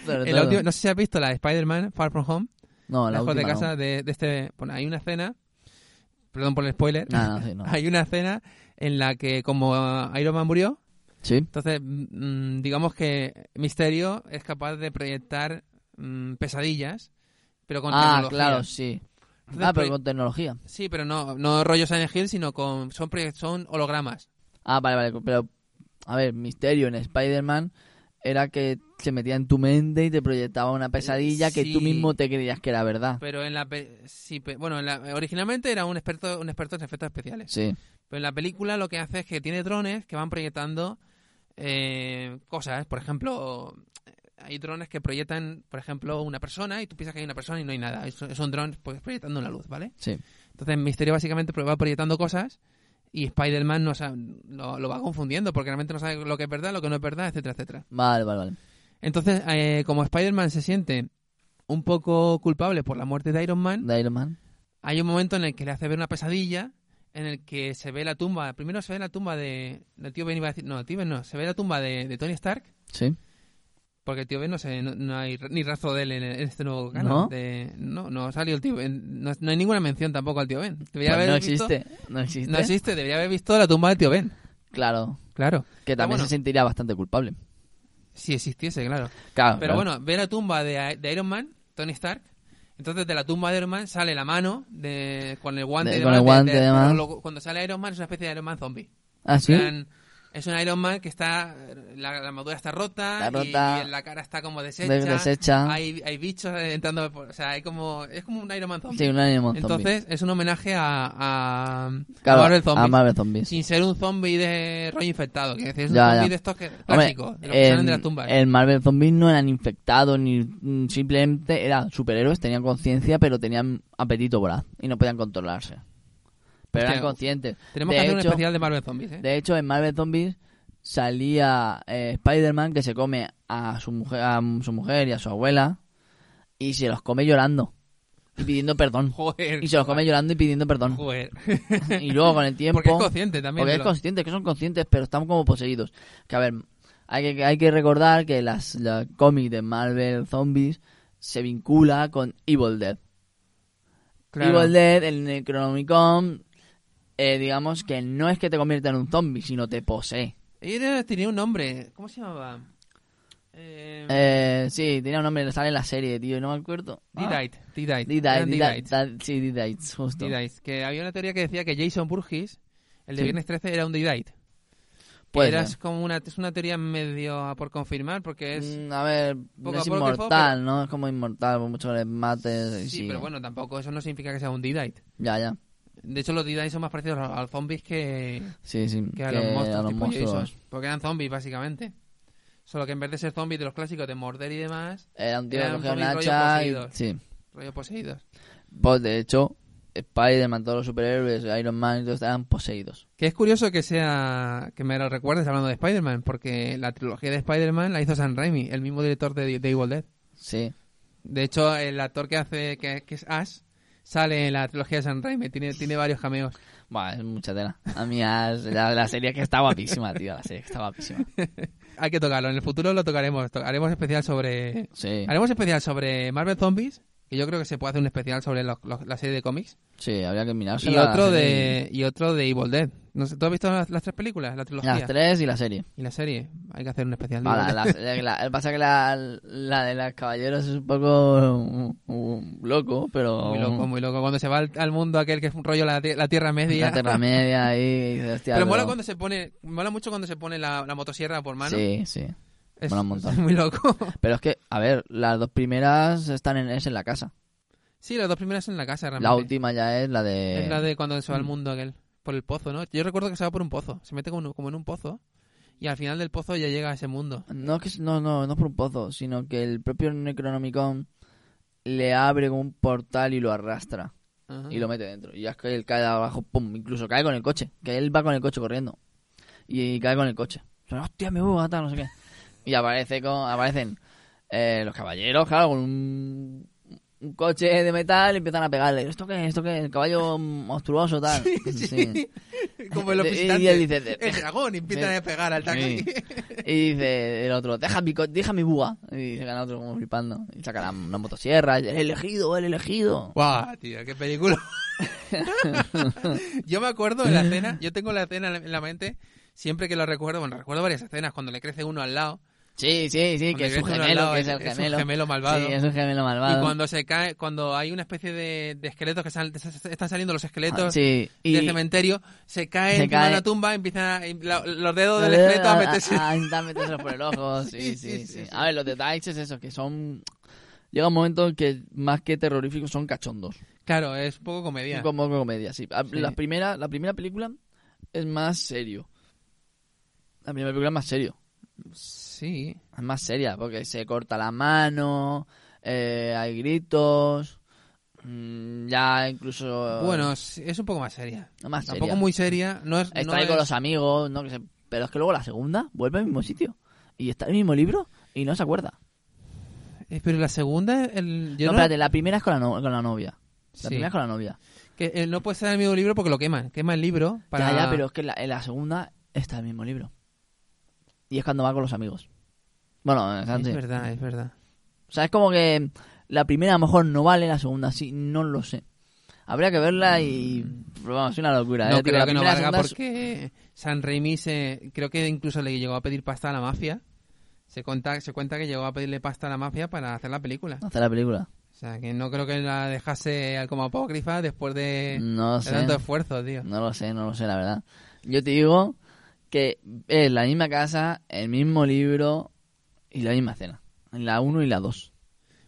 Sobre todo. última- no sé si has visto la de Spider-Man Far From Home. No, la lejos de última casa de, de este bueno, hay una escena perdón por el spoiler No, no, sí, no. hay una escena en la que como Iron Man murió Sí. entonces mm, digamos que Misterio es capaz de proyectar mm, pesadillas pero con Ah, tecnología claro, sí. Entonces, Ah, pero con tecnología. sí pero no no rollo Silent Hill sino con son son hologramas Ah, vale, vale. Pero, a ver, Misterio en Spider-Man era que se metía en tu mente y te proyectaba una pesadilla que tú mismo te creías que era verdad. pero en la pe- sí, pe- bueno en la- originalmente era un experto un experto en efectos especiales Sí. Pero en la película lo que hace es que tiene drones que van proyectando eh, cosas. Por ejemplo, hay drones que proyectan, por ejemplo, una persona y tú piensas que hay una persona y no hay nada. Es- Son drones pues, proyectando una luz, ¿vale? Sí. Entonces Misterio básicamente va proyectando cosas y Spider-Man no sabe- lo, lo va confundiendo porque realmente no sabe lo que es verdad, lo que no es verdad, etcétera, etcétera. Vale, vale, vale. Entonces, eh, como Spider-Man se siente un poco culpable por la muerte de Iron Man, De Iron Man. hay un momento en el que le hace ver una pesadilla en el que se ve la tumba primero se ve la tumba de el tío Ben iba a decir no el tío Ben no se ve la tumba de, de Tony Stark Sí. Porque el tío Ben no sé no, no hay ni rastro de él en, este nuevo canon ¿No? de, no no salió el tío Ben no, no hay ninguna mención tampoco al tío Ben Pues haber no visto- existe. No existe. no existe debería haber visto la tumba del tío Ben Claro. claro Que también bueno. se sentiría bastante culpable. si existiese claro Claro. pero claro. bueno ve la tumba de, de Iron Man Tony Stark entonces de la tumba de Iron Man sale la mano de, con el guante De- de, con el guante de- cuando sale Iron Man es una especie de Iron Man zombie Ah, sí. Plan, es un Iron Man que está. La, la armadura está rota, Está y- rota. Y, la cara está como deshecha. De- deshecha. Hay, hay bichos entrando. por- o sea, hay como. Es como un Iron Man zombie. Sí, un Iron Man zombie. Entonces, es un homenaje a, a, a Claro, Marvel Zombies. a Marvel Zombies. Sin ser un zombie de rollo infectado. Que es decir, es un Ya, zombie ya. de estos que, Hombre, clásicos, de los que salen de las tumbas. el Marvel Zombies no eran infectados ni mm, simplemente eran superhéroes, tenían conciencia, pero tenían apetito voraz y no podían controlarse. Pero eran conscientes. Tenemos de que hacer un hecho- especial de Marvel Zombies, ¿eh? De hecho, en Marvel Zombies salía eh, Spider-Man que se come a su mujer, a su mujer y a su abuela y se los come llorando y pidiendo perdón. Joder. Y se los come llorando y pidiendo perdón. Joder. Y luego con el tiempo Porque es consciente también. porque es lo- consciente, que son conscientes, pero están como poseídos. Que a ver, hay que, hay que recordar que las, la cómic de Marvel Zombies se vincula con Evil Dead. Claro. Evil Dead, el Necronomicon, eh, digamos que no es que te convierta en un zombie, sino te posee. Ella tenía un nombre. ¿Cómo se llamaba? Eh, Eh, sí, tenía un nombre, le sale en la serie, tío, no me acuerdo. Ah, D-Dite. D-Dites. da- sí, D-Dites, justo. D-Dites, Que había una teoría que decía que Jason Burgess, el de Sí. Viernes 13, era un D-Dite. Puede Era ser. como una, es una teoría medio a por confirmar porque es... Mm, a ver, poco es a poco inmortal, ¿no? Es como inmortal, por mucho que le mates sí, pero bueno, tampoco eso no significa que sea un D-Dite. Ya, ya. De hecho, los D-Dites son más parecidos a, los zombies que, Sí, sí. que a los monstruos a los tipo monstruos. Jason. Porque eran zombies, básicamente. Solo que en vez de ser zombies de los clásicos de morder y demás, Eran cogía un zombies rollo hacha y... poseídos. Sí. rollo poseídos. Pues de hecho, Spider-Man, todos los superhéroes, Iron Man y todos estaban poseídos. Que es curioso que sea que me lo recuerdes hablando de Spider-Man, porque la trilogía de Spider-Man la hizo Sam Raimi, el mismo director de, de Evil Dead. Sí. De hecho, el actor que hace que, que es Ash sale en la trilogía de Sam Raimi, tiene, tiene varios cameos. Buah, es mucha tela. A mí la, la serie que está guapísima, tío. La serie que está guapísima. Hay que tocarlo, en el futuro lo tocaremos, to- haremos especial sobre Sí. haremos especial sobre Marvel Zombies, que yo creo que se puede hacer un especial sobre los- los- la serie de cómics Sí, habría que mirarse y otro de y otro de Evil Dead. No sé, ¿tú has visto las, las tres películas, la trilogía Las tres y la serie. y la serie? Hay que hacer un especial. de Evil la, la- la- pasa que la, la de las caballeros es un poco um, loco, pero... Muy loco, muy loco. Cuando se va al, al mundo aquel que es un rollo la, tie- la Tierra Media. La Tierra Media ahí. hostia, Pero mola cuando se pone, mola mucho cuando se pone la, la motosierra por mano. Sí, sí. Es, mola un montón. es muy loco. Pero es que, a ver, las dos primeras están en, es en la casa. Sí, las dos primeras en la casa, realmente. La última ya es la de... Es la de cuando se va al Mm. mundo aquel, por el pozo, ¿no? Yo recuerdo que se va por un pozo, se mete como, como en un pozo y al final del pozo ya llega a ese mundo. No, es que, no, no, no es por un pozo, sino que el propio Necronomicon le abre como un portal y lo arrastra. Ajá. y lo mete dentro. Y ya es que él cae de abajo, pum, incluso cae con el coche. Que él va con el coche corriendo. Y cae con el coche. Suena, hostia, me voy a matar, no sé qué. Y aparece con, aparecen eh, los caballeros, claro, con un, un coche de metal y empiezan a pegarle. ¿Esto qué? ¿Esto qué? El caballo monstruoso, tal. Sí. Como los Y- él dice, el dragón y empiezan a pegar al. Sí. Y dice el otro, deja mi, deja mi búa. Y se gana otro como flipando. Y saca la, una motosierra. El elegido, el elegido. Guau, tío, qué película. yo me acuerdo de la escena, yo tengo la escena en la mente, siempre que lo recuerdo, bueno, recuerdo varias escenas, cuando le crece uno al lado, Sí, sí, sí, que es un gemelo, lado, que es el es un gemelo. malvado. Sí, es un gemelo malvado. y cuando se cae, cuando hay una especie de, de esqueletos que sal- están saliendo los esqueletos Ah, sí, y del cementerio, se cae Se cae- de la tumba, empiezan a- la- los dedos del esqueleto a meterse. A, a intentar metérselos por el ojo, sí, Sí, sí. A ver, los detalles es eso, que son... Llega un momento en que más que terroríficos son cachondos. Claro, es un poco comedia. Como comedia, sí. A- Sí. La, primera, la primera película es más serio. La primera película es más serio. Sí. Es más seria, porque se corta la mano, eh, hay gritos, mm, ya incluso... Bueno, es, es un poco más seria. más Tampoco seria. muy seria. No es, Está no ahí con los amigos, ¿no? Que se- Pero es que luego la segunda vuelve al mismo sitio. Y está en el mismo libro y no se acuerda. Eh, Pero la segunda, el, yo no, no- espérate, la primera es con la, no- con la novia. La Sí. primera es con la novia. que eh, no puede estar en el mismo libro porque lo queman. Quema el libro para... Ya, ya, pero es que en la, en la segunda está el mismo libro. Y es cuando va con los amigos. Bueno, Es antes. verdad, es verdad. O sea, es como que la primera a lo mejor no vale, la segunda sí, no lo sé. Habría que verla y... Pero vamos, es una locura. No ¿eh? Creo la que no primera valga segunda porque San Raimi se, creo que incluso le llegó a pedir pasta a la mafia. Se cuenta, se cuenta que llegó a pedirle pasta a la mafia para hacer la película. Hace la película. O sea, que no creo que la dejase como apócrifa después de, No de tanto esfuerzo, tío. No lo sé, no lo sé, la verdad. Yo te digo que es la misma casa, el mismo libro y la misma escena. En la 1 y la 2.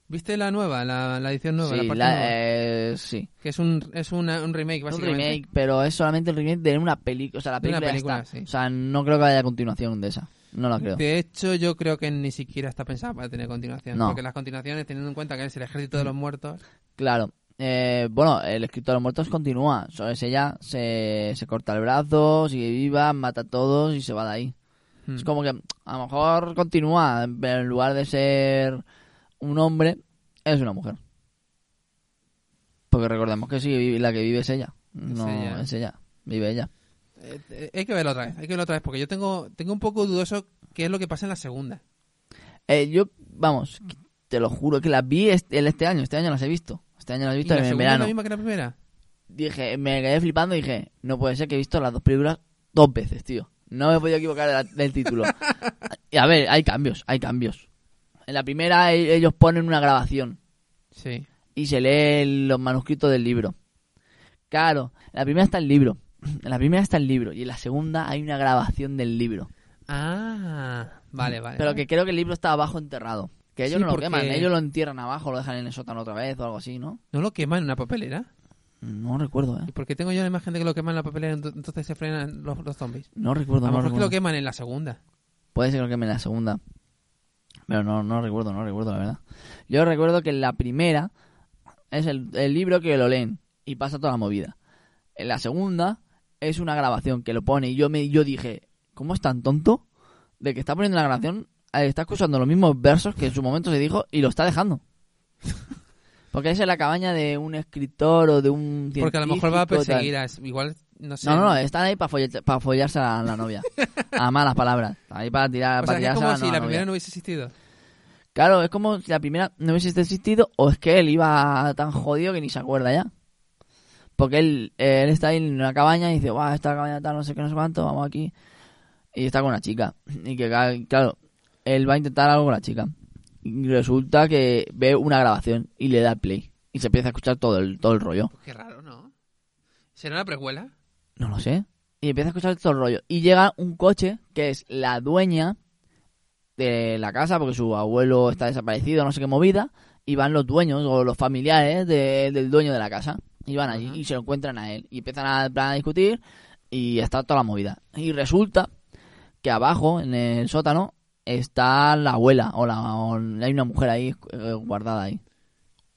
¿Viste la nueva, la, la edición nueva? la Sí, parte la- nueva? eh, sí. Que es un, es una- un remake, Es un básicamente. remake, pero es solamente el remake de una película. O sea, la De una película, ya película, está. sí. O sea, no creo que haya continuación de esa. No la creo. De hecho, yo creo que ni siquiera está pensada para tener continuación. No. Porque las continuaciones, teniendo en cuenta que es el ejército de los muertos, Claro. Eh, bueno, el escritor de los muertos continúa. Solo es ella, se, se corta el brazo, sigue viva, mata a todos y se va de ahí. hmm, Es como que a lo mejor continúa, pero en lugar de ser un hombre, es una mujer. Porque recordemos que sí, la que vive es ella. No, ella. es ella. Vive ella. eh, eh, hay que verlo otra vez, hay que verlo otra vez, porque yo tengo, tengo un poco dudoso qué es lo que pasa en la segunda. Eh, yo, vamos, te lo juro que las vi este, el- este año. Este año las he visto. Este año las he ¿Y visto la en segunda es verano. la misma que la primera? Dije, me quedé flipando y dije, no puede ser que he visto las dos películas dos veces, tío. No me he podido equivocar de la- del título. y a ver, hay cambios, hay cambios. En la primera e- ellos ponen una grabación Sí. y se lee los manuscritos del libro. Claro, en la primera está el libro. En la primera está el libro y en la segunda hay una grabación del libro. Ah, vale, vale. Pero que creo que el libro está abajo enterrado. Que ellos Sí, no lo porque- queman, ellos lo entierran abajo, lo dejan en el sótano otra vez o algo así, ¿no? ¿No lo queman en una papelera? No recuerdo, ¿Y ¿eh? por qué tengo yo la imagen de que lo queman en la papelera ent- entonces se frenan los, los zombies? No recuerdo, A lo no mejor es que recuerdo. lo queman en la segunda. Puede ser que lo quemen en la segunda. Pero no, no recuerdo, no recuerdo, la verdad. Yo recuerdo que en la primera es el, el libro que lo leen y pasa toda la movida. En la segunda es una grabación que lo pone y yo me yo dije, ¿cómo es tan tonto de que está poniendo la grabación, está escuchando los mismos versos que en su momento se dijo y lo está dejando? Porque es en la cabaña de un escritor o de un Porque a lo mejor va a perseguir a... Igual, no sé. No, no, no, están ahí para follarse a la novia. A malas palabras. Ahí para tirar, O para sea, es tirarse a como la si la novia. primera no hubiese existido. Claro, es como si la primera no hubiese existido o es que él iba tan jodido que ni se acuerda ya. Porque él, él está ahí en una cabaña y dice, guau, esta cabaña tal, no sé qué, no sé cuánto, vamos aquí. Y está con una chica. Y que, claro, él va a intentar algo con la chica. Y resulta que ve una grabación y le da el play. Y se empieza a escuchar todo el, todo el rollo. Pues qué raro, ¿no? ¿Será una precuela? No lo sé. Y empieza a escuchar todo el rollo. Y llega un coche que es la dueña de la casa, porque su abuelo está desaparecido, no sé qué movida. Y van los dueños o los familiares de- del dueño de la casa. Y van allí y se lo encuentran a él. Y empiezan a, a discutir y está toda la movida. Y resulta que abajo, en el sótano, está la abuela. O, la, o hay una mujer ahí eh, guardada ahí.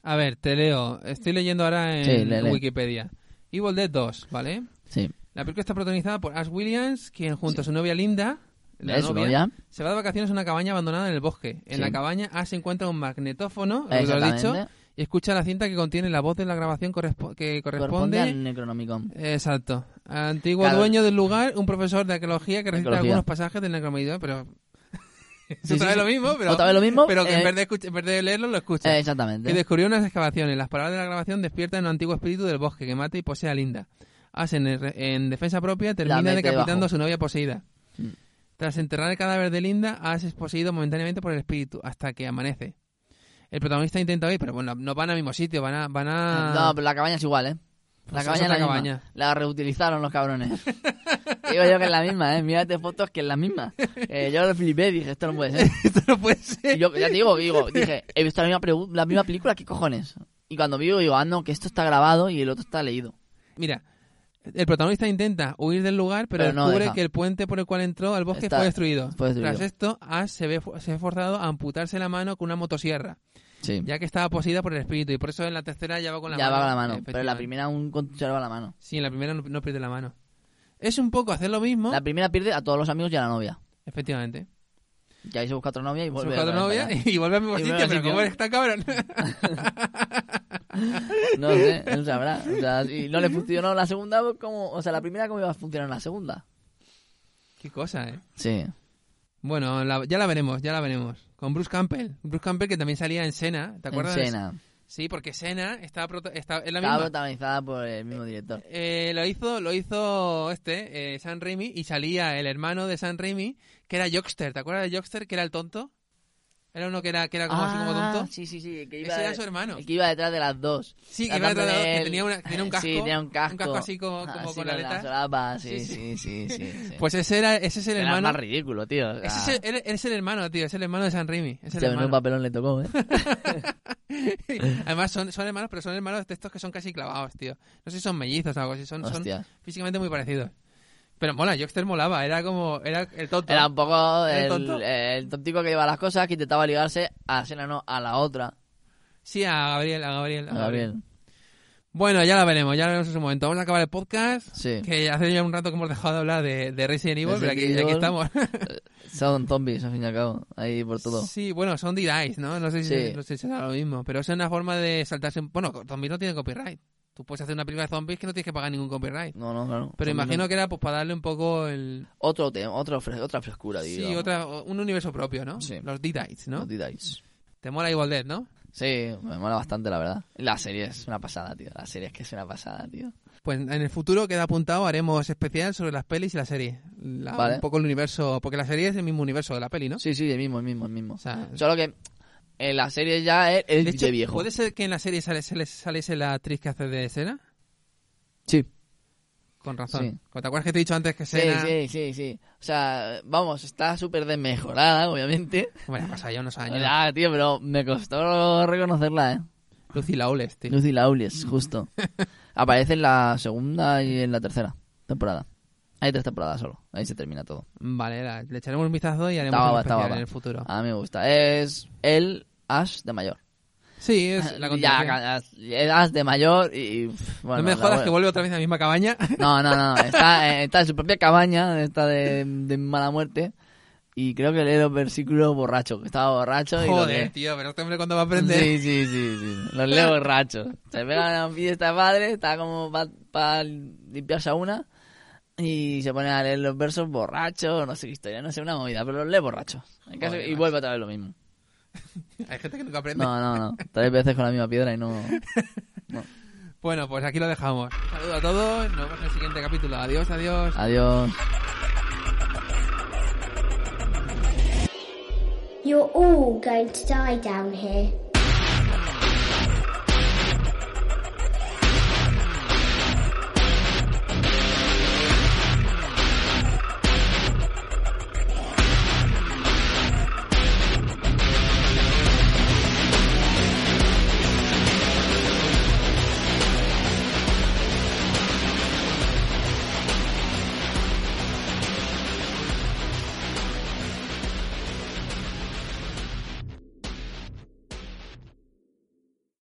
A ver, te leo. Estoy leyendo ahora en Sí. Wikipedia. Evil Dead 2, ¿vale? Sí. La película está protagonizada por Ash Williams, quien junto a su novia Linda, la ¿Ves, novia, novia? se va de vacaciones a una cabaña abandonada en el bosque. En Sí. la cabaña Ash encuentra un magnetófono, lo que dicho, y escucha la cinta que contiene la voz de la grabación correspo- que Corresponde corresponde... al Necronomicon. Exacto. Antiguo Claro. dueño del lugar, un profesor de arqueología que recita algunos pasajes del Necronomicon, pero... Sí, otra sí, vez lo mismo, pero... Otra vez lo mismo, Pero que en, eh, vez de escuch- en vez de leerlo, lo escucha. Eh, exactamente. Y descubrió unas excavaciones. Las palabras de la grabación despiertan un antiguo espíritu del bosque que mata y posee a Linda. Ash, en, en defensa propia, termina decapitando a su novia poseída. Mm. Tras enterrar el cadáver de Linda, Ash es poseído momentáneamente por el espíritu hasta que amanece. El protagonista intenta huir, pero bueno, no van al mismo sitio, van a... Van a... No, pero la cabaña es igual, ¿eh? La Pues cabaña es la misma. cabaña. La reutilizaron los cabrones. Digo yo que es la misma, ¿eh? Mírate fotos que es la misma. Eh, yo lo flipé dije, esto no puede ser. Esto no puede ser. Y yo ya te digo, digo, dije, he visto la misma, la misma película, ¿qué cojones? Y cuando vi, digo, ah, no, que esto está grabado y el otro está leído. Mira, el protagonista intenta huir del lugar, pero, Pero no descubre deja. que el puente por el cual entró al bosque Está- fue destruido. fue destruido. Tras esto, Ash se ve, fu- se ve forzado a amputarse la mano con una motosierra. Sí. ya que estaba poseída por el espíritu y por eso en la tercera ya va con la ya mano. va con la mano. Pero en la primera aún conserva la mano. Sí, en la primera no, no pierde la mano. Es un poco hacer lo mismo, La primera pierde a todos los amigos y a la novia. efectivamente. Y ahí se busca otra novia y Se vuelve busca otra novia y vuelve al mismo sitio, pero. ¿cómo está cabrón? No sé, él sabrá. O sea, si no le funcionó la segunda, pues, ¿cómo? O sea, la primera, ¿cómo iba a funcionar la segunda? Qué cosa, ¿eh? Sí. Bueno, la- ya la veremos, ya la veremos. Con Bruce Campbell. Bruce Campbell que también salía en Sena, ¿te acuerdas? En Sena. Sí, porque Sena estaba prota- está, es la Estaba misma. protagonizada por el mismo director. Eh, lo hizo, lo hizo este, eh, San Raimi, y salía el hermano de San Raimi, que era Jockster. ¿Te acuerdas de Jockster, que era el tonto? Era uno que era, que era como así como tonto. Ah, Sí, sí, sí. Que iba Ese era su hermano. el que iba detrás de las dos. Sí, que, iba detrás de- Tratando de que tenía, una, que tenía un casco. Sí, tenía un casco. así como, como Así con las aletas. solapas, Sí, Sí, sí, sí, sí. sí. Pues ese, era, ese es el Era hermano. más ridículo, tío. o sea, Ese es el, es hermano, tío. Es el hermano de San Raimi. Es el hermano. papelón le tocó, ¿eh? Además, son, son hermanos, pero son hermanos de estos que son casi clavados, tío. No sé si son mellizos o algo así. Son, físicamente muy parecidos. Pero mola, Jockster molaba. Era como. Era el tonto. Era un poco ¿Era el el, tonto? el tontico que lleva las cosas, que intentaba ligarse a Sena, no, a la otra. Sí, a Gabriel, a Gabriel. a Gabriel. Gabriel. Bueno, ya la veremos, ya la veremos en su momento. Vamos a acabar el podcast. Sí. Que hace ya un rato que hemos dejado de hablar de, de Resident Evil, pero aquí, Resident aquí Evil. estamos. Son zombies, al fin y al cabo. Ahí por todo. Sí, bueno, son D-Dice, ¿no? No sé si, Sí. no sé si será lo mismo, pero es una forma de saltarse... Bueno, zombies no tienen copyright. Tú puedes hacer una película de zombies que no tienes que pagar ningún copyright. No, no, claro. Pero imagino no- que era pues para darle un poco el... Otro tema, fres- otra frescura, Sí, digamos. otra, un universo propio, ¿no? Sí. Los D-Dice, ¿no? Los D-Dice. Te mola Evil Dead, ¿no? Sí, me mola bastante, la verdad. La serie es una pasada, tío. La serie es que es una pasada, tío. Pues en el futuro queda apuntado, haremos especial sobre las pelis y la serie. La- Vale. Un poco el universo... Porque la serie es el mismo universo de la peli, ¿no? Sí, sí, el mismo, el mismo, el mismo. O sea, Solo que en la serie ya es, es de hecho, de viejo. ¿puede ser que en la serie sale, sale- saliese la actriz que hace de escena? Sí. Con razón. Sí. ¿Te acuerdas que te he dicho antes que Sí, Sena... sí, sí, sí. O sea, vamos, está súper desmejorada, obviamente. Bueno, ha pasado ya unos años. Ya, tío, pero me costó reconocerla, ¿eh? Lucy Lawless, tío. Lucy Lawless, justo. Aparece en la segunda y en la tercera temporada. Hay tres temporadas solo. Ahí se termina todo. Vale, le echaremos un vistazo y haremos un especial en el futuro. A mí me gusta. Es el Ash de mayor. Sí, es la ya, continuación. es Ash de mayor y... bueno, no me jodas que vuelve otra vez a la misma cabaña. No, no, no. Está, eh, está en su propia cabaña, está de, de mala muerte. Y creo que lee los versículos borracho, que estaba borracho y lo Joder, lee. tío, pero este hombre cuando va a aprender. Sí, sí, sí, sí. Los lee borracho. Se pega una fiesta padre, está como para limpiarse a una. Y se pone a leer los versos borracho, no sé qué historia, no sé, una movida, pero los lee borracho. En caso- Joder, y vuelve otra vez lo mismo. Hay gente que nunca aprende. No, no, no. Tres veces con la misma piedra y no. Bueno, pues aquí lo dejamos. Un saludo a todos. Nos vemos en el siguiente capítulo. Adiós, adiós. Adiós. You're all going to die down here.